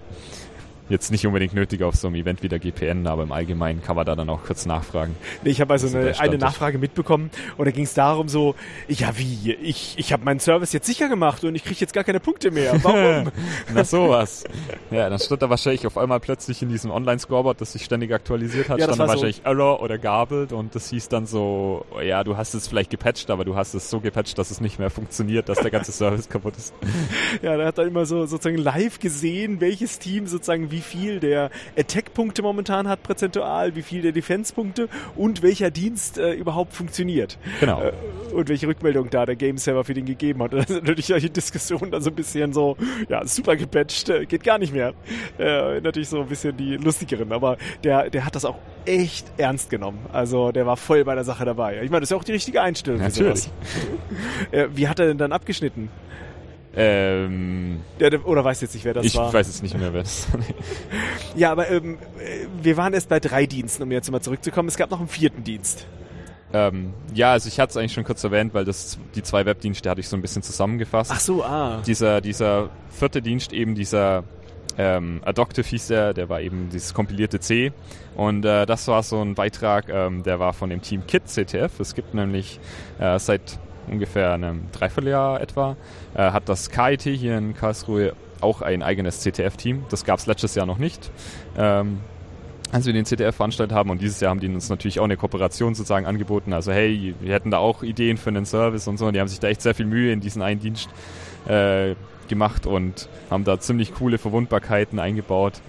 Speaker 2: jetzt nicht unbedingt nötig auf so einem Event wie der GPN, aber im Allgemeinen kann man da dann auch kurz nachfragen.
Speaker 1: Nee, ich habe also eine, eine Nachfrage mitbekommen und da ging es darum so, ja wie, ich, ich habe meinen Service jetzt sicher gemacht und ich kriege jetzt gar keine Punkte mehr. Warum?
Speaker 2: Na sowas. Ja, dann stand da wahrscheinlich auf einmal plötzlich in diesem Online-Scoreboard, das sich ständig aktualisiert hat, ja, stand da wahrscheinlich so. Error oder gabelt und das hieß dann so, ja, du hast es vielleicht gepatcht, aber du hast es so gepatcht, dass es nicht mehr funktioniert, dass der ganze Service kaputt ist.
Speaker 1: Ja, da hat er immer so sozusagen live gesehen, welches Team sozusagen wie wie viel der Attack-Punkte momentan hat prozentual, wie viel der Defense-Punkte und welcher Dienst äh, überhaupt funktioniert.
Speaker 2: Genau.
Speaker 1: Äh, und welche Rückmeldung da der Game-Server für den gegeben hat. Und das ist natürlich solche Diskussionen da so ein bisschen so, ja, super gepatcht, äh, geht gar nicht mehr. Äh, natürlich so ein bisschen die lustigeren, aber der, der hat das auch echt ernst genommen. Also der war voll bei der Sache dabei. Ich meine, das ist ja auch die richtige Einstellung.
Speaker 2: Natürlich.
Speaker 1: Äh, wie hat er denn dann abgeschnitten?
Speaker 2: Ähm,
Speaker 1: ja, oder weißt jetzt nicht, wer das
Speaker 2: ich
Speaker 1: war?
Speaker 2: Ich weiß jetzt nicht mehr, wer das war.
Speaker 1: ja, aber ähm, wir waren erst bei drei Diensten, um jetzt mal zurückzukommen. Es gab noch einen vierten Dienst.
Speaker 2: Ähm, ja, also ich hatte es eigentlich schon kurz erwähnt, weil das die zwei Webdienste hatte ich so ein bisschen zusammengefasst.
Speaker 1: Ach so, ah.
Speaker 2: Dieser, dieser vierte Dienst, eben dieser ähm, Adoptive hieß der, der war eben dieses kompilierte C. Und äh, das war so ein Beitrag, ähm, der war von dem Team KIT CTF. Es gibt nämlich äh, seit ungefähr einem Dreivierteljahr etwa, äh, hat das KIT hier in Karlsruhe auch ein eigenes CTF-Team. Das gab es letztes Jahr noch nicht. Ähm, als wir den CTF veranstaltet haben und dieses Jahr haben die uns natürlich auch eine Kooperation sozusagen angeboten. Also hey, wir hätten da auch Ideen für einen Service und so. Und die haben sich da echt sehr viel Mühe in diesen einen Dienst äh, gemacht und haben da ziemlich coole Verwundbarkeiten eingebaut,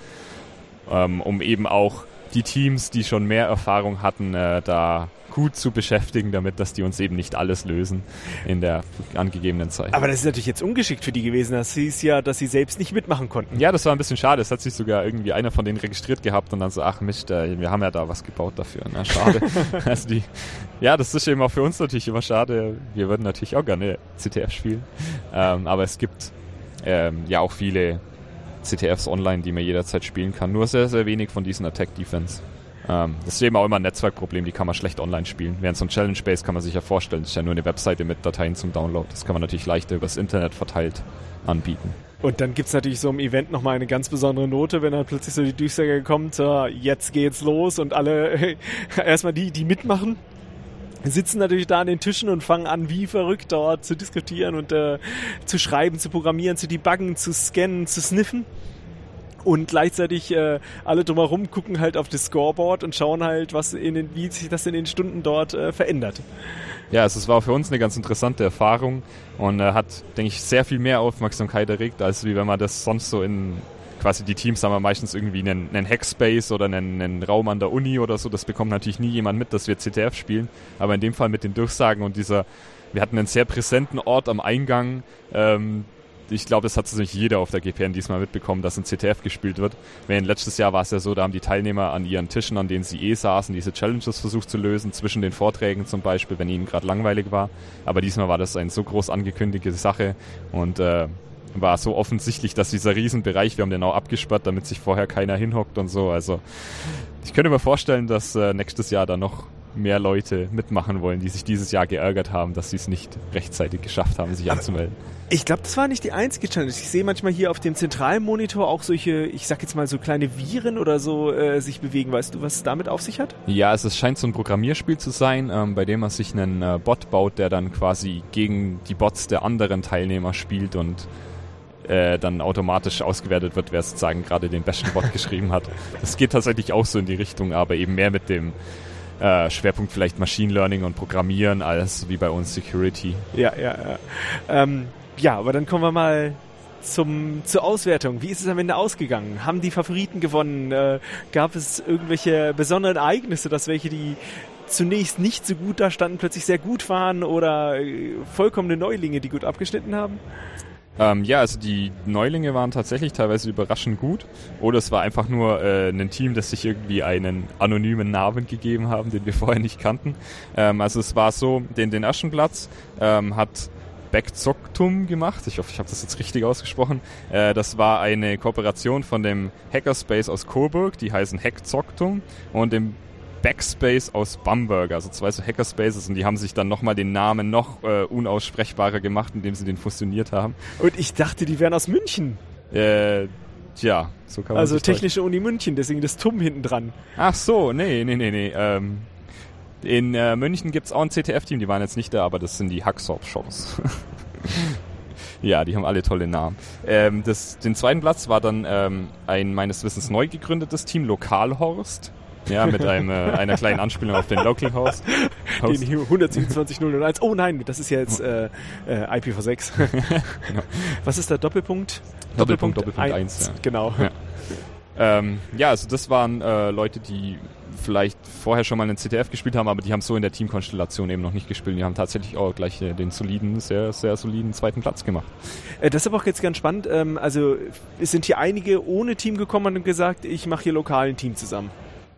Speaker 2: ähm, um eben auch die Teams, die schon mehr Erfahrung hatten, äh, da gut zu beschäftigen, damit dass die uns eben nicht alles lösen in der angegebenen Zeit.
Speaker 1: Aber das ist natürlich jetzt ungeschickt für die gewesen. Das hieß ja, dass sie selbst nicht mitmachen konnten.
Speaker 2: Ja, das war ein bisschen schade. Es hat sich sogar irgendwie einer von denen registriert gehabt und dann so, ach Mist, äh, wir haben ja da was gebaut dafür. Na, schade. also die, ja, das ist eben auch für uns natürlich immer schade. Wir würden natürlich auch gerne CTF spielen. Ähm, aber es gibt ähm, ja auch viele CTFs online, die man jederzeit spielen kann. Nur sehr, sehr wenig von diesen Attack Defense. Ähm, das ist eben auch immer ein Netzwerkproblem, die kann man schlecht online spielen. Während so ein Challenge Base kann man sich ja vorstellen, das ist ja nur eine Webseite mit Dateien zum Download. Das kann man natürlich leichter übers Internet verteilt anbieten.
Speaker 1: Und dann gibt es natürlich so im Event nochmal eine ganz besondere Note, wenn dann plötzlich so die Durchsage kommt, äh, jetzt geht's los und alle, erstmal die, die mitmachen, sitzen natürlich da an den Tischen und fangen an, wie verrückt dort zu diskutieren und äh, zu schreiben, zu programmieren, zu debuggen, zu scannen, zu sniffen. Und gleichzeitig äh, alle drumherum gucken halt auf das Scoreboard und schauen halt, was in den, wie sich das in den Stunden dort äh, verändert.
Speaker 2: Ja, also es war für uns eine ganz interessante Erfahrung und äh, hat, denke ich, sehr viel mehr Aufmerksamkeit erregt, als wie wenn man das sonst so in quasi die Teams haben wir meistens irgendwie einen, einen Hackspace oder einen, einen, Raum an der Uni oder so. Das bekommt natürlich nie jemand mit, dass wir CTF spielen. Aber in dem Fall mit den Durchsagen und dieser, wir hatten einen sehr präsenten Ort am Eingang. Ähm, ich glaube, das hat sich jeder auf der GPN diesmal mitbekommen, dass ein CTF gespielt wird. Während letztes Jahr war es ja so, da haben die Teilnehmer an ihren Tischen, an denen sie eh saßen, diese Challenges versucht zu lösen, zwischen den Vorträgen zum Beispiel, wenn ihnen gerade langweilig war. Aber diesmal war das eine so groß angekündigte Sache und äh, war so offensichtlich, dass dieser Riesenbereich, wir haben den auch abgesperrt, damit sich vorher keiner hinhockt und so. Also ich könnte mir vorstellen, dass äh, nächstes Jahr da noch mehr Leute mitmachen wollen, die sich dieses Jahr geärgert haben, dass sie es nicht rechtzeitig geschafft haben, sich anzumelden.
Speaker 1: Ich glaube, das war nicht die einzige Challenge. Ich sehe manchmal hier auf dem zentralen Monitor auch solche, ich sag jetzt mal so kleine Viren oder so äh, sich bewegen. Weißt du, was es damit auf sich hat?
Speaker 2: Ja, also es scheint so ein Programmierspiel zu sein, ähm, bei dem man sich einen äh, Bot baut, der dann quasi gegen die Bots der anderen Teilnehmer spielt und äh, dann automatisch ausgewertet wird, wer sozusagen gerade den besten Bot geschrieben hat. Das geht tatsächlich auch so in die Richtung, aber eben mehr mit dem äh, Schwerpunkt vielleicht Machine Learning und Programmieren als wie bei uns Security.
Speaker 1: Ja, ja, ja. Ähm, ja, aber dann kommen wir mal zum, zur Auswertung. Wie ist es am Ende ausgegangen? Haben die Favoriten gewonnen? Äh, gab es irgendwelche besonderen Ereignisse, dass welche, die zunächst nicht so gut da standen, plötzlich sehr gut waren oder äh, vollkommene Neulinge, die gut abgeschnitten haben?
Speaker 2: Ähm, ja, also die Neulinge waren tatsächlich teilweise überraschend gut. Oder es war einfach nur äh, ein Team, das sich irgendwie einen anonymen Namen gegeben haben, den wir vorher nicht kannten. Ähm, also es war so, den, den ersten Platz ähm, hat Backzoktum gemacht. Ich hoffe, ich habe das jetzt richtig ausgesprochen. Äh, das war eine Kooperation von dem Hackerspace aus Coburg, die heißen Hackzoktum und dem Backspace aus Bamberg, also zwei so Hackerspaces und die haben sich dann nochmal den Namen noch äh, unaussprechbarer gemacht, indem sie den fusioniert haben.
Speaker 1: Und ich dachte, die wären aus München.
Speaker 2: Äh, tja, so kann man
Speaker 1: Also Technische Uni München, deswegen das TUM hinten dran.
Speaker 2: Ach so, nee, nee, nee, nee. Ähm, in äh, München gibt's auch ein CTF-Team, die waren jetzt nicht da, aber das sind die Hacksorp-Shows. ja, die haben alle tolle Namen. Ähm, das, den zweiten Platz war dann ähm, ein meines Wissens neu gegründetes Team, Lokalhorst. Ja, mit einem, äh, einer kleinen Anspielung auf den Local Host.
Speaker 1: Den 127.001. Oh nein, das ist jetzt äh, äh, IPv6. genau. Was ist der Doppelpunkt?
Speaker 2: Doppelpunkt, Doppelpunkt 1. Ja.
Speaker 1: Genau.
Speaker 2: Ja. Ähm, ja, also das waren äh, Leute, die vielleicht vorher schon mal einen CTF gespielt haben, aber die haben so in der Teamkonstellation eben noch nicht gespielt. Die haben tatsächlich auch gleich äh, den soliden, sehr, sehr soliden zweiten Platz gemacht.
Speaker 1: Äh, das ist aber auch jetzt ganz spannend. Ähm, also es sind hier einige ohne Team gekommen und gesagt, ich mache hier lokal ein Team zusammen.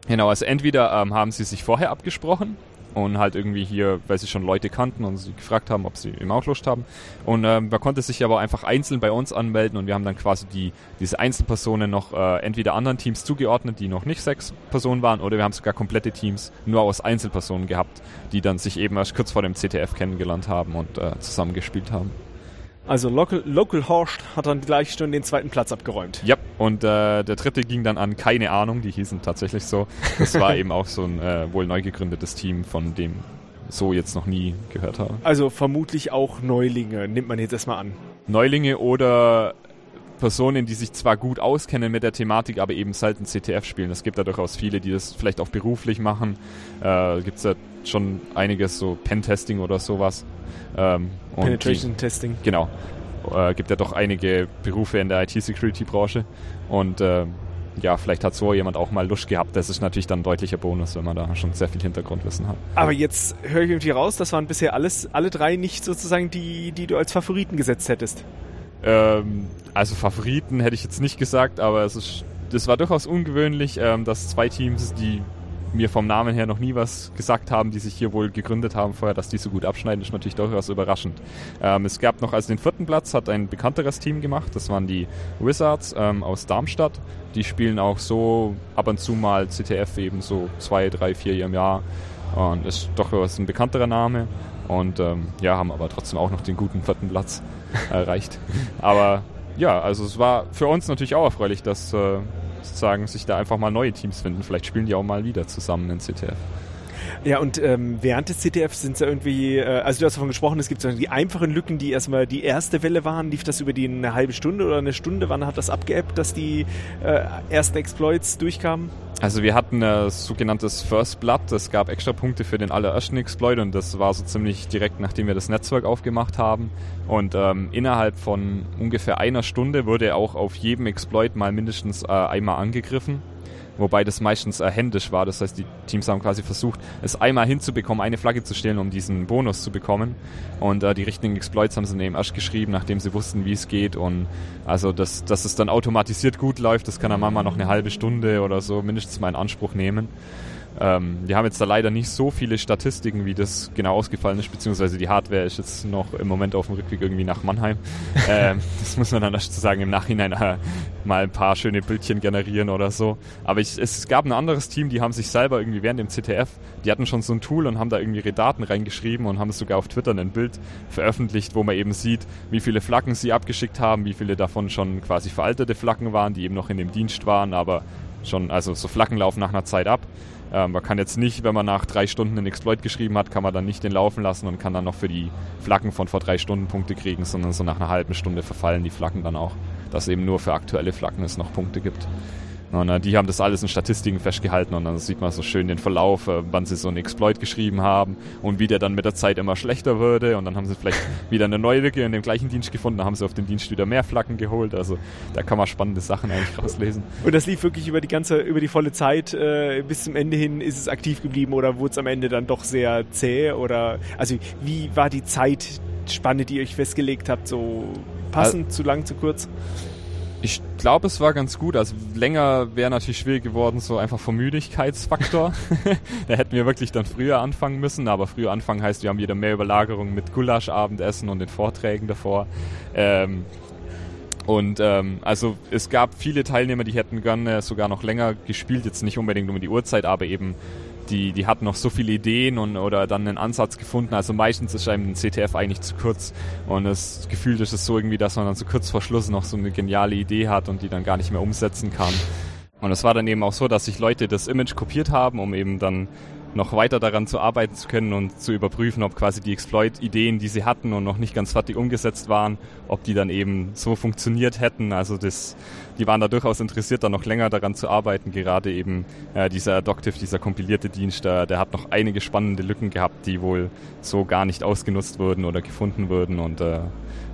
Speaker 2: Genau, also entweder ähm, haben sie sich vorher abgesprochen und halt irgendwie hier, weil sie schon Leute kannten und sie gefragt haben, ob sie im auch Lust haben. Und ähm, man konnte sich aber einfach einzeln bei uns anmelden und wir haben dann quasi die, diese Einzelpersonen noch äh, entweder anderen Teams zugeordnet, die noch nicht sechs Personen waren, oder wir haben sogar komplette Teams nur aus Einzelpersonen gehabt, die dann sich eben erst kurz vor dem CTF kennengelernt haben und äh, zusammengespielt haben.
Speaker 1: Also Local, Local Horst hat dann gleich schon den zweiten Platz abgeräumt.
Speaker 2: Ja, und äh, der dritte ging dann an keine Ahnung, die hießen tatsächlich so. Das war eben auch so ein äh, wohl neu gegründetes Team, von dem so jetzt noch nie gehört habe.
Speaker 1: Also vermutlich auch Neulinge, nimmt man jetzt erstmal an.
Speaker 2: Neulinge oder Personen, die sich zwar gut auskennen mit der Thematik, aber eben selten CTF spielen. Es gibt da durchaus viele, die das vielleicht auch beruflich machen. Äh, gibt es ja schon einiges, so Pentesting oder sowas.
Speaker 1: Ähm, Penetration die, Testing.
Speaker 2: Genau. Äh, gibt ja doch einige Berufe in der IT-Security-Branche. Und äh, ja, vielleicht hat so jemand auch mal Lust gehabt. Das ist natürlich dann ein deutlicher Bonus, wenn man da schon sehr viel Hintergrundwissen hat.
Speaker 1: Aber jetzt höre ich irgendwie raus, das waren bisher alles, alle drei nicht sozusagen die, die du als Favoriten gesetzt hättest.
Speaker 2: Ähm, also Favoriten hätte ich jetzt nicht gesagt, aber es ist, das war durchaus ungewöhnlich, ähm, dass zwei Teams, die mir vom Namen her noch nie was gesagt haben, die sich hier wohl gegründet haben vorher, dass die so gut abschneiden, ist natürlich durchaus überraschend. Ähm, es gab noch, also den vierten Platz hat ein bekannteres Team gemacht, das waren die Wizards ähm, aus Darmstadt. Die spielen auch so ab und zu mal CTF eben so zwei, drei, vier im Jahr und ist durchaus ein bekannterer Name und ähm, ja, haben aber trotzdem auch noch den guten vierten Platz erreicht. aber ja, also es war für uns natürlich auch erfreulich, dass äh, sozusagen sich da einfach mal neue Teams finden. Vielleicht spielen die auch mal wieder zusammen in CTF.
Speaker 1: Ja, und ähm, während des CTF sind es ja irgendwie, äh, also du hast davon gesprochen, es gibt so die einfachen Lücken, die erstmal die erste Welle waren. Lief das über die eine halbe Stunde oder eine Stunde? Wann hat das abgeappt, dass die äh, ersten Exploits durchkamen?
Speaker 2: Also wir hatten ein sogenanntes First Blood. Es gab extra Punkte für den allerersten Exploit und das war so ziemlich direkt, nachdem wir das Netzwerk aufgemacht haben. Und ähm, innerhalb von ungefähr einer Stunde wurde auch auf jedem Exploit mal mindestens äh, einmal angegriffen wobei das meistens äh, händisch war. Das heißt, die Teams haben quasi versucht, es einmal hinzubekommen, eine Flagge zu stellen, um diesen Bonus zu bekommen. Und äh, die richtigen Exploits haben sie eben erst geschrieben, nachdem sie wussten, wie es geht. Und also, dass, dass es dann automatisiert gut läuft, das kann dann manchmal noch eine halbe Stunde oder so mindestens mal in Anspruch nehmen. Ähm, wir haben jetzt da leider nicht so viele Statistiken, wie das genau ausgefallen ist, beziehungsweise die Hardware ist jetzt noch im Moment auf dem Rückweg irgendwie nach Mannheim. ähm, das muss man dann erst sagen im Nachhinein äh, mal ein paar schöne Bildchen generieren oder so. Aber ich, es gab ein anderes Team, die haben sich selber irgendwie während dem CTF, die hatten schon so ein Tool und haben da irgendwie ihre Daten reingeschrieben und haben es sogar auf Twitter ein Bild veröffentlicht, wo man eben sieht, wie viele Flaggen sie abgeschickt haben, wie viele davon schon quasi veraltete Flaggen waren, die eben noch in dem Dienst waren, aber schon, also so Flaggen laufen nach einer Zeit ab. Ähm, man kann jetzt nicht, wenn man nach drei Stunden einen Exploit geschrieben hat, kann man dann nicht den laufen lassen und kann dann noch für die Flaggen von vor drei Stunden Punkte kriegen, sondern so nach einer halben Stunde verfallen die Flaggen dann auch, dass eben nur für aktuelle Flaggen es noch Punkte gibt. Und äh, die haben das alles in Statistiken festgehalten und dann sieht man so schön den Verlauf, äh, wann sie so einen Exploit geschrieben haben und wie der dann mit der Zeit immer schlechter würde und dann haben sie vielleicht wieder eine neue Lücke in dem gleichen Dienst gefunden, dann haben sie auf dem Dienst wieder mehr Flaggen geholt. Also da kann man spannende Sachen eigentlich rauslesen.
Speaker 1: Und das lief wirklich über die ganze, über die volle Zeit äh, bis zum Ende hin ist es aktiv geblieben oder wurde es am Ende dann doch sehr zäh oder also wie war die Zeitspanne, die ihr euch festgelegt habt, so passend, also, zu lang, zu kurz?
Speaker 2: Ich glaube, es war ganz gut. Also länger wäre natürlich schwierig geworden, so einfach vom Müdigkeitsfaktor. da hätten wir wirklich dann früher anfangen müssen. Aber früher anfangen heißt, wir haben wieder mehr Überlagerung mit Gulasch-Abendessen und den Vorträgen davor. Ähm, und ähm, also es gab viele Teilnehmer, die hätten gerne sogar noch länger gespielt, jetzt nicht unbedingt um die Uhrzeit, aber eben die, die hatten noch so viele Ideen und oder dann einen Ansatz gefunden. Also meistens ist einem ein CTF eigentlich zu kurz und das Gefühl ist es so irgendwie, dass man dann so kurz vor Schluss noch so eine geniale Idee hat und die dann gar nicht mehr umsetzen kann. Und es war dann eben auch so, dass sich Leute das Image kopiert haben, um eben dann noch weiter daran zu arbeiten zu können und zu überprüfen, ob quasi die Exploit-Ideen, die sie hatten und noch nicht ganz fertig umgesetzt waren, ob die dann eben so funktioniert hätten. Also das, die waren da durchaus interessiert, da noch länger daran zu arbeiten. Gerade eben äh, dieser Adoptive, dieser kompilierte Dienst, der, der hat noch einige spannende Lücken gehabt, die wohl so gar nicht ausgenutzt wurden oder gefunden wurden und äh,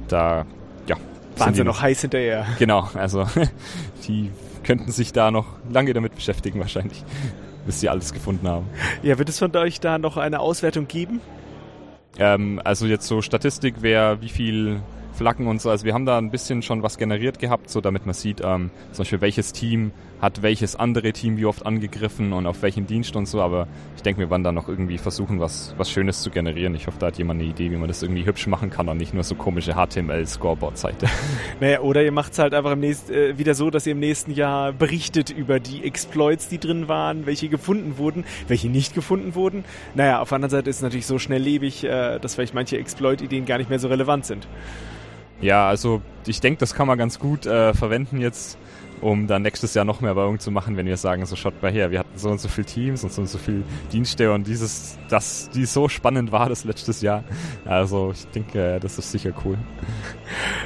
Speaker 2: da, ja.
Speaker 1: Waren sie noch heiß hinterher.
Speaker 2: Genau, also die könnten sich da noch lange damit beschäftigen wahrscheinlich bis sie alles gefunden haben.
Speaker 1: Ja, wird es von euch da noch eine Auswertung geben?
Speaker 2: Ähm, also jetzt so Statistik, wer wie viel Flaggen und so. Also wir haben da ein bisschen schon was generiert gehabt, so damit man sieht, ähm, zum Beispiel welches Team hat welches andere Team wie oft angegriffen und auf welchen Dienst und so. Aber ich denke, wir werden da noch irgendwie versuchen, was, was Schönes zu generieren. Ich hoffe, da hat jemand eine Idee, wie man das irgendwie hübsch machen kann und nicht nur so komische HTML-Scoreboard-Seite.
Speaker 1: naja, oder ihr macht es halt einfach im nächsten, äh, wieder so, dass ihr im nächsten Jahr berichtet über die Exploits, die drin waren, welche gefunden wurden, welche nicht gefunden wurden. Naja, auf der anderen Seite ist es natürlich so schnelllebig, äh, dass vielleicht manche Exploit-Ideen gar nicht mehr so relevant sind.
Speaker 2: Ja, also ich denke, das kann man ganz gut äh, verwenden jetzt um dann nächstes Jahr noch mehr Werbung zu machen, wenn wir sagen, so schaut mal her, wir hatten so und so viele Teams und so und so viele Dienste und dieses, das, die so spannend war das letztes Jahr. Also ich denke, das ist sicher cool.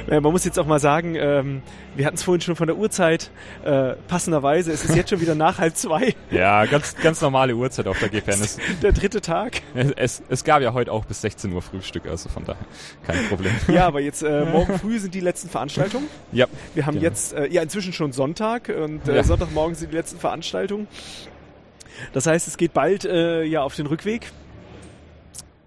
Speaker 1: Man muss jetzt auch mal sagen, ähm, wir hatten es vorhin schon von der Uhrzeit, äh, passenderweise, es ist jetzt schon wieder nach halb zwei.
Speaker 2: Ja, ganz, ganz normale Uhrzeit auf der GPN.
Speaker 1: der dritte Tag.
Speaker 2: Es, es gab ja heute auch bis 16 Uhr Frühstück, also von daher kein Problem.
Speaker 1: Ja, aber jetzt äh, morgen früh sind die letzten Veranstaltungen.
Speaker 2: Ja.
Speaker 1: Wir haben genau. jetzt, äh, ja inzwischen schon Sonntag Sonntag und äh, ja. Sonntagmorgen sind die letzten Veranstaltungen. Das heißt, es geht bald äh, ja auf den Rückweg.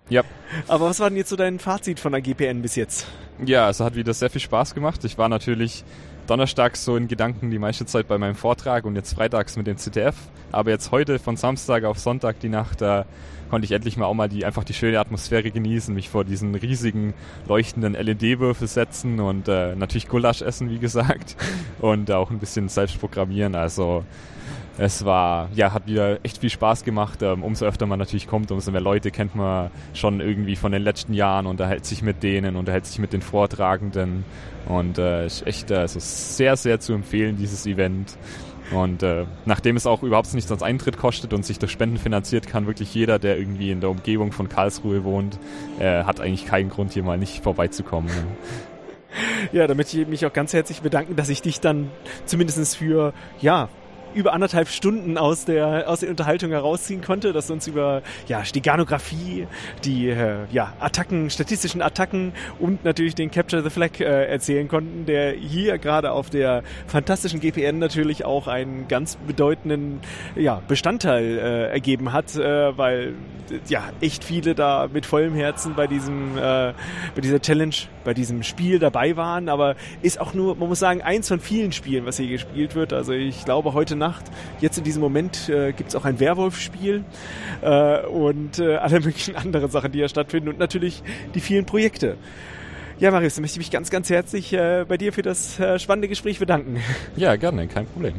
Speaker 2: Ja.
Speaker 1: Aber was war denn jetzt so dein Fazit von der GPN bis jetzt?
Speaker 2: Ja, es hat wieder sehr viel Spaß gemacht. Ich war natürlich donnerstags so in Gedanken die meiste Zeit bei meinem Vortrag und jetzt freitags mit dem CTF. Aber jetzt heute von Samstag auf Sonntag die Nacht, da konnte ich endlich mal auch mal die, einfach die schöne Atmosphäre genießen, mich vor diesen riesigen leuchtenden LED-Würfel setzen und äh, natürlich Gulasch essen, wie gesagt, und auch ein bisschen selbst programmieren. Also es war, ja, hat wieder echt viel Spaß gemacht. Ähm, umso öfter man natürlich kommt, umso mehr Leute kennt man schon irgendwie von den letzten Jahren, unterhält sich mit denen, unterhält sich mit den Vortragenden und äh, ist echt also sehr, sehr zu empfehlen, dieses Event. Und äh, nachdem es auch überhaupt nichts als Eintritt kostet und sich durch Spenden finanziert, kann wirklich jeder, der irgendwie in der Umgebung von Karlsruhe wohnt, äh, hat eigentlich keinen Grund, hier mal nicht vorbeizukommen. Ne?
Speaker 1: Ja, damit ich mich auch ganz herzlich bedanken, dass ich dich dann zumindest für, ja, über anderthalb Stunden aus der, aus der Unterhaltung herausziehen konnte, dass uns über ja, Steganographie, die äh, ja, Attacken, statistischen Attacken und natürlich den Capture the Flag äh, erzählen konnten, der hier gerade auf der fantastischen GPN natürlich auch einen ganz bedeutenden ja, Bestandteil äh, ergeben hat, äh, weil ja echt viele da mit vollem Herzen bei diesem äh, bei dieser Challenge, bei diesem Spiel dabei waren, aber ist auch nur, man muss sagen, eins von vielen Spielen, was hier gespielt wird. Also ich glaube heute Nacht, jetzt in diesem Moment äh, gibt es auch ein Werwolf-Spiel äh, und äh, alle möglichen anderen Sachen, die hier stattfinden und natürlich die vielen Projekte. Ja, Marius, dann möchte ich mich ganz, ganz herzlich äh, bei dir für das äh, spannende Gespräch bedanken.
Speaker 2: Ja, gerne, kein Problem.